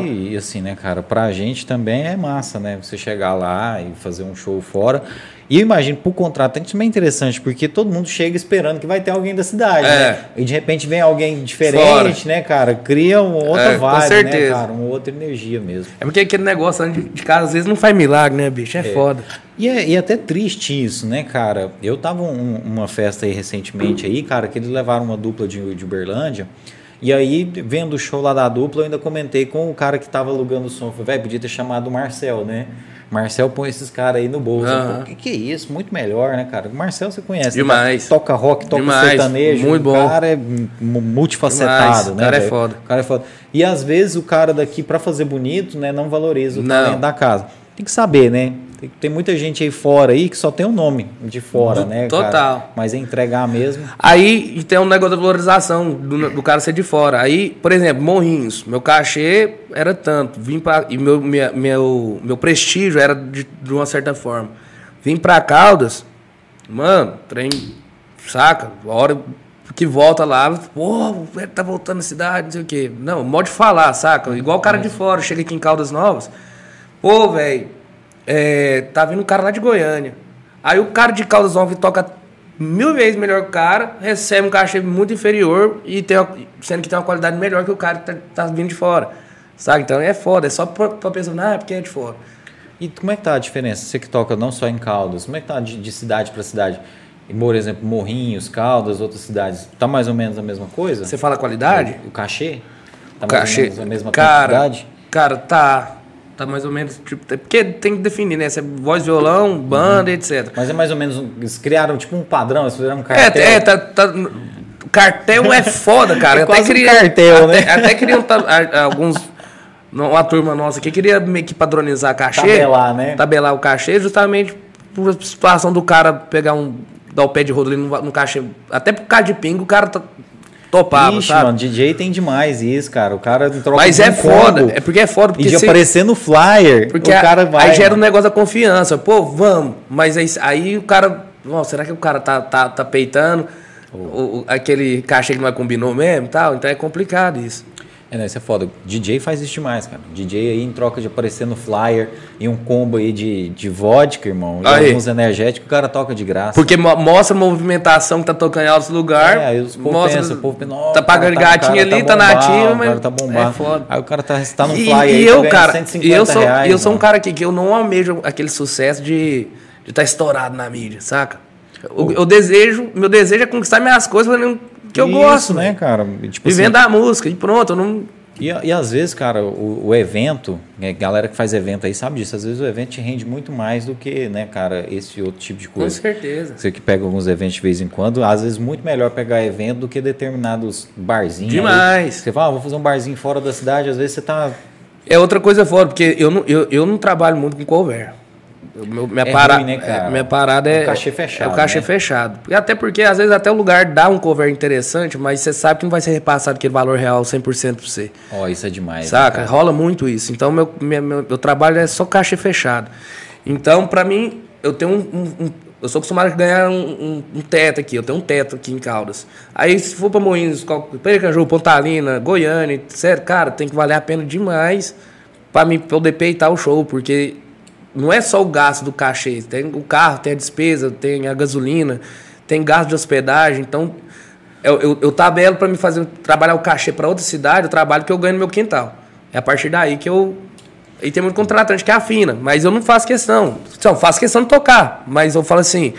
E, e, assim, né, cara, pra gente também é massa, né? Você chegar lá e fazer um show fora. E eu imagino, pro contratante, também é interessante, porque todo mundo chega esperando que vai ter alguém da cidade, é. né? E de repente vem alguém diferente, Fora. né, cara? Cria uma outra é, vibe, né, cara? Uma outra energia mesmo. É porque aquele negócio de, de casa, às vezes, não faz milagre, né, bicho? É, é. foda. E é, e é até triste isso, né, cara? Eu tava um, uma festa aí recentemente aí, cara, que eles levaram uma dupla de, de Uberlândia. E aí, vendo o show lá da dupla, eu ainda comentei com o cara que tava alugando o som. Falei, velho, podia ter chamado o Marcel, né? Marcel põe esses caras aí no bolso. O que, que é isso? Muito melhor, né, cara? O Marcel você conhece. Né? Demais. Né? Toca rock, toca Demais. sertanejo. Muito bom. O cara é multifacetado, Demais. né? O cara é foda. O cara é foda. E às vezes o cara daqui, para fazer bonito, né, não valoriza o não. talento da casa. Tem que saber, né? Tem, tem, muita gente aí fora aí que só tem o um nome de fora, do, né? Total. Cara? Mas é entregar mesmo. Aí tem um negócio da valorização do, do, cara ser de fora. Aí, por exemplo, Morrinhos, meu cachê era tanto. Vim pra, e meu, minha, meu, meu prestígio era de, de uma certa forma. Vim pra Caldas, mano, trem, saca? A hora que volta lá, pô, tá voltando à cidade, não sei o quê. Não, modo de falar, saca? Igual o cara de fora, chega aqui em Caldas Novas. Pô, velho, é, tá vindo um cara lá de Goiânia. Aí o cara de Caldas Novas toca mil vezes melhor que o cara, recebe um cachê muito inferior e tem sendo que tem uma qualidade melhor que o cara que tá, tá vindo de fora. Sabe? Então é foda, é só pra, pra pensar, ah, é porque é de fora. E como é que tá a diferença? Você que toca não só em Caldas, como é que tá de, de cidade para cidade? Por exemplo, Morrinhos, Caldas, outras cidades, tá mais ou menos a mesma coisa? Você fala qualidade? O, o cachê? Tá o mais cachê. ou menos a mesma cara, quantidade? Cara, tá. Tá mais ou menos, tipo, porque tem que definir, né? Se é voz, violão, banda, uhum. etc. Mas é mais ou menos, eles criaram tipo um padrão, eles fizeram um cartel. É, é tá, tá, cartel é foda, cara. É até queria, um cartel, até, né? Até queriam alguns uma turma nossa que queria meio que padronizar cachê. Tabelar, né? Tabelar o cachê, justamente por situação do cara pegar um. dar o pé de rodo ali no, no cachê. Até por causa de pingo, o cara tá, topava, Ixi, sabe? mano, DJ tem demais isso, cara. O cara troca Mas é foda, é porque é foda. Porque e de se... aparecer no flyer, porque o cara vai. Aí gera um negócio da confiança. Pô, vamos. Mas aí, aí o cara. Oh, será que o cara tá, tá, tá peitando oh. o, o, aquele cachê que não é combinou mesmo tal? Então é complicado isso. É, né, isso é foda. DJ faz isso demais, cara. DJ aí em troca de aparecer no flyer e um combo aí de, de vodka, irmão, e aí. alguns energéticos, o cara toca de graça. Porque mostra a movimentação que tá tocando em altos lugares. É, aí os povo mostra, pensa, o povo pensa, tá pagando tá, gatinho ali, tá, tá nativa, mas. tá bombado. É foda. Aí o cara tá, tá no flyer e, aí, e eu, cara, e eu sou, reais, eu sou um cara que, que eu não almejo aquele sucesso de estar de tá estourado na mídia, saca? Eu, eu, desejo, meu desejo é conquistar minhas coisas fazendo que eu Isso, gosto, né, cara? Tipo Vivendo assim, a música e pronto, eu não e, e às vezes, cara, o, o evento, né, galera que faz evento aí sabe disso, às vezes o evento te rende muito mais do que, né, cara, esse outro tipo de coisa. Com certeza. Você que pega alguns eventos de vez em quando, às vezes muito melhor pegar evento do que determinados barzinhos. Demais. Você fala, ah, vou fazer um barzinho fora da cidade, às vezes você tá. É outra coisa fora, porque eu não, eu, eu não trabalho muito com cover. Meu, minha, é para, ruim, né, é, minha parada é. O cachê fechado. É o cachê né? fechado. E até porque, às vezes, até o lugar dá um cover interessante, mas você sabe que não vai ser repassado aquele valor real 100% pra você. Ó, oh, isso é demais. Saca? Né, Rola muito isso. Então, meu, meu, meu, meu, trabalho é só cachê fechado. Então, pra mim, eu tenho um. um, um eu sou acostumado a ganhar um, um, um, teto aqui. Eu tenho um teto aqui em Caldas. Aí, se for pra Moinhos, Perecanju, Pontalina, Goiânia, sério, cara, tem que valer a pena demais pra mim poder peitar o show, porque não é só o gasto do cachê, tem o carro, tem a despesa, tem a gasolina, tem gasto de hospedagem. Então, eu, eu, eu tabelo para me fazer trabalhar o cachê para outra cidade, o trabalho que eu ganho no meu quintal. É a partir daí que eu. E tem muito contratante que afina, mas eu não faço questão. Não, faço questão de tocar, mas eu falo assim.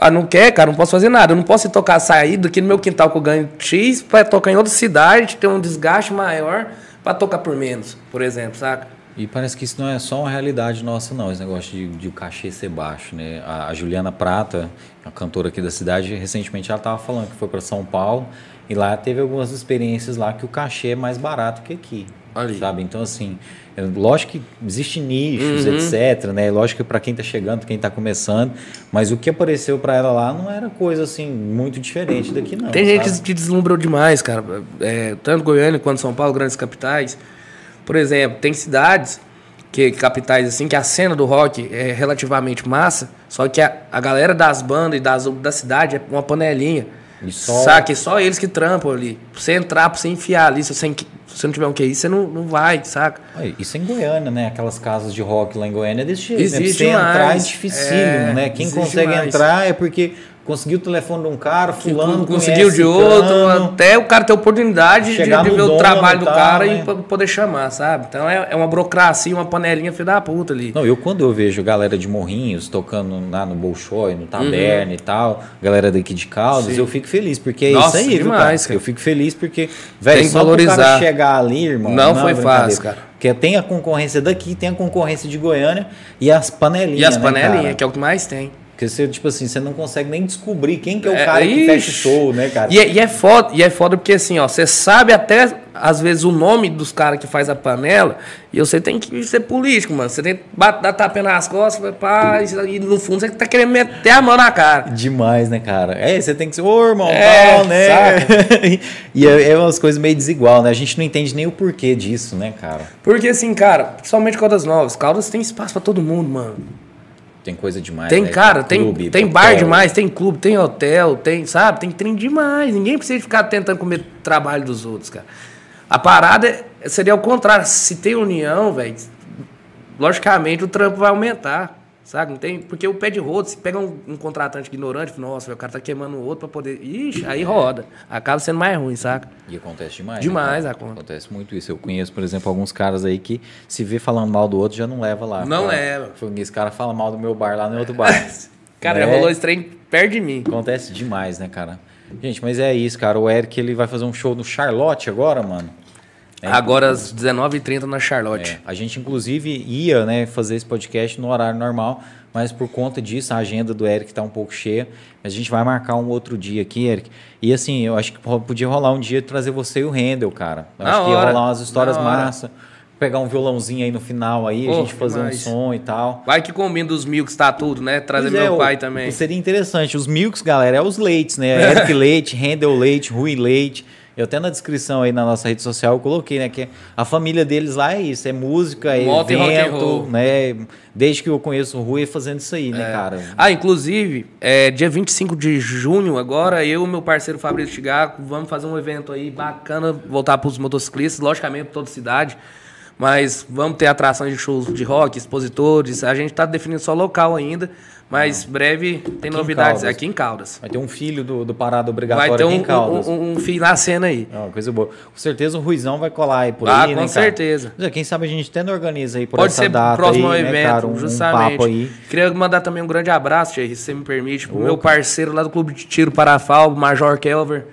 Ah, não quer, cara, não posso fazer nada. Eu não posso tocar sair aqui no meu quintal que eu ganho X para tocar em outra cidade, ter um desgaste maior para tocar por menos, por exemplo, saca? E parece que isso não é só uma realidade nossa, não, esse negócio de, de o cachê ser baixo, né? A, a, Juliana Prata, a cantora aqui da cidade, recentemente ela estava falando que foi para São Paulo e lá teve algumas experiências lá que o cachê é mais barato que aqui. Ali. Sabe? Então, assim, é, lógico que existe nichos, uhum. etc, né? Lógico que para quem está chegando, quem está começando, mas o que apareceu para ela lá não era coisa, assim, muito diferente daqui, não. Tem sabe? gente que deslumbrou demais, cara. É, tanto Goiânia quanto São Paulo, grandes capitais por exemplo, tem cidades, que capitais assim, que a cena do rock é relativamente massa, só que a, a galera das bandas e das, da cidade é uma panelinha. E só... Saca? só eles que trampam ali. Pra você entrar, pra você enfiar ali, se você, se você não tiver um QI, você não, não vai, saca? Isso em Goiânia, né? Aquelas casas de rock lá em Goiânia é desse jeito. Existe né? Pra você entrar é dificílimo, é, né? Quem consegue demais. entrar é porque conseguiu o telefone de um cara, fulano conseguiu de outro, até o cara ter oportunidade de, de ver o trabalho do tal, cara né? e poder chamar, sabe? Então é, é uma burocracia, uma panelinha filho da puta ali. Não, eu quando eu vejo galera de Morrinhos tocando lá no Bolshoi, no Taberna uhum. e tal, galera daqui de Caldas, Sim. eu fico feliz, porque é Nossa, isso aí, demais, viu, cara? Eu fico feliz porque, velho, só valorizar. cara chegar ali, irmão. Não, não foi fácil, cara. Porque tem a concorrência daqui, tem a concorrência de Goiânia e as panelinhas. E as panelinhas, né, que é o que mais tem. Porque você, tipo assim, você não consegue nem descobrir quem que é o é, cara que fecha o show, né, cara? E é, e é, foda, e é foda porque assim, ó, você sabe até, às vezes, o nome dos caras que faz a panela, e você tem que ser político, mano. Você tem que dar tapinha nas costas, pá, e no fundo você tá querendo meter a mão na cara. Demais, né, cara? É, você tem que ser, ô irmão, é, tal, né? e é, é umas coisas meio desigual, né? A gente não entende nem o porquê disso, né, cara? Porque assim, cara, principalmente Caldas Novas, Caldas tem espaço para todo mundo, mano. Tem coisa demais. Tem, né? cara, tem, clube, tem bar demais, tem clube, tem hotel, tem, sabe? Tem trem demais. Ninguém precisa ficar tentando comer trabalho dos outros, cara. A parada seria o contrário. Se tem união, velho, logicamente o trampo vai aumentar. Sabe? Não tem, porque o pé de rodo, se pega um, um contratante ignorante, nossa, o cara tá queimando o outro para poder. Ixi, aí roda. Acaba sendo mais ruim, saca? E acontece demais. Demais né, acontece. Acontece muito isso. Eu conheço, por exemplo, alguns caras aí que se vê falando mal do outro já não leva lá. Não cara. leva. Esse cara fala mal do meu bar lá no outro bar. cara, né? já rolou esse trem perto de mim. Acontece demais, né, cara? Gente, mas é isso, cara. O Eric ele vai fazer um show no Charlotte agora, mano. É, Agora às 19h30 na Charlotte. É, a gente, inclusive, ia né, fazer esse podcast no horário normal, mas por conta disso, a agenda do Eric está um pouco cheia. A gente vai marcar um outro dia aqui, Eric. E assim, eu acho que podia rolar um dia trazer você e o Rendel, cara. Eu acho hora, que ia rolar umas histórias massa. Pegar um violãozinho aí no final aí, oh, a gente fazer um som e tal. Vai que combina dos Milks, tá tudo, né? Trazer pois meu é, pai também. Seria interessante. Os Milks, galera, é os leites, né? Eric Leite, Rendel Leite, Rui Leite. Eu até na descrição aí na nossa rede social eu coloquei, né? Que a família deles lá é isso, é música, é Moto evento, né? Desde que eu conheço o Rui fazendo isso aí, né, é. cara? Ah, inclusive, é, dia 25 de junho, agora, eu e meu parceiro Fabrício Tigaco vamos fazer um evento aí bacana, voltar para os motociclistas, logicamente toda cidade. Mas vamos ter atrações de shows de rock, expositores. A gente está definindo só local ainda. Mas ah. breve tem aqui novidades em aqui em Caldas. Vai ter um filho do, do Parado Obrigatório vai ter um, aqui em Caldas. Um, um, um filho na cena aí. Ah, coisa boa. Com certeza o Ruizão vai colar aí por ah, aí, com né, certeza. Cara? Quem sabe a gente até não organiza aí por Pode essa ser data próximo aí, evento, né, cara? Um, justamente. Um papo aí. Queria mandar também um grande abraço, Thierry, se você me permite, pro meu parceiro lá do Clube de Tiro Parafal, Major Kelver.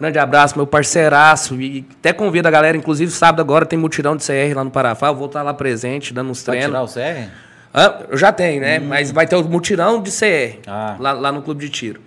Grande abraço, meu parceiraço. E até convido a galera, inclusive sábado agora tem mutirão de CR lá no Parafal. Vou estar lá presente, dando uns treinos. Vai tirar o CR? Ah, eu já tenho, né? Hum. Mas vai ter o mutirão de CR ah. lá, lá, no clube de tiro.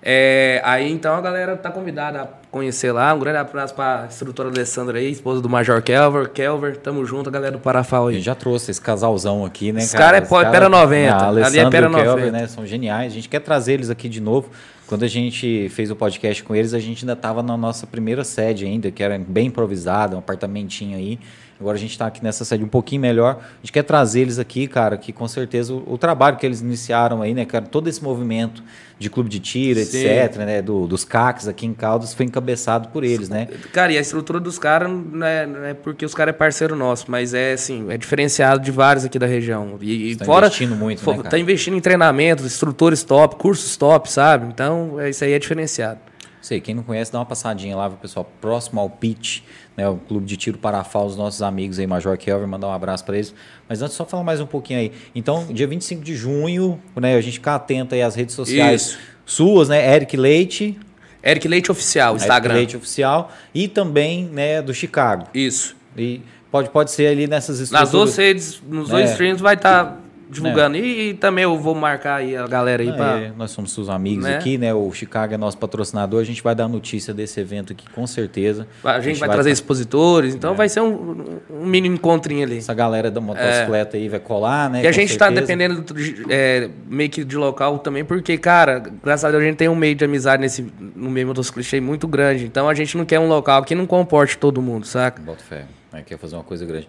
É, aí então a galera tá convidada a conhecer lá. Um grande abraço pra instrutora Alessandra aí, esposa do Major Kelver. Kelver, tamo junto, a galera do Parafal aí. Eu já trouxe esse casalzão aqui, né, esse cara? Cara é Pera 90. Ah, Ali é Pera 90. Kelver, né? São geniais. A gente quer trazer eles aqui de novo. Quando a gente fez o podcast com eles, a gente ainda estava na nossa primeira sede ainda, que era bem improvisada, um apartamentinho aí. Agora a gente está aqui nessa sede um pouquinho melhor. A gente quer trazer eles aqui, cara, que com certeza o, o trabalho que eles iniciaram aí, né, cara, todo esse movimento de clube de tiro, Sim. etc., né, do, dos CACs aqui em Caldas foi encabeçado por eles, né? Cara, e a estrutura dos caras não é, não é porque os caras é parceiro nosso, mas é assim, é diferenciado de vários aqui da região. E, tá fora investindo muito, for, né, cara? Tá investindo em treinamentos, instrutores top, cursos top, sabe? Então, é, isso aí é diferenciado. Sei, quem não conhece, dá uma passadinha lá, pessoal, próximo ao pitch né, o Clube de Tiro Parafal, os nossos amigos aí, Major Kelvin, mandar um abraço para eles. Mas antes, só falar mais um pouquinho aí. Então, dia 25 de junho, né, a gente ficar atento aí às redes sociais Isso. suas, né, Eric Leite. Eric Leite Oficial, Instagram. Eric Leite Oficial. E também, né, do Chicago. Isso. E pode, pode ser ali nessas estruturas. Nas duas redes, nos dois é. streams vai estar... Tá divulgando. É. E, e, também eu vou marcar aí a galera aí ah. É, nós somos seus amigos né? aqui, né? O Chicago é nosso patrocinador. A gente vai dar notícia desse evento aqui, com certeza. A gente, a gente vai, vai, trazer expositores, então é. vai ser um, um mini encontrinho ali. Essa galera da motocicleta aí vai colar, né? E a gente está dependendo é, meio que de local também, porque, cara, graças a Deus a gente tem um meio de amizade nesse, no meio motociclista muito grande. Então a gente não quer um local que não comporte todo mundo, saca? Bota fé. Quer fazer uma coisa grande.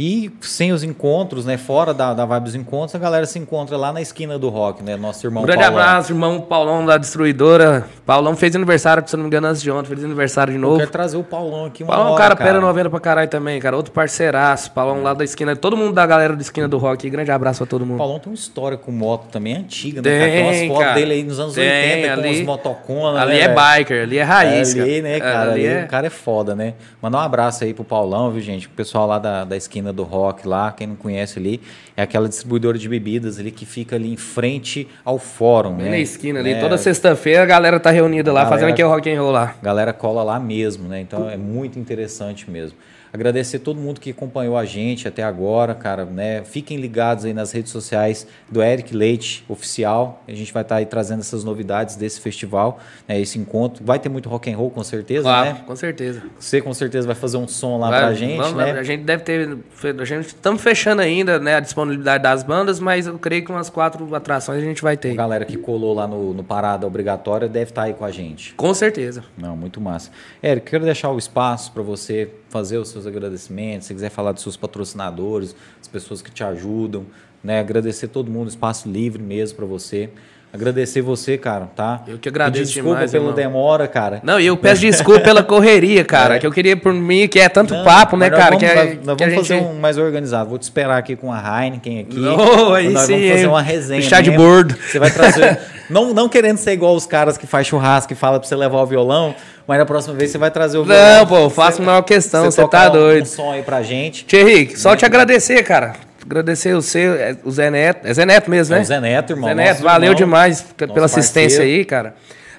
E sem os encontros, né? Fora da, da vibe dos encontros, a galera se encontra lá na esquina do rock, né? Nosso irmão um grande Paulão. abraço, irmão Paulão da Destruidora. Paulão fez aniversário, se não me engano, antes de ontem. Fez aniversário de novo. Eu quero trazer o Paulão aqui uma Paulão, hora, cara, cara, pera 90 pra caralho também, cara. Outro parceiraço. Paulão lá da esquina. Todo mundo da galera da esquina do rock. Grande abraço pra todo mundo. O Paulão tem uma história com moto também antiga, né? Tem, cara? Tem umas fotos dele aí nos anos tem, 80 ali, com os motoconas, Ali né, é biker, ali é raiz. É, ali, né, cara? Ali, ali é... o cara é foda, né? Mandar um abraço aí pro Paulão, viu, gente? O pessoal lá da, da esquina do rock lá quem não conhece ali, é aquela distribuidora de bebidas ali que fica ali em frente ao fórum. Bem né? na esquina ali. É. Toda sexta-feira a galera tá reunida lá, galera, fazendo aquele rock and roll lá. Galera cola lá mesmo, né? Então é muito interessante mesmo. Agradecer todo mundo que acompanhou a gente até agora, cara, né? Fiquem ligados aí nas redes sociais do Eric Leite Oficial. A gente vai estar tá aí trazendo essas novidades desse festival, né? Esse encontro. Vai ter muito rock and roll, com certeza, claro, né? com certeza. Você com certeza vai fazer um som lá vai, pra gente, vamos, né? A gente deve ter... A gente estamos fechando ainda, né? A disponibilidade das bandas, mas eu creio que umas quatro atrações a gente vai ter. A galera que colou lá no, no Parada Obrigatória deve estar tá aí com a gente. Com certeza. Não, muito massa. Eric, quero deixar o espaço para você fazer os seus agradecimentos, se quiser falar dos seus patrocinadores, as pessoas que te ajudam, né? Agradecer todo mundo, espaço livre mesmo para você. Agradecer você, cara, tá? Eu que agradeço desculpa demais, pela irmão. demora, cara. Não, e eu peço desculpa pela correria, cara, é. que eu queria por mim, que é tanto não, papo, né, cara? Vamos, que é, nós, nós que vamos fazer um mais organizado. Vou te esperar aqui com a Heineken aqui. Oh, aí nós sim, vamos fazer uma resenha. Chá de bordo. Você vai trazer... não, não querendo ser igual os caras que faz churrasco e fala pra você levar o violão, mas na próxima vez você vai trazer o violão. Não, pô, eu faço uma questão, você, você tá doido. Um, som aí pra gente. Thierry, só te agradecer, cara agradecer o seu, é, o Zé Neto. É Zé Neto mesmo, né? É o Zé Neto, irmão. Zé Neto, valeu irmão, demais pela assistência parceiro. aí, cara.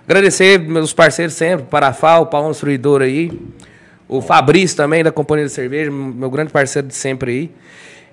Agradecer meus parceiros sempre, Parafal, o Paulo Instruidor aí. O Fabrício também, da Companhia de Cerveja, meu grande parceiro de sempre aí.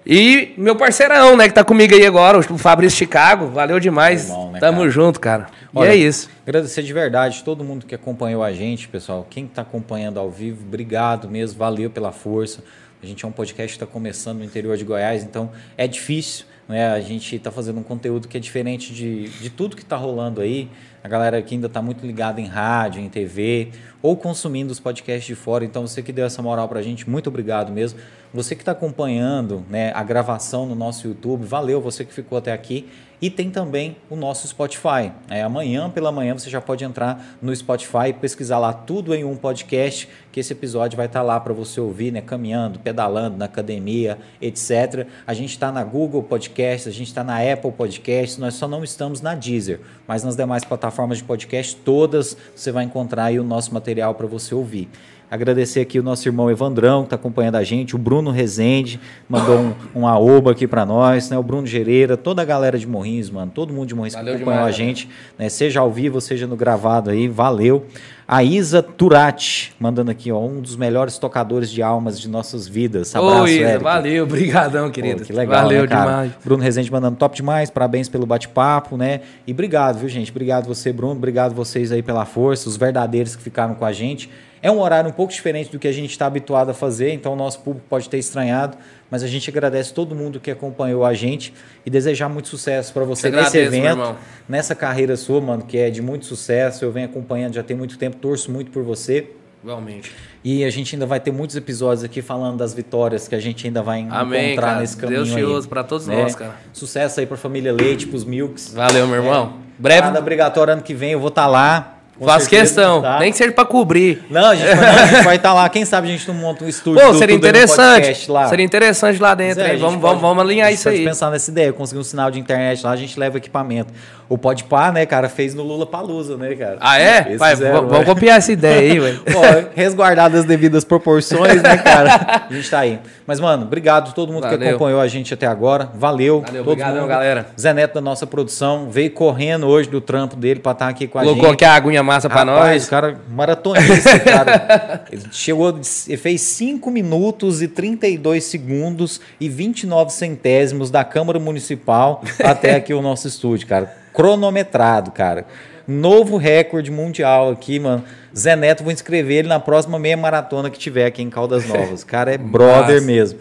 E meu parceirão, né, que tá comigo aí agora, o Fabrício Chicago. Valeu demais. Irmão, né, Tamo cara? junto, cara. Olha, e é isso. Agradecer de verdade todo mundo que acompanhou a gente, pessoal. Quem tá acompanhando ao vivo, obrigado mesmo. Valeu pela força. A gente é um podcast que está começando no interior de Goiás, então é difícil. Né? A gente está fazendo um conteúdo que é diferente de, de tudo que está rolando aí. A galera que ainda está muito ligada em rádio, em TV, ou consumindo os podcasts de fora. Então, você que deu essa moral para a gente, muito obrigado mesmo. Você que está acompanhando né, a gravação no nosso YouTube, valeu você que ficou até aqui. E tem também o nosso Spotify. É, amanhã pela manhã você já pode entrar no Spotify e pesquisar lá tudo em um podcast, que esse episódio vai estar lá para você ouvir, né? Caminhando, pedalando, na academia, etc. A gente está na Google Podcast, a gente está na Apple Podcast, nós só não estamos na Deezer, mas nas demais plataformas de podcast, todas você vai encontrar aí o nosso material para você ouvir. Agradecer aqui o nosso irmão Evandrão, que está acompanhando a gente, o Bruno Rezende, mandou um, um aoba aqui para nós, né? o Bruno Gereira, toda a galera de Morrinhos, mano, todo mundo de Morrinhos que acompanhou demais, a gente, né? seja ao vivo, seja no gravado aí, valeu. A Isa Turati, mandando aqui, ó, um dos melhores tocadores de almas de nossas vidas. Abraço, Ô, Isa, Eric. valeu, obrigadão, querido. Pô, que legal, Valeu né, demais. Bruno Rezende mandando top demais, parabéns pelo bate-papo, né? E obrigado, viu, gente? Obrigado você, Bruno, obrigado vocês aí pela força, os verdadeiros que ficaram com a gente. É um horário um pouco diferente do que a gente está habituado a fazer, então o nosso público pode ter estranhado, mas a gente agradece todo mundo que acompanhou a gente e desejar muito sucesso para você nesse evento, nessa carreira sua, mano, que é de muito sucesso. Eu venho acompanhando já tem muito tempo, torço muito por você. Igualmente. E a gente ainda vai ter muitos episódios aqui falando das vitórias que a gente ainda vai Amém, encontrar cara. nesse caminho. Deus te usa para todos né? nós, cara. Sucesso aí para a família Leite, para os Milks. Valeu, meu irmão. É, Breve. Nada obrigatório ano que vem, eu vou estar tá lá. Faço questão, tá. nem que seja para cobrir. Não, a gente, vai, estar tá lá. Quem sabe a gente não monta um estúdio. Pô, seria interessante. Lá. Seria interessante lá dentro. Zé, vamos, pode, vamos alinhar isso aí. pensar nessa ideia, conseguir um sinal de internet lá, a gente leva equipamento. O Podpah, né, cara, fez no Lula Palusa, né, cara? Ah, é? Vai, vamos copiar essa ideia aí, velho. resguardado as devidas proporções, né, cara? A gente tá aí. Mas, mano, obrigado a todo mundo Valeu. que acompanhou a gente até agora. Valeu. Valeu, obrigado, galera. Zé Neto da nossa produção veio correndo hoje do trampo dele pra estar tá aqui com a Colocou gente. Colocou aqui a aguinha massa pra Rapaz, nós. O cara maratonista, cara. Ele chegou, ele fez 5 minutos e 32 segundos e 29 centésimos da Câmara Municipal até aqui o nosso estúdio, cara cronometrado, cara. Novo recorde mundial aqui, mano. Zé Neto, vou inscrever ele na próxima meia maratona que tiver aqui em Caldas Novas. cara é brother Nossa. mesmo.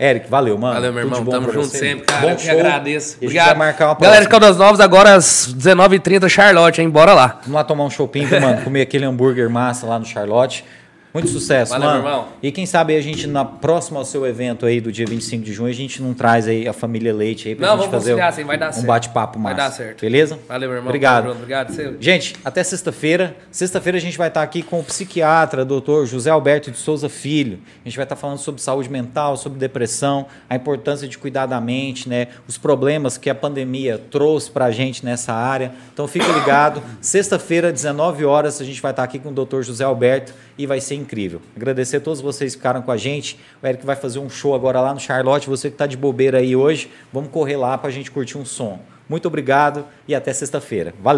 Eric, valeu, mano. Valeu, meu irmão. Tamo junto você. sempre, cara. Bom Eu show. agradeço. Obrigado. marcar uma Galera de Caldas Novas, agora às 19h30, Charlotte, hein? Bora lá. Vamos lá tomar um shopping, mano. Comer aquele hambúrguer massa lá no Charlotte. Muito sucesso, Valeu, mano. irmão. E quem sabe a gente, na próxima ao seu evento aí, do dia 25 de junho, a gente não traz aí a família Leite aí pra Não, gente vamos fazer conciliar, um, sim, vai dar um bate-papo Vai massa. dar certo. Beleza? Valeu, meu irmão. Obrigado. Bruno, Obrigado, seu. Gente, até sexta-feira. Sexta-feira a gente vai estar aqui com o psiquiatra, doutor José Alberto de Souza Filho. A gente vai estar falando sobre saúde mental, sobre depressão, a importância de cuidar da mente, né? Os problemas que a pandemia trouxe pra gente nessa área. Então fique ligado. Sexta-feira, 19 horas, a gente vai estar aqui com o doutor José Alberto e vai ser incrível. Agradecer a todos vocês que ficaram com a gente. O Eric vai fazer um show agora lá no Charlotte. Você que está de bobeira aí hoje, vamos correr lá para a gente curtir um som. Muito obrigado e até sexta-feira. Valeu!